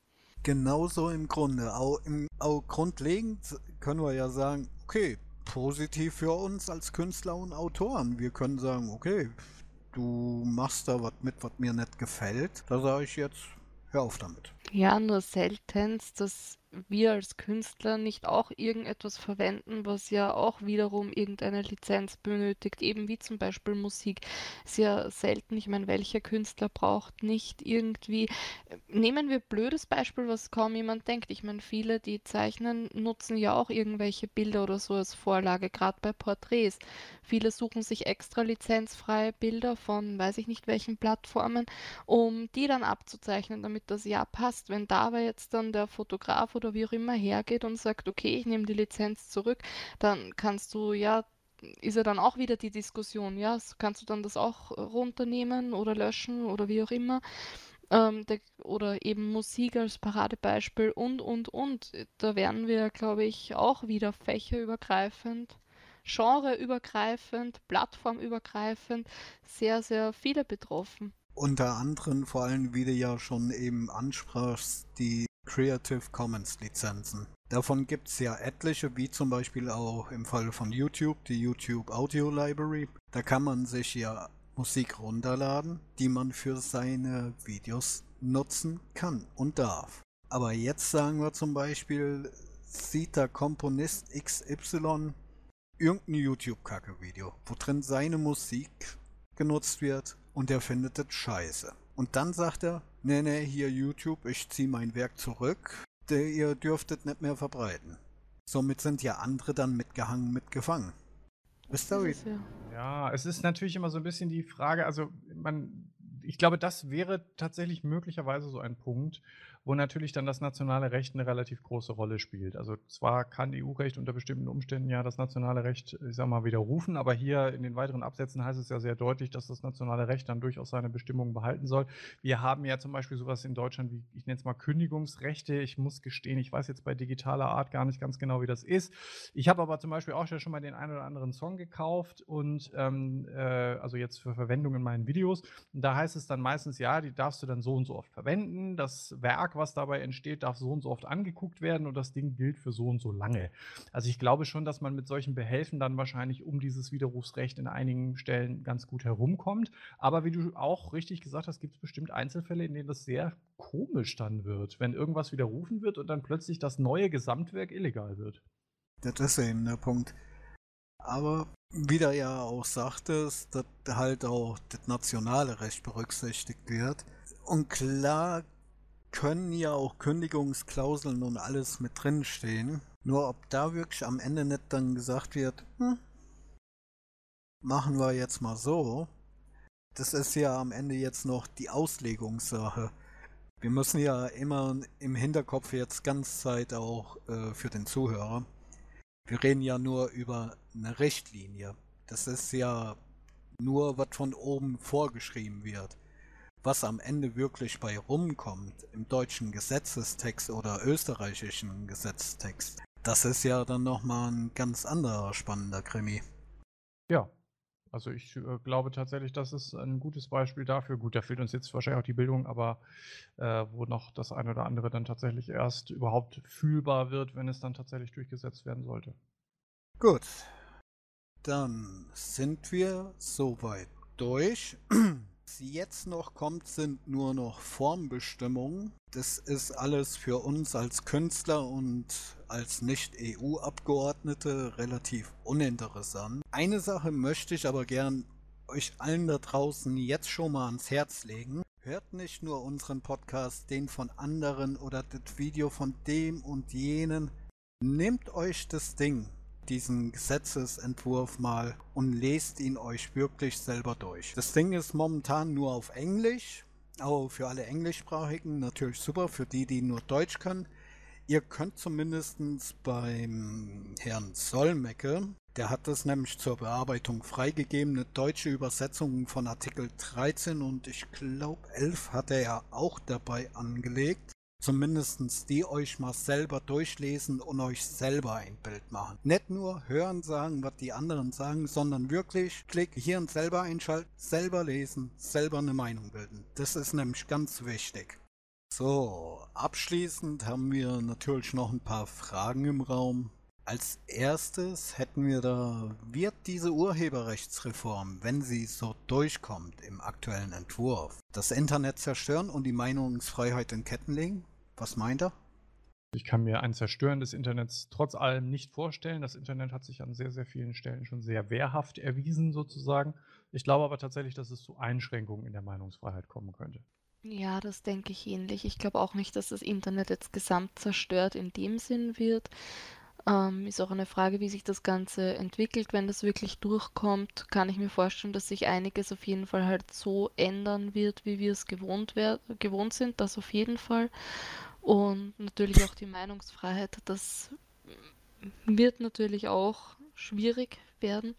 Genauso im Grunde. Auch, im, auch grundlegend können wir ja sagen, okay, positiv für uns als Künstler und Autoren. Wir können sagen, okay, du machst da was mit, was mir nicht gefällt. Da sage ich jetzt, hör auf damit. Ja, nur seltenst, dass wir als Künstler nicht auch irgendetwas verwenden, was ja auch wiederum irgendeine Lizenz benötigt, eben wie zum Beispiel Musik. Sehr selten, ich meine, welcher Künstler braucht nicht irgendwie. Nehmen wir blödes Beispiel, was kaum jemand denkt. Ich meine, viele, die zeichnen, nutzen ja auch irgendwelche Bilder oder so als Vorlage, gerade bei Porträts. Viele suchen sich extra lizenzfreie Bilder von weiß ich nicht welchen Plattformen, um die dann abzuzeichnen, damit das ja passt. Wenn da aber jetzt dann der Fotograf oder wie auch immer hergeht und sagt, okay, ich nehme die Lizenz zurück, dann kannst du ja ist ja dann auch wieder die Diskussion, ja, kannst du dann das auch runternehmen oder löschen oder wie auch immer. Ähm, der, oder eben Musik als Paradebeispiel und, und, und. Da wären wir, glaube ich, auch wieder fächerübergreifend, genreübergreifend, plattformübergreifend sehr, sehr viele betroffen. Unter anderem vor allem, wie du ja schon eben ansprachst, die Creative Commons Lizenzen. Davon gibt es ja etliche, wie zum Beispiel auch im Fall von YouTube, die YouTube Audio Library. Da kann man sich ja Musik runterladen, die man für seine Videos nutzen kann und darf. Aber jetzt sagen wir zum Beispiel, sieht der Komponist XY irgendein YouTube-Kacke-Video, wo drin seine Musik genutzt wird und er findet das scheiße. Und dann sagt er, nee, nee, hier YouTube, ich ziehe mein Werk zurück, ihr dürftet nicht mehr verbreiten. Somit sind ja andere dann mitgehangen, mitgefangen. Wisst ihr? Ja, es ist natürlich immer so ein bisschen die Frage, also man, ich glaube, das wäre tatsächlich möglicherweise so ein Punkt, wo natürlich dann das nationale Recht eine relativ große Rolle spielt. Also zwar kann EU-Recht unter bestimmten Umständen ja das nationale Recht, ich sag mal, widerrufen, aber hier in den weiteren Absätzen heißt es ja sehr deutlich, dass das nationale Recht dann durchaus seine Bestimmungen behalten soll. Wir haben ja zum Beispiel sowas in Deutschland wie, ich nenne es mal Kündigungsrechte. Ich muss gestehen, ich weiß jetzt bei digitaler Art gar nicht ganz genau, wie das ist. Ich habe aber zum Beispiel auch schon mal den einen oder anderen Song gekauft und ähm, äh, also jetzt für Verwendung in meinen Videos. Und da heißt es dann meistens, ja, die darfst du dann so und so oft verwenden. Das Werk Werk, was dabei entsteht, darf so und so oft angeguckt werden und das Ding gilt für so und so lange. Also ich glaube schon, dass man mit solchen Behelfen dann wahrscheinlich um dieses Widerrufsrecht in einigen Stellen ganz gut herumkommt. Aber wie du auch richtig gesagt hast, gibt es bestimmt Einzelfälle, in denen das sehr komisch dann wird, wenn irgendwas widerrufen wird und dann plötzlich das neue Gesamtwerk illegal wird. Das ist eben der Punkt. Aber wie du ja auch sagtest, dass halt auch das nationale Recht berücksichtigt wird. Und klar können ja auch Kündigungsklauseln und alles mit drin stehen. Nur ob da wirklich am Ende nicht dann gesagt wird, hm, machen wir jetzt mal so. Das ist ja am Ende jetzt noch die Auslegungssache. Wir müssen ja immer im Hinterkopf jetzt ganz Zeit auch äh, für den Zuhörer. Wir reden ja nur über eine Richtlinie. Das ist ja nur, was von oben vorgeschrieben wird was am Ende wirklich bei rumkommt im deutschen Gesetzestext oder österreichischen Gesetzestext, das ist ja dann nochmal ein ganz anderer spannender Krimi. Ja, also ich äh, glaube tatsächlich, das ist ein gutes Beispiel dafür. Gut, da fehlt uns jetzt wahrscheinlich auch die Bildung, aber äh, wo noch das eine oder andere dann tatsächlich erst überhaupt fühlbar wird, wenn es dann tatsächlich durchgesetzt werden sollte. Gut, dann sind wir soweit durch. jetzt noch kommt, sind nur noch Formbestimmungen. Das ist alles für uns als Künstler und als Nicht-EU-Abgeordnete relativ uninteressant. Eine Sache möchte ich aber gern euch allen da draußen jetzt schon mal ans Herz legen. Hört nicht nur unseren Podcast, den von anderen oder das Video von dem und jenen. Nehmt euch das Ding, diesen Gesetzesentwurf mal und lest ihn euch wirklich selber durch. Das Ding ist momentan nur auf Englisch, aber für alle Englischsprachigen natürlich super, für die, die nur Deutsch können. Ihr könnt zumindest beim Herrn Solmecke, der hat das nämlich zur Bearbeitung freigegeben, eine deutsche Übersetzung von Artikel 13 und ich glaube 11 hat er ja auch dabei angelegt zumindest die euch mal selber durchlesen und euch selber ein Bild machen. Nicht nur hören sagen, was die anderen sagen, sondern wirklich Klick hier und selber einschalten, selber lesen, selber eine Meinung bilden. Das ist nämlich ganz wichtig. So, abschließend haben wir natürlich noch ein paar Fragen im Raum. Als erstes hätten wir da, wird diese Urheberrechtsreform, wenn sie so durchkommt im aktuellen Entwurf, das Internet zerstören und die Meinungsfreiheit in Ketten legen? Was meint er? Ich kann mir ein Zerstören des Internets trotz allem nicht vorstellen. Das Internet hat sich an sehr, sehr vielen Stellen schon sehr wehrhaft erwiesen, sozusagen. Ich glaube aber tatsächlich, dass es zu Einschränkungen in der Meinungsfreiheit kommen könnte. Ja, das denke ich ähnlich. Ich glaube auch nicht, dass das Internet jetzt gesamt zerstört in dem Sinn wird. Ähm, ist auch eine Frage, wie sich das Ganze entwickelt. Wenn das wirklich durchkommt, kann ich mir vorstellen, dass sich einiges auf jeden Fall halt so ändern wird, wie wir es gewohnt, gewohnt sind. Das auf jeden Fall. Und natürlich auch die Meinungsfreiheit. Das wird natürlich auch schwierig werden,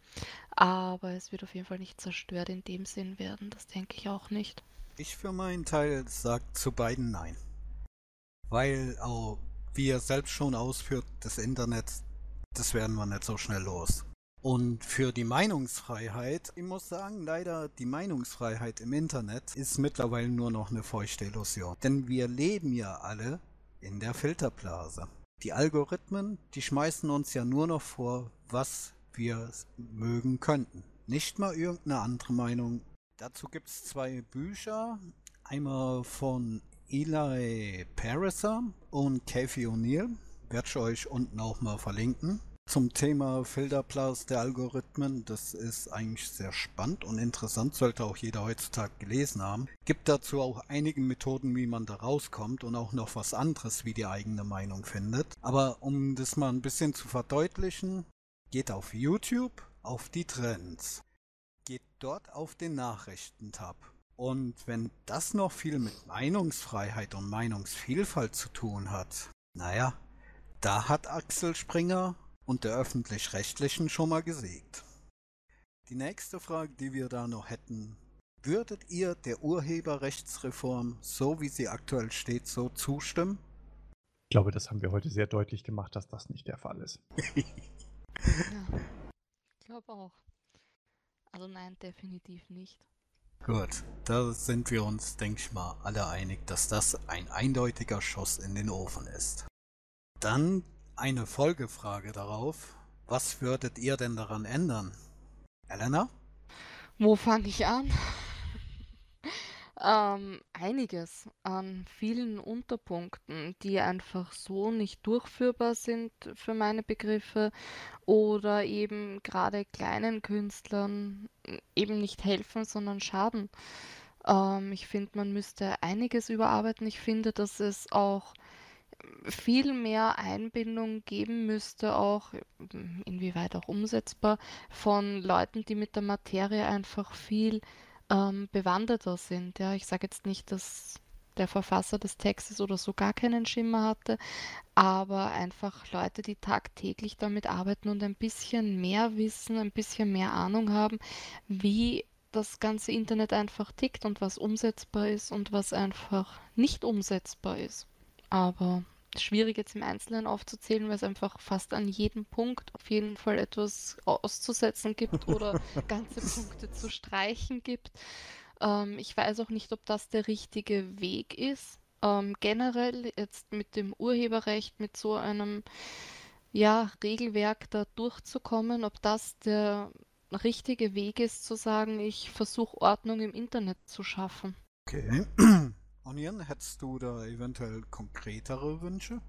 aber es wird auf jeden Fall nicht zerstört in dem Sinn werden. Das denke ich auch nicht. Ich für meinen Teil sage zu beiden Nein. Weil auch, wie er selbst schon ausführt, das Internet, das werden wir nicht so schnell los. Und für die Meinungsfreiheit, ich muss sagen, leider die Meinungsfreiheit im Internet ist mittlerweile nur noch eine feuchte Illusion. Denn wir leben ja alle in der Filterblase. Die Algorithmen, die schmeißen uns ja nur noch vor, was wir mögen könnten. Nicht mal irgendeine andere Meinung. Dazu gibt es zwei Bücher. Einmal von Eli Pariser und Kathy O'Neill. Werde ich euch unten auch mal verlinken zum Thema Filterblase der Algorithmen. Das ist eigentlich sehr spannend und interessant, sollte auch jeder heutzutage gelesen haben. Gibt dazu auch einige Methoden, wie man da rauskommt und auch noch was anderes, wie die eigene Meinung findet. Aber um das mal ein bisschen zu verdeutlichen, geht auf YouTube auf die Trends. Geht dort auf den Nachrichten-Tab. Und wenn das noch viel mit Meinungsfreiheit und Meinungsvielfalt zu tun hat, naja, da hat Axel Springer und der öffentlich-rechtlichen schon mal gesiegt. Die nächste Frage, die wir da noch hätten, würdet ihr der Urheberrechtsreform, so wie sie aktuell steht, so zustimmen? Ich glaube, das haben wir heute sehr deutlich gemacht, dass das nicht der Fall ist. ja, ich glaube auch. Also nein, definitiv nicht. Gut, da sind wir uns, denke ich mal, alle einig, dass das ein eindeutiger Schuss in den Ofen ist. Dann eine Folgefrage darauf. Was würdet ihr denn daran ändern? Elena? Wo fange ich an? ähm, einiges an vielen Unterpunkten, die einfach so nicht durchführbar sind für meine Begriffe oder eben gerade kleinen Künstlern eben nicht helfen, sondern schaden. Ähm, ich finde, man müsste einiges überarbeiten. Ich finde, dass es auch viel mehr Einbindung geben müsste, auch inwieweit auch umsetzbar, von Leuten, die mit der Materie einfach viel ähm, bewanderter sind. Ja, ich sage jetzt nicht, dass der Verfasser des Textes oder so gar keinen Schimmer hatte, aber einfach Leute, die tagtäglich damit arbeiten und ein bisschen mehr wissen, ein bisschen mehr Ahnung haben, wie das ganze Internet einfach tickt und was umsetzbar ist und was einfach nicht umsetzbar ist. Aber schwierig jetzt im Einzelnen aufzuzählen, weil es einfach fast an jedem Punkt auf jeden Fall etwas auszusetzen gibt oder ganze Punkte zu streichen gibt. Ähm, ich weiß auch nicht, ob das der richtige Weg ist. Ähm, generell jetzt mit dem Urheberrecht, mit so einem ja, Regelwerk da durchzukommen, ob das der richtige Weg ist, zu sagen, ich versuche Ordnung im Internet zu schaffen. Okay. Onion, hättest du da eventuell konkretere Wünsche?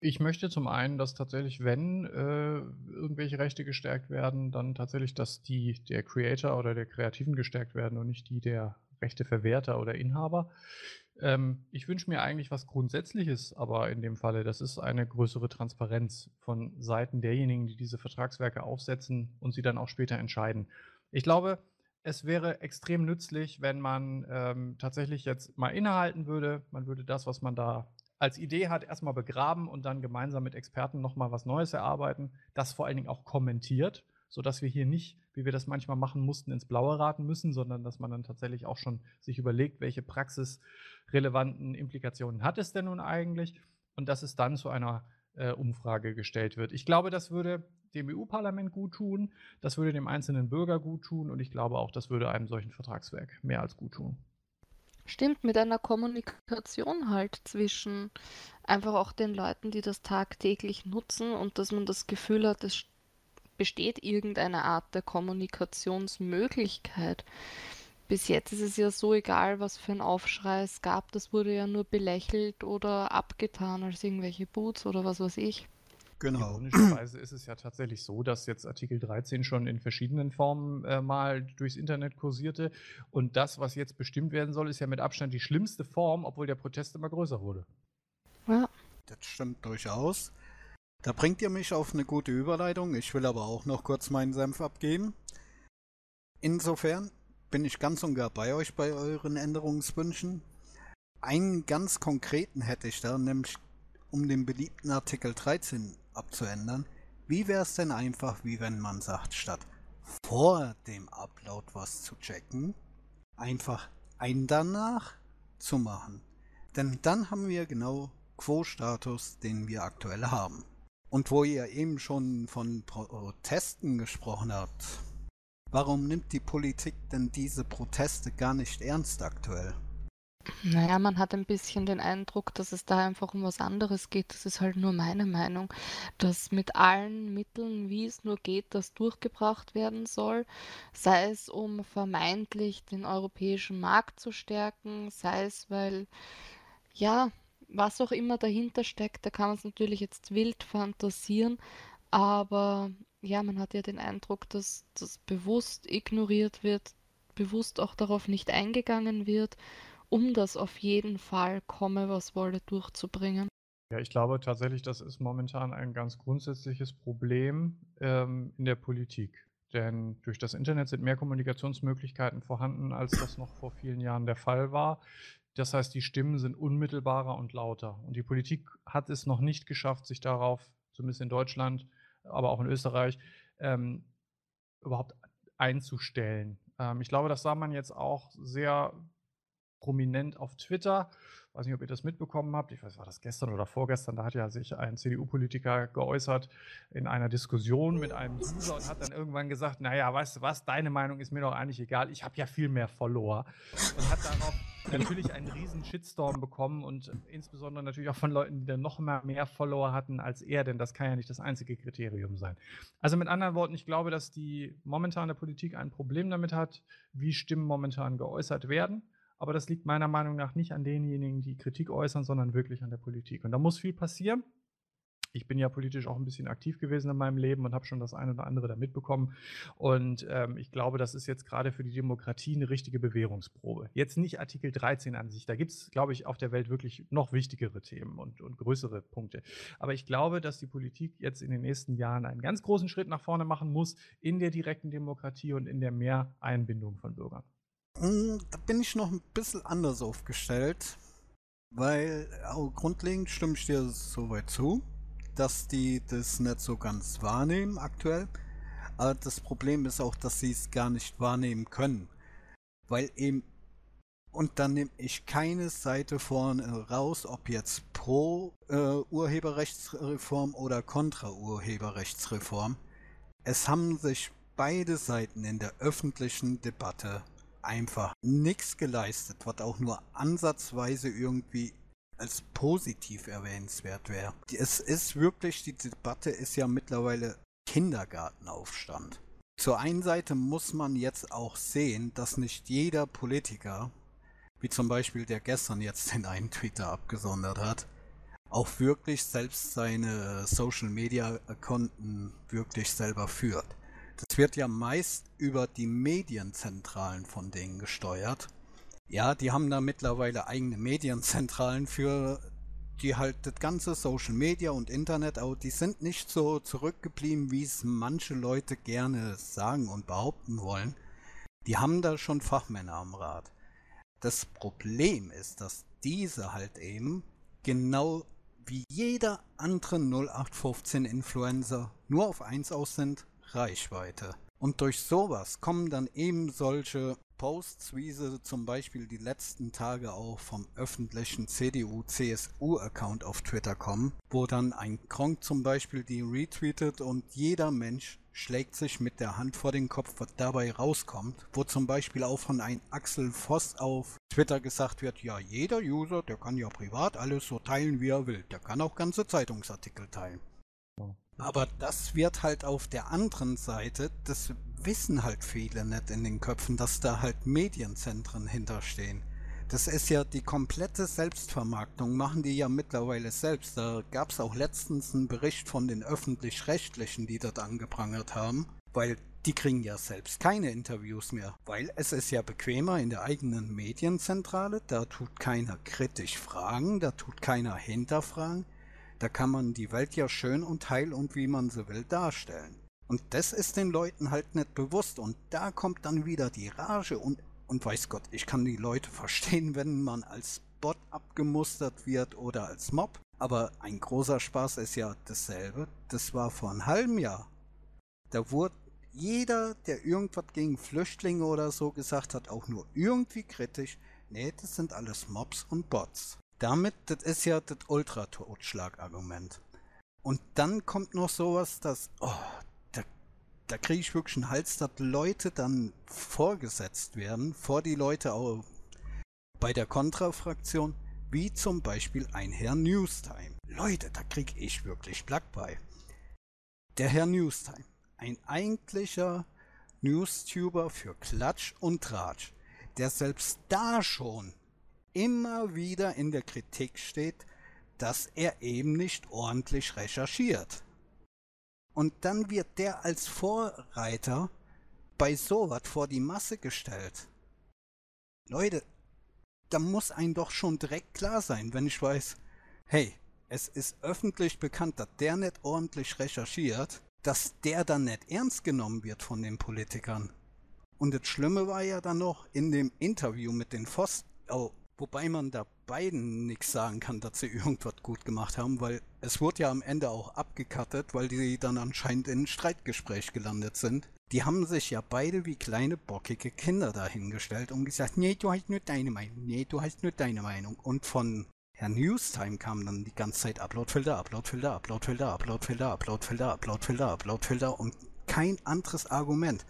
Ich möchte zum einen, dass tatsächlich, wenn äh, irgendwelche Rechte gestärkt werden, dann tatsächlich, dass die der Creator oder der Kreativen gestärkt werden und nicht die der Rechteverwerter oder Inhaber. Ähm, ich wünsche mir eigentlich was Grundsätzliches, aber in dem Falle, das ist eine größere Transparenz von Seiten derjenigen, die diese Vertragswerke aufsetzen und sie dann auch später entscheiden. Ich glaube, es wäre extrem nützlich, wenn man ähm, tatsächlich jetzt mal innehalten würde. Man würde das, was man da als Idee hat, erstmal begraben und dann gemeinsam mit Experten nochmal was Neues erarbeiten. Das vor allen Dingen auch kommentiert, sodass wir hier nicht, wie wir das manchmal machen mussten, ins Blaue raten müssen, sondern dass man dann tatsächlich auch schon sich überlegt, welche praxisrelevanten Implikationen hat es denn nun eigentlich und dass es dann zu einer äh, Umfrage gestellt wird. Ich glaube, das würde dem EU-Parlament gut tun, das würde dem einzelnen Bürger gut tun und ich glaube auch, das würde einem solchen Vertragswerk mehr als gut tun. Stimmt, mit einer Kommunikation halt zwischen einfach auch den Leuten, die das tagtäglich nutzen und dass man das Gefühl hat, es besteht irgendeine Art der Kommunikationsmöglichkeit bis jetzt ist es ja so egal, was für ein Aufschrei es gab. Das wurde ja nur belächelt oder abgetan als irgendwelche Boots oder was weiß ich. Genau. Ironischerweise ist es ja tatsächlich so, dass jetzt Artikel 13 schon in verschiedenen Formen äh, mal durchs Internet kursierte. Und das, was jetzt bestimmt werden soll, ist ja mit Abstand die schlimmste Form, obwohl der Protest immer größer wurde. Ja. Das stimmt durchaus. Da bringt ihr mich auf eine gute Überleitung. Ich will aber auch noch kurz meinen Senf abgeben. Insofern bin ich ganz und gar bei euch bei euren Änderungswünschen. Einen ganz konkreten hätte ich da, nämlich um den beliebten Artikel 13 abzuändern. Wie wäre es denn einfach, wie wenn man sagt, statt vor dem Upload was zu checken, einfach ein danach zu machen. Denn dann haben wir genau Quo-Status, den wir aktuell haben. Und wo ihr eben schon von Protesten gesprochen habt, Warum nimmt die Politik denn diese Proteste gar nicht ernst aktuell? Naja, man hat ein bisschen den Eindruck, dass es da einfach um was anderes geht. Das ist halt nur meine Meinung, dass mit allen Mitteln, wie es nur geht, das durchgebracht werden soll. Sei es, um vermeintlich den europäischen Markt zu stärken, sei es, weil, ja, was auch immer dahinter steckt, da kann man es natürlich jetzt wild fantasieren, aber ja, man hat ja den Eindruck, dass das bewusst ignoriert wird, bewusst auch darauf nicht eingegangen wird, um das auf jeden Fall komme, was wolle, durchzubringen. Ja, ich glaube tatsächlich, das ist momentan ein ganz grundsätzliches Problem ähm, in der Politik. Denn durch das Internet sind mehr Kommunikationsmöglichkeiten vorhanden, als das noch vor vielen Jahren der Fall war. Das heißt, die Stimmen sind unmittelbarer und lauter. Und die Politik hat es noch nicht geschafft, sich darauf, zumindest in Deutschland, aber auch in Österreich, ähm, überhaupt einzustellen. Ähm, ich glaube, das sah man jetzt auch sehr prominent auf Twitter. Ich weiß nicht, ob ihr das mitbekommen habt. Ich weiß, war das gestern oder vorgestern? Da hat ja sich ein CDU-Politiker geäußert in einer Diskussion mit einem User und hat dann irgendwann gesagt: Naja, weißt du was, deine Meinung ist mir doch eigentlich egal. Ich habe ja viel mehr Follower. Und hat darauf natürlich einen riesen Shitstorm bekommen und insbesondere natürlich auch von Leuten, die dann noch mal mehr Follower hatten als er, denn das kann ja nicht das einzige Kriterium sein. Also mit anderen Worten, ich glaube, dass die momentane Politik ein Problem damit hat, wie Stimmen momentan geäußert werden. Aber das liegt meiner Meinung nach nicht an denjenigen, die Kritik äußern, sondern wirklich an der Politik. Und da muss viel passieren ich bin ja politisch auch ein bisschen aktiv gewesen in meinem Leben und habe schon das eine oder andere da mitbekommen. Und ähm, ich glaube, das ist jetzt gerade für die Demokratie eine richtige Bewährungsprobe. Jetzt nicht Artikel 13 an sich. Da gibt es, glaube ich, auf der Welt wirklich noch wichtigere Themen und, und größere Punkte. Aber ich glaube, dass die Politik jetzt in den nächsten Jahren einen ganz großen Schritt nach vorne machen muss in der direkten Demokratie und in der Mehreinbindung von Bürgern. Hm, da bin ich noch ein bisschen anders aufgestellt, weil grundlegend stimme ich dir soweit zu dass die das nicht so ganz wahrnehmen aktuell. Aber das Problem ist auch, dass sie es gar nicht wahrnehmen können. Weil eben, und dann nehme ich keine Seite vorne raus, ob jetzt pro äh, Urheberrechtsreform oder kontra Urheberrechtsreform. Es haben sich beide Seiten in der öffentlichen Debatte einfach nichts geleistet, was auch nur ansatzweise irgendwie als positiv erwähnenswert wäre. Es ist wirklich, die Debatte ist ja mittlerweile Kindergartenaufstand. Zur einen Seite muss man jetzt auch sehen, dass nicht jeder Politiker, wie zum Beispiel der gestern jetzt den einen Twitter abgesondert hat, auch wirklich selbst seine Social Media Konten wirklich selber führt. Das wird ja meist über die Medienzentralen von denen gesteuert. Ja, die haben da mittlerweile eigene Medienzentralen für die halt das ganze Social Media und Internet, auch die sind nicht so zurückgeblieben, wie es manche Leute gerne sagen und behaupten wollen. Die haben da schon Fachmänner am Rat. Das Problem ist, dass diese halt eben genau wie jeder andere 0815 Influencer nur auf eins aus sind, Reichweite. Und durch sowas kommen dann eben solche Posts, wie sie zum Beispiel die letzten Tage auch vom öffentlichen CDU-CSU-Account auf Twitter kommen, wo dann ein Kronk zum Beispiel die retweetet und jeder Mensch schlägt sich mit der Hand vor den Kopf, was dabei rauskommt, wo zum Beispiel auch von einem Axel Voss auf Twitter gesagt wird, ja, jeder User, der kann ja privat alles so teilen, wie er will. Der kann auch ganze Zeitungsartikel teilen. Aber das wird halt auf der anderen Seite, das wissen halt viele nicht in den Köpfen, dass da halt Medienzentren hinterstehen. Das ist ja die komplette Selbstvermarktung, machen die ja mittlerweile selbst. Da gab es auch letztens einen Bericht von den öffentlich-rechtlichen, die dort angeprangert haben, weil die kriegen ja selbst keine Interviews mehr, weil es ist ja bequemer in der eigenen Medienzentrale, da tut keiner kritisch fragen, da tut keiner hinterfragen, da kann man die Welt ja schön und heil und wie man sie will darstellen. Und das ist den Leuten halt nicht bewusst und da kommt dann wieder die Rage und und weiß Gott, ich kann die Leute verstehen, wenn man als Bot abgemustert wird oder als Mob. Aber ein großer Spaß ist ja dasselbe. Das war vor einem halben Jahr. Da wurde jeder, der irgendwas gegen Flüchtlinge oder so gesagt hat, auch nur irgendwie kritisch. Nee, das sind alles Mobs und Bots. Damit, das ist ja das Ultra-Totschlag-Argument. Und dann kommt noch sowas, dass, oh, da kriege ich wirklich einen Hals, dass Leute dann vorgesetzt werden, vor die Leute auch bei der Kontrafraktion, wie zum Beispiel ein Herr Newstime. Leute, da kriege ich wirklich Plack bei. Der Herr Newstime, ein eigentlicher Newstuber für Klatsch und Tratsch, der selbst da schon immer wieder in der Kritik steht, dass er eben nicht ordentlich recherchiert. Und dann wird der als Vorreiter bei sowas vor die Masse gestellt. Leute, da muss einem doch schon direkt klar sein, wenn ich weiß, hey, es ist öffentlich bekannt, dass der nicht ordentlich recherchiert, dass der dann nicht ernst genommen wird von den Politikern. Und das Schlimme war ja dann noch in dem Interview mit den Voss, oh, wobei man da beiden nichts sagen kann, dass sie irgendwas gut gemacht haben, weil es wurde ja am Ende auch abgekattet, weil die dann anscheinend in ein Streitgespräch gelandet sind. Die haben sich ja beide wie kleine bockige Kinder dahingestellt und gesagt, nee, du hast nur deine Meinung, nee, du hast nur deine Meinung. Und von Herr Newstime kam dann die ganze Zeit Uploadfilter, Uploadfilter, Uploadfilter, Uploadfilter, Uploadfilter, Uploadfilter, Uploadfilter und kein anderes Argument.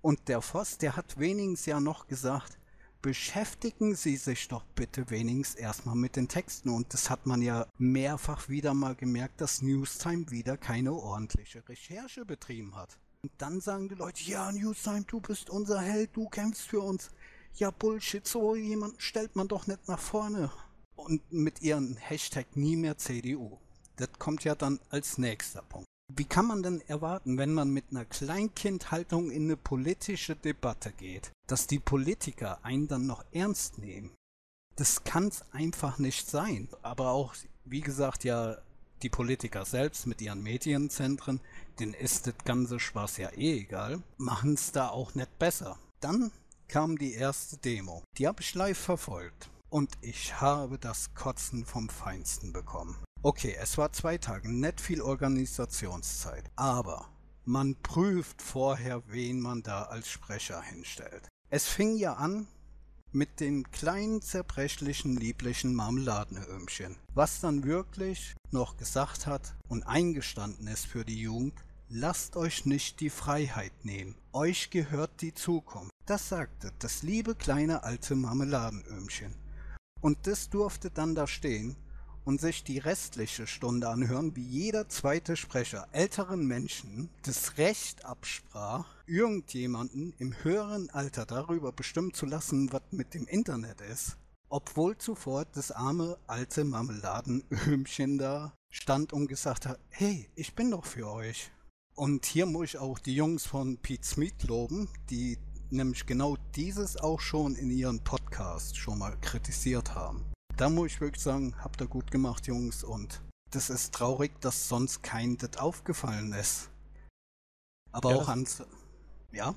Und der Voss, der hat wenigstens ja noch gesagt, beschäftigen Sie sich doch bitte wenigstens erstmal mit den Texten. Und das hat man ja mehrfach wieder mal gemerkt, dass Newstime wieder keine ordentliche Recherche betrieben hat. Und dann sagen die Leute, ja, Newstime, du bist unser Held, du kämpfst für uns. Ja, Bullshit, so jemand stellt man doch nicht nach vorne. Und mit ihren Hashtag nie mehr CDU. Das kommt ja dann als nächster Punkt. Wie kann man denn erwarten, wenn man mit einer Kleinkindhaltung in eine politische Debatte geht, dass die Politiker einen dann noch ernst nehmen? Das kann's einfach nicht sein. Aber auch, wie gesagt, ja, die Politiker selbst mit ihren Medienzentren, denen ist das ganze Spaß ja eh egal, machen's da auch nicht besser. Dann kam die erste Demo. Die habe ich live verfolgt. Und ich habe das Kotzen vom Feinsten bekommen. Okay, es war zwei Tage, nicht viel Organisationszeit, aber man prüft vorher, wen man da als Sprecher hinstellt. Es fing ja an mit den kleinen, zerbrechlichen, lieblichen Marmeladenöhmchen, was dann wirklich noch gesagt hat und eingestanden ist für die Jugend, lasst euch nicht die Freiheit nehmen, euch gehört die Zukunft. Das sagte das liebe kleine alte Marmeladenöhmchen. Und das durfte dann da stehen und sich die restliche Stunde anhören, wie jeder zweite Sprecher älteren Menschen das Recht absprach, irgendjemanden im höheren Alter darüber bestimmen zu lassen, was mit dem Internet ist, obwohl zuvor das arme alte Marmeladenöhmchen da stand und gesagt hat, hey, ich bin doch für euch. Und hier muss ich auch die Jungs von Pete Smith loben, die nämlich genau dieses auch schon in ihren Podcast schon mal kritisiert haben da muss ich wirklich sagen, habt ihr gut gemacht, Jungs. Und das ist traurig, dass sonst kein das aufgefallen ist. Aber ja, auch ans. Ja?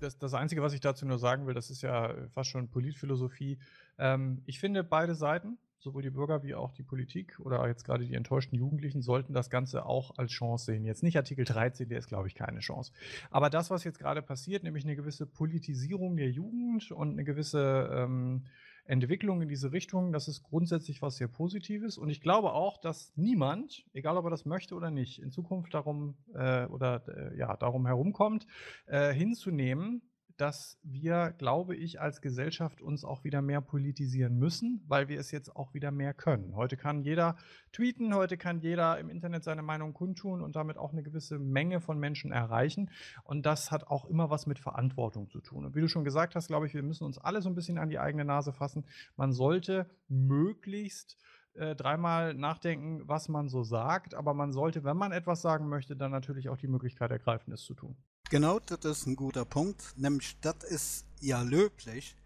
Das, das Einzige, was ich dazu nur sagen will, das ist ja fast schon Politphilosophie. Ähm, ich finde, beide Seiten, sowohl die Bürger wie auch die Politik oder jetzt gerade die enttäuschten Jugendlichen, sollten das Ganze auch als Chance sehen. Jetzt nicht Artikel 13, der ist, glaube ich, keine Chance. Aber das, was jetzt gerade passiert, nämlich eine gewisse Politisierung der Jugend und eine gewisse. Ähm, Entwicklung in diese Richtung, das ist grundsätzlich was sehr Positives. Und ich glaube auch, dass niemand, egal ob er das möchte oder nicht, in Zukunft darum äh, oder äh, ja darum herumkommt, äh, hinzunehmen, dass wir, glaube ich, als Gesellschaft uns auch wieder mehr politisieren müssen, weil wir es jetzt auch wieder mehr können. Heute kann jeder tweeten, heute kann jeder im Internet seine Meinung kundtun und damit auch eine gewisse Menge von Menschen erreichen. Und das hat auch immer was mit Verantwortung zu tun. Und wie du schon gesagt hast, glaube ich, wir müssen uns alle so ein bisschen an die eigene Nase fassen. Man sollte möglichst äh, dreimal nachdenken, was man so sagt, aber man sollte, wenn man etwas sagen möchte, dann natürlich auch die Möglichkeit ergreifen, es zu tun. Genau, das ist ein guter Punkt. Nämlich, das ist ja löblich,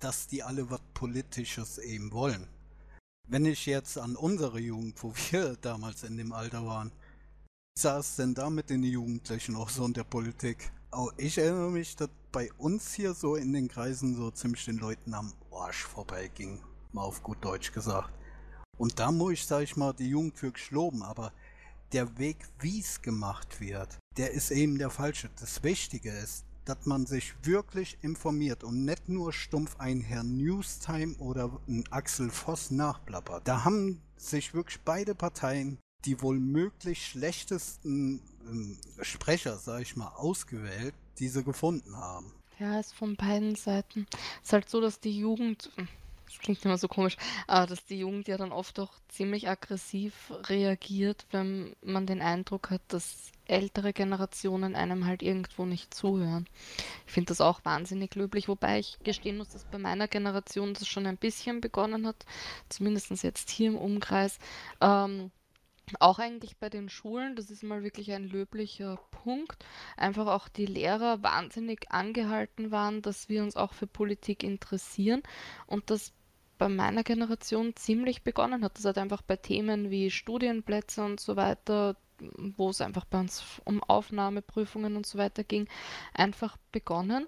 dass die alle was Politisches eben wollen. Wenn ich jetzt an unsere Jugend, wo wir damals in dem Alter waren, saß denn da mit den Jugendlichen auch so in der Politik? Auch ich erinnere mich, dass bei uns hier so in den Kreisen so ziemlich den Leuten am Arsch vorbeiging. Mal auf gut Deutsch gesagt. Und da muss ich, sag ich mal, die Jugend wirklich loben, aber der Weg, wie es gemacht wird, der ist eben der falsche. Das Wichtige ist, dass man sich wirklich informiert und nicht nur stumpf ein Herr Newstime oder ein Axel Voss nachplappert. Da haben sich wirklich beide Parteien die wohl möglich schlechtesten äh, Sprecher, sag ich mal, ausgewählt, die sie gefunden haben. Ja, ist von beiden Seiten. Ist halt so, dass die Jugend das klingt immer so komisch, aber dass die Jugend ja dann oft auch ziemlich aggressiv reagiert, wenn man den Eindruck hat, dass ältere Generationen einem halt irgendwo nicht zuhören. Ich finde das auch wahnsinnig löblich, wobei ich gestehen muss, dass bei meiner Generation das schon ein bisschen begonnen hat, zumindest jetzt hier im Umkreis. Ähm, auch eigentlich bei den Schulen, das ist mal wirklich ein löblicher Punkt, einfach auch die Lehrer wahnsinnig angehalten waren, dass wir uns auch für Politik interessieren und das bei meiner Generation ziemlich begonnen hat. Das hat einfach bei Themen wie Studienplätze und so weiter, wo es einfach bei uns um Aufnahmeprüfungen und so weiter ging, einfach begonnen.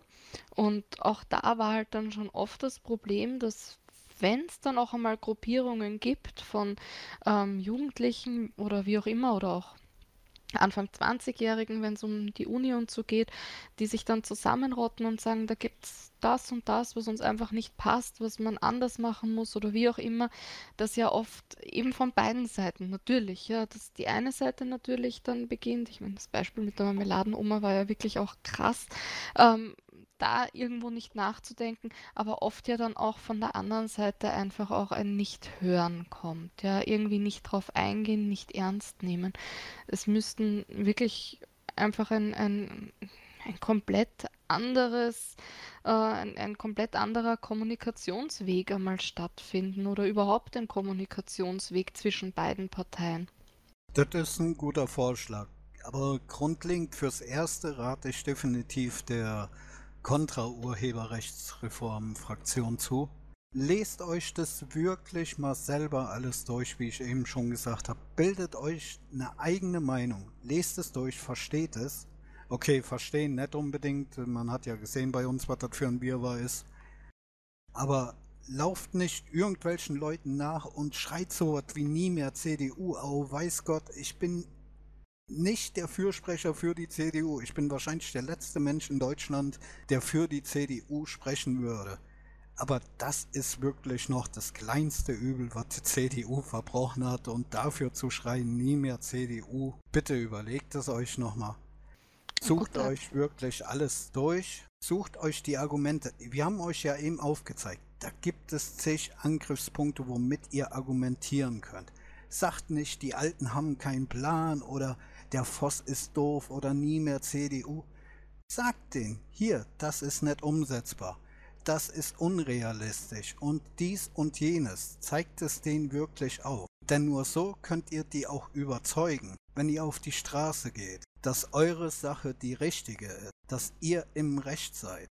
Und auch da war halt dann schon oft das Problem, dass wenn es dann auch einmal Gruppierungen gibt von ähm, Jugendlichen oder wie auch immer oder auch Anfang 20-Jährigen, wenn es um die Uni und so geht, die sich dann zusammenrotten und sagen, da gibt es das und das, was uns einfach nicht passt, was man anders machen muss oder wie auch immer, das ja oft eben von beiden Seiten natürlich, ja, dass die eine Seite natürlich dann beginnt, ich meine, das Beispiel mit der Marmeladenoma war ja wirklich auch krass, ähm, da irgendwo nicht nachzudenken, aber oft ja dann auch von der anderen Seite einfach auch ein Nicht-Hören kommt, ja, irgendwie nicht drauf eingehen, nicht ernst nehmen. Es müssten wirklich einfach ein, ein, ein komplett anderes, äh, ein, ein komplett anderer Kommunikationsweg einmal stattfinden oder überhaupt ein Kommunikationsweg zwischen beiden Parteien. Das ist ein guter Vorschlag. Aber grundlegend fürs Erste rate ich definitiv der Kontra-Urheberrechtsreform-Fraktion zu. Lest euch das wirklich mal selber alles durch, wie ich eben schon gesagt habe. Bildet euch eine eigene Meinung. Lest es durch, versteht es. Okay, verstehen nicht unbedingt. Man hat ja gesehen bei uns, was das für ein Wirrwarr ist. Aber lauft nicht irgendwelchen Leuten nach und schreit so was wie nie mehr CDU. Oh, weiß Gott, ich bin nicht der Fürsprecher für die CDU. Ich bin wahrscheinlich der letzte Mensch in Deutschland, der für die CDU sprechen würde. Aber das ist wirklich noch das kleinste Übel, was die CDU verbrochen hat. Und dafür zu schreien, nie mehr CDU, bitte überlegt es euch nochmal. Sucht okay. euch wirklich alles durch. Sucht euch die Argumente. Wir haben euch ja eben aufgezeigt. Da gibt es zig Angriffspunkte, womit ihr argumentieren könnt. Sagt nicht, die Alten haben keinen Plan oder der Voss ist doof oder nie mehr CDU. Sagt denen, hier, das ist nicht umsetzbar. Das ist unrealistisch und dies und jenes. Zeigt es denen wirklich auf. Denn nur so könnt ihr die auch überzeugen, wenn ihr auf die Straße geht, dass eure Sache die richtige ist, dass ihr im Recht seid.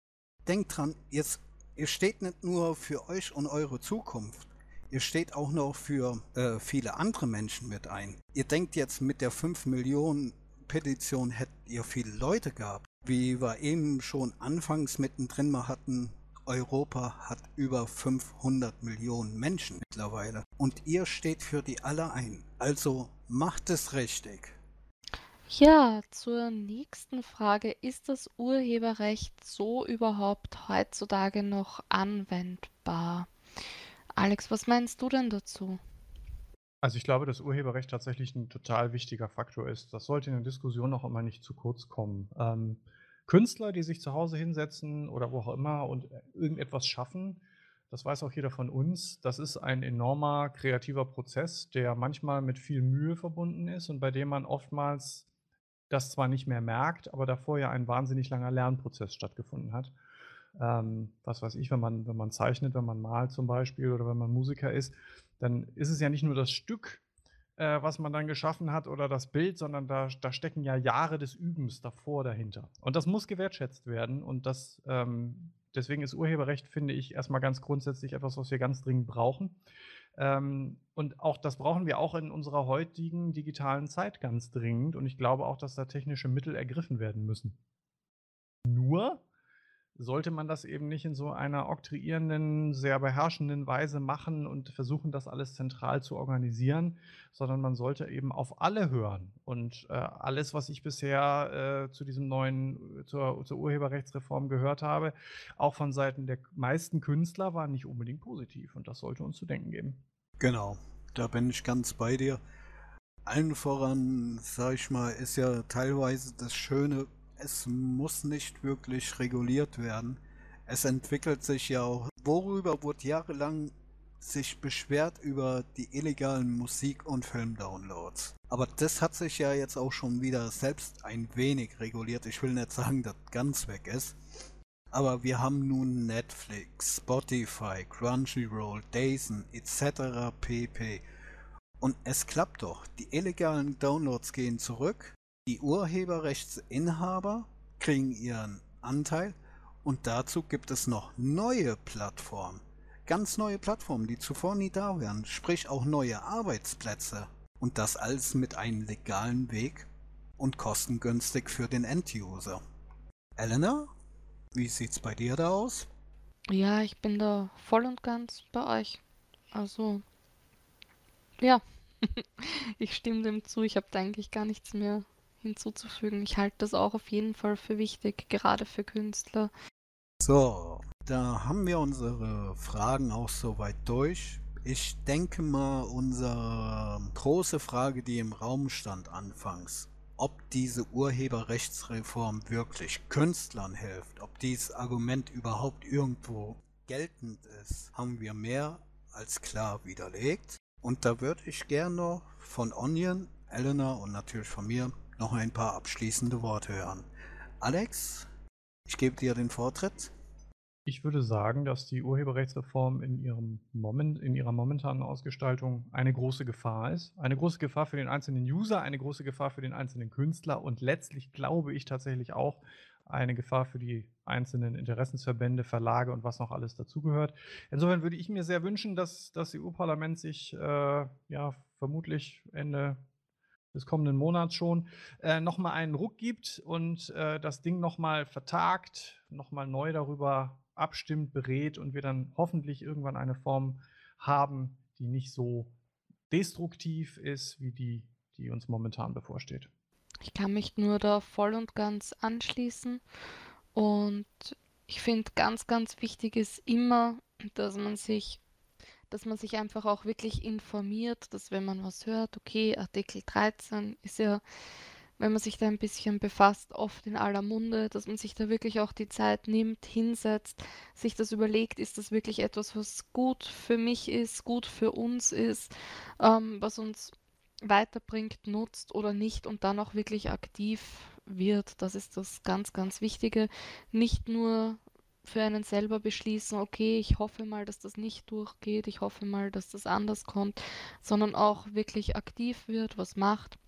Denkt dran, ihr steht nicht nur für euch und eure Zukunft, Ihr steht auch noch für äh, viele andere Menschen mit ein. Ihr denkt jetzt mit der 5 Millionen Petition hättet ihr viele Leute gehabt. Wie wir eben schon anfangs mittendrin mal hatten, Europa hat über 500 Millionen Menschen mittlerweile. Und ihr steht für die alle ein. Also macht es richtig. Ja, zur nächsten Frage. Ist das Urheberrecht so überhaupt heutzutage noch anwendbar? Alex, was meinst du denn dazu? Also ich glaube, dass Urheberrecht tatsächlich ein total wichtiger Faktor ist. Das sollte in der Diskussion auch immer nicht zu kurz kommen. Ähm, Künstler, die sich zu Hause hinsetzen oder wo auch immer und äh, irgendetwas schaffen, das weiß auch jeder von uns, das ist ein enormer kreativer Prozess, der manchmal mit viel Mühe verbunden ist und bei dem man oftmals das zwar nicht mehr merkt, aber davor ja ein wahnsinnig langer Lernprozess stattgefunden hat. Ähm, was weiß ich, wenn man, wenn man zeichnet, wenn man malt zum Beispiel oder wenn man Musiker ist, dann ist es ja nicht nur das Stück, äh, was man dann geschaffen hat oder das Bild, sondern da, da stecken ja Jahre des Übens davor dahinter. Und das muss gewertschätzt werden und das, ähm, deswegen ist Urheberrecht, finde ich, erstmal ganz grundsätzlich etwas, was wir ganz dringend brauchen. Ähm, und auch das brauchen wir auch in unserer heutigen digitalen Zeit ganz dringend. Und ich glaube auch, dass da technische Mittel ergriffen werden müssen. Nur sollte man das eben nicht in so einer oktroyierenden, sehr beherrschenden Weise machen und versuchen, das alles zentral zu organisieren, sondern man sollte eben auf alle hören. Und äh, alles, was ich bisher äh, zu diesem neuen, zur, zur, Urheberrechtsreform gehört habe, auch von Seiten der meisten Künstler, war nicht unbedingt positiv. Und das sollte uns zu denken geben. Genau, da bin ich ganz bei dir. Allen voran, sag ich mal, ist ja teilweise das Schöne, es muss nicht wirklich reguliert werden. Es entwickelt sich ja auch. Worüber wurde jahrelang sich beschwert über die illegalen Musik- und Filmdownloads. Aber das hat sich ja jetzt auch schon wieder selbst ein wenig reguliert. Ich will nicht sagen, dass ganz weg ist. Aber wir haben nun Netflix, Spotify, Crunchyroll, Dazen etc. pp. Und es klappt doch. Die illegalen Downloads gehen zurück die Urheberrechtsinhaber kriegen ihren Anteil und dazu gibt es noch neue Plattformen. Ganz neue Plattformen, die zuvor nie da wären, sprich auch neue Arbeitsplätze. Und das alles mit einem legalen Weg und kostengünstig für den Enduser. Elena, wie sieht's bei dir da aus? Ja, ich bin da voll und ganz bei euch. Also, ja, ich stimme dem zu. Ich habe da eigentlich gar nichts mehr hinzuzufügen. Ich halte das auch auf jeden Fall für wichtig, gerade für Künstler. So, da haben wir unsere Fragen auch soweit durch. Ich denke mal, unsere große Frage, die im Raum stand anfangs, ob diese Urheberrechtsreform wirklich Künstlern hilft, ob dieses Argument überhaupt irgendwo geltend ist, haben wir mehr als klar widerlegt. Und da würde ich gerne von Onion, Elena und natürlich von mir noch ein paar abschließende Worte hören. Alex, ich gebe dir den Vortritt. Ich würde sagen, dass die Urheberrechtsreform in, ihrem Moment, in ihrer momentanen Ausgestaltung eine große Gefahr ist. Eine große Gefahr für den einzelnen User, eine große Gefahr für den einzelnen Künstler und letztlich glaube ich tatsächlich auch eine Gefahr für die einzelnen Interessensverbände, Verlage und was noch alles dazugehört. Insofern würde ich mir sehr wünschen, dass das EU-Parlament sich äh, ja vermutlich Ende des kommenden Monats schon, äh, nochmal einen Ruck gibt und äh, das Ding nochmal vertagt, nochmal neu darüber abstimmt, berät und wir dann hoffentlich irgendwann eine Form haben, die nicht so destruktiv ist, wie die, die uns momentan bevorsteht. Ich kann mich nur da voll und ganz anschließen und ich finde ganz, ganz wichtig ist immer, dass man sich dass man sich einfach auch wirklich informiert, dass wenn man was hört, okay, Artikel 13 ist ja, wenn man sich da ein bisschen befasst, oft in aller Munde, dass man sich da wirklich auch die Zeit nimmt, hinsetzt, sich das überlegt, ist das wirklich etwas, was gut für mich ist, gut für uns ist, ähm, was uns weiterbringt, nutzt oder nicht und dann auch wirklich aktiv wird. Das ist das ganz, ganz Wichtige. Nicht nur für einen selber beschließen, okay, ich hoffe mal, dass das nicht durchgeht, ich hoffe mal, dass das anders kommt, sondern auch wirklich aktiv wird, was macht.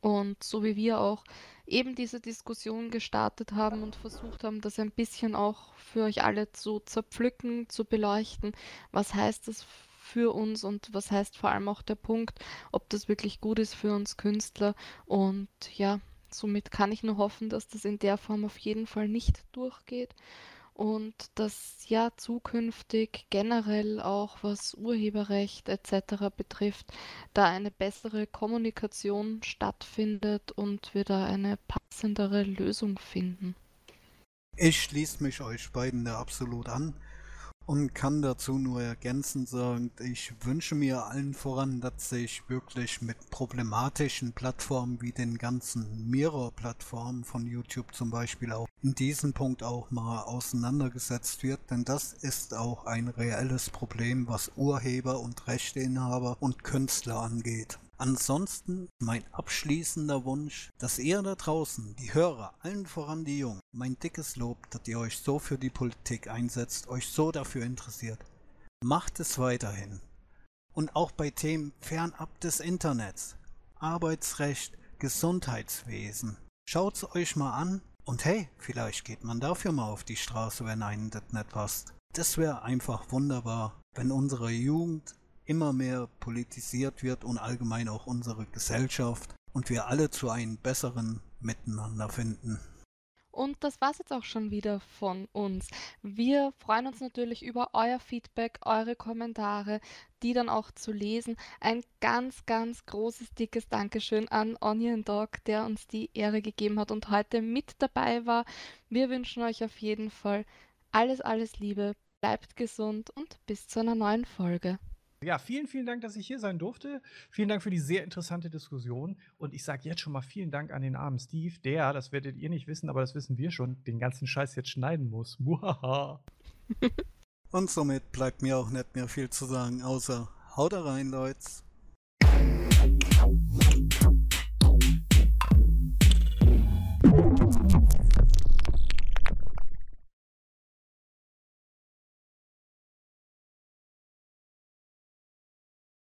Und so wie wir auch eben diese Diskussion gestartet haben und versucht haben, das ein bisschen auch für euch alle zu zerpflücken, zu beleuchten, was heißt das für uns und was heißt vor allem auch der Punkt, ob das wirklich gut ist für uns Künstler. Und ja, somit kann ich nur hoffen, dass das in der Form auf jeden Fall nicht durchgeht und dass ja zukünftig generell auch was Urheberrecht etc. betrifft, da eine bessere Kommunikation stattfindet und wir da eine passendere Lösung finden. Ich schließe mich euch beiden da absolut an und kann dazu nur ergänzend sagen, ich wünsche mir allen voran, dass sich wirklich mit problematischen Plattformen wie den ganzen Mirror-Plattformen von YouTube zum Beispiel auch in diesem Punkt auch mal auseinandergesetzt wird, denn das ist auch ein reelles Problem, was Urheber und Rechteinhaber und Künstler angeht. Ansonsten mein abschließender Wunsch, dass ihr da draußen, die Hörer, allen voran die Jungen, mein dickes Lob, dass ihr euch so für die Politik einsetzt, euch so dafür interessiert. Macht es weiterhin. Und auch bei Themen fernab des Internets, Arbeitsrecht, Gesundheitswesen. Schaut's euch mal an und hey, vielleicht geht man dafür mal auf die Straße, wenn einen das nicht passt. Das wäre einfach wunderbar, wenn unsere Jugend immer mehr politisiert wird und allgemein auch unsere Gesellschaft und wir alle zu einem besseren Miteinander finden. Und das war's jetzt auch schon wieder von uns. Wir freuen uns natürlich über euer Feedback, eure Kommentare, die dann auch zu lesen. Ein ganz, ganz großes, dickes Dankeschön an Onion Dog, der uns die Ehre gegeben hat und heute mit dabei war. Wir wünschen euch auf jeden Fall alles, alles Liebe, bleibt gesund und bis zu einer neuen Folge. Ja, vielen, vielen Dank, dass ich hier sein durfte. Vielen Dank für die sehr interessante Diskussion. Und ich sage jetzt schon mal vielen Dank an den armen Steve, der, das werdet ihr nicht wissen, aber das wissen wir schon, den ganzen Scheiß jetzt schneiden muss. Muhaha. Und somit bleibt mir auch nicht mehr viel zu sagen, außer haut rein, Leute.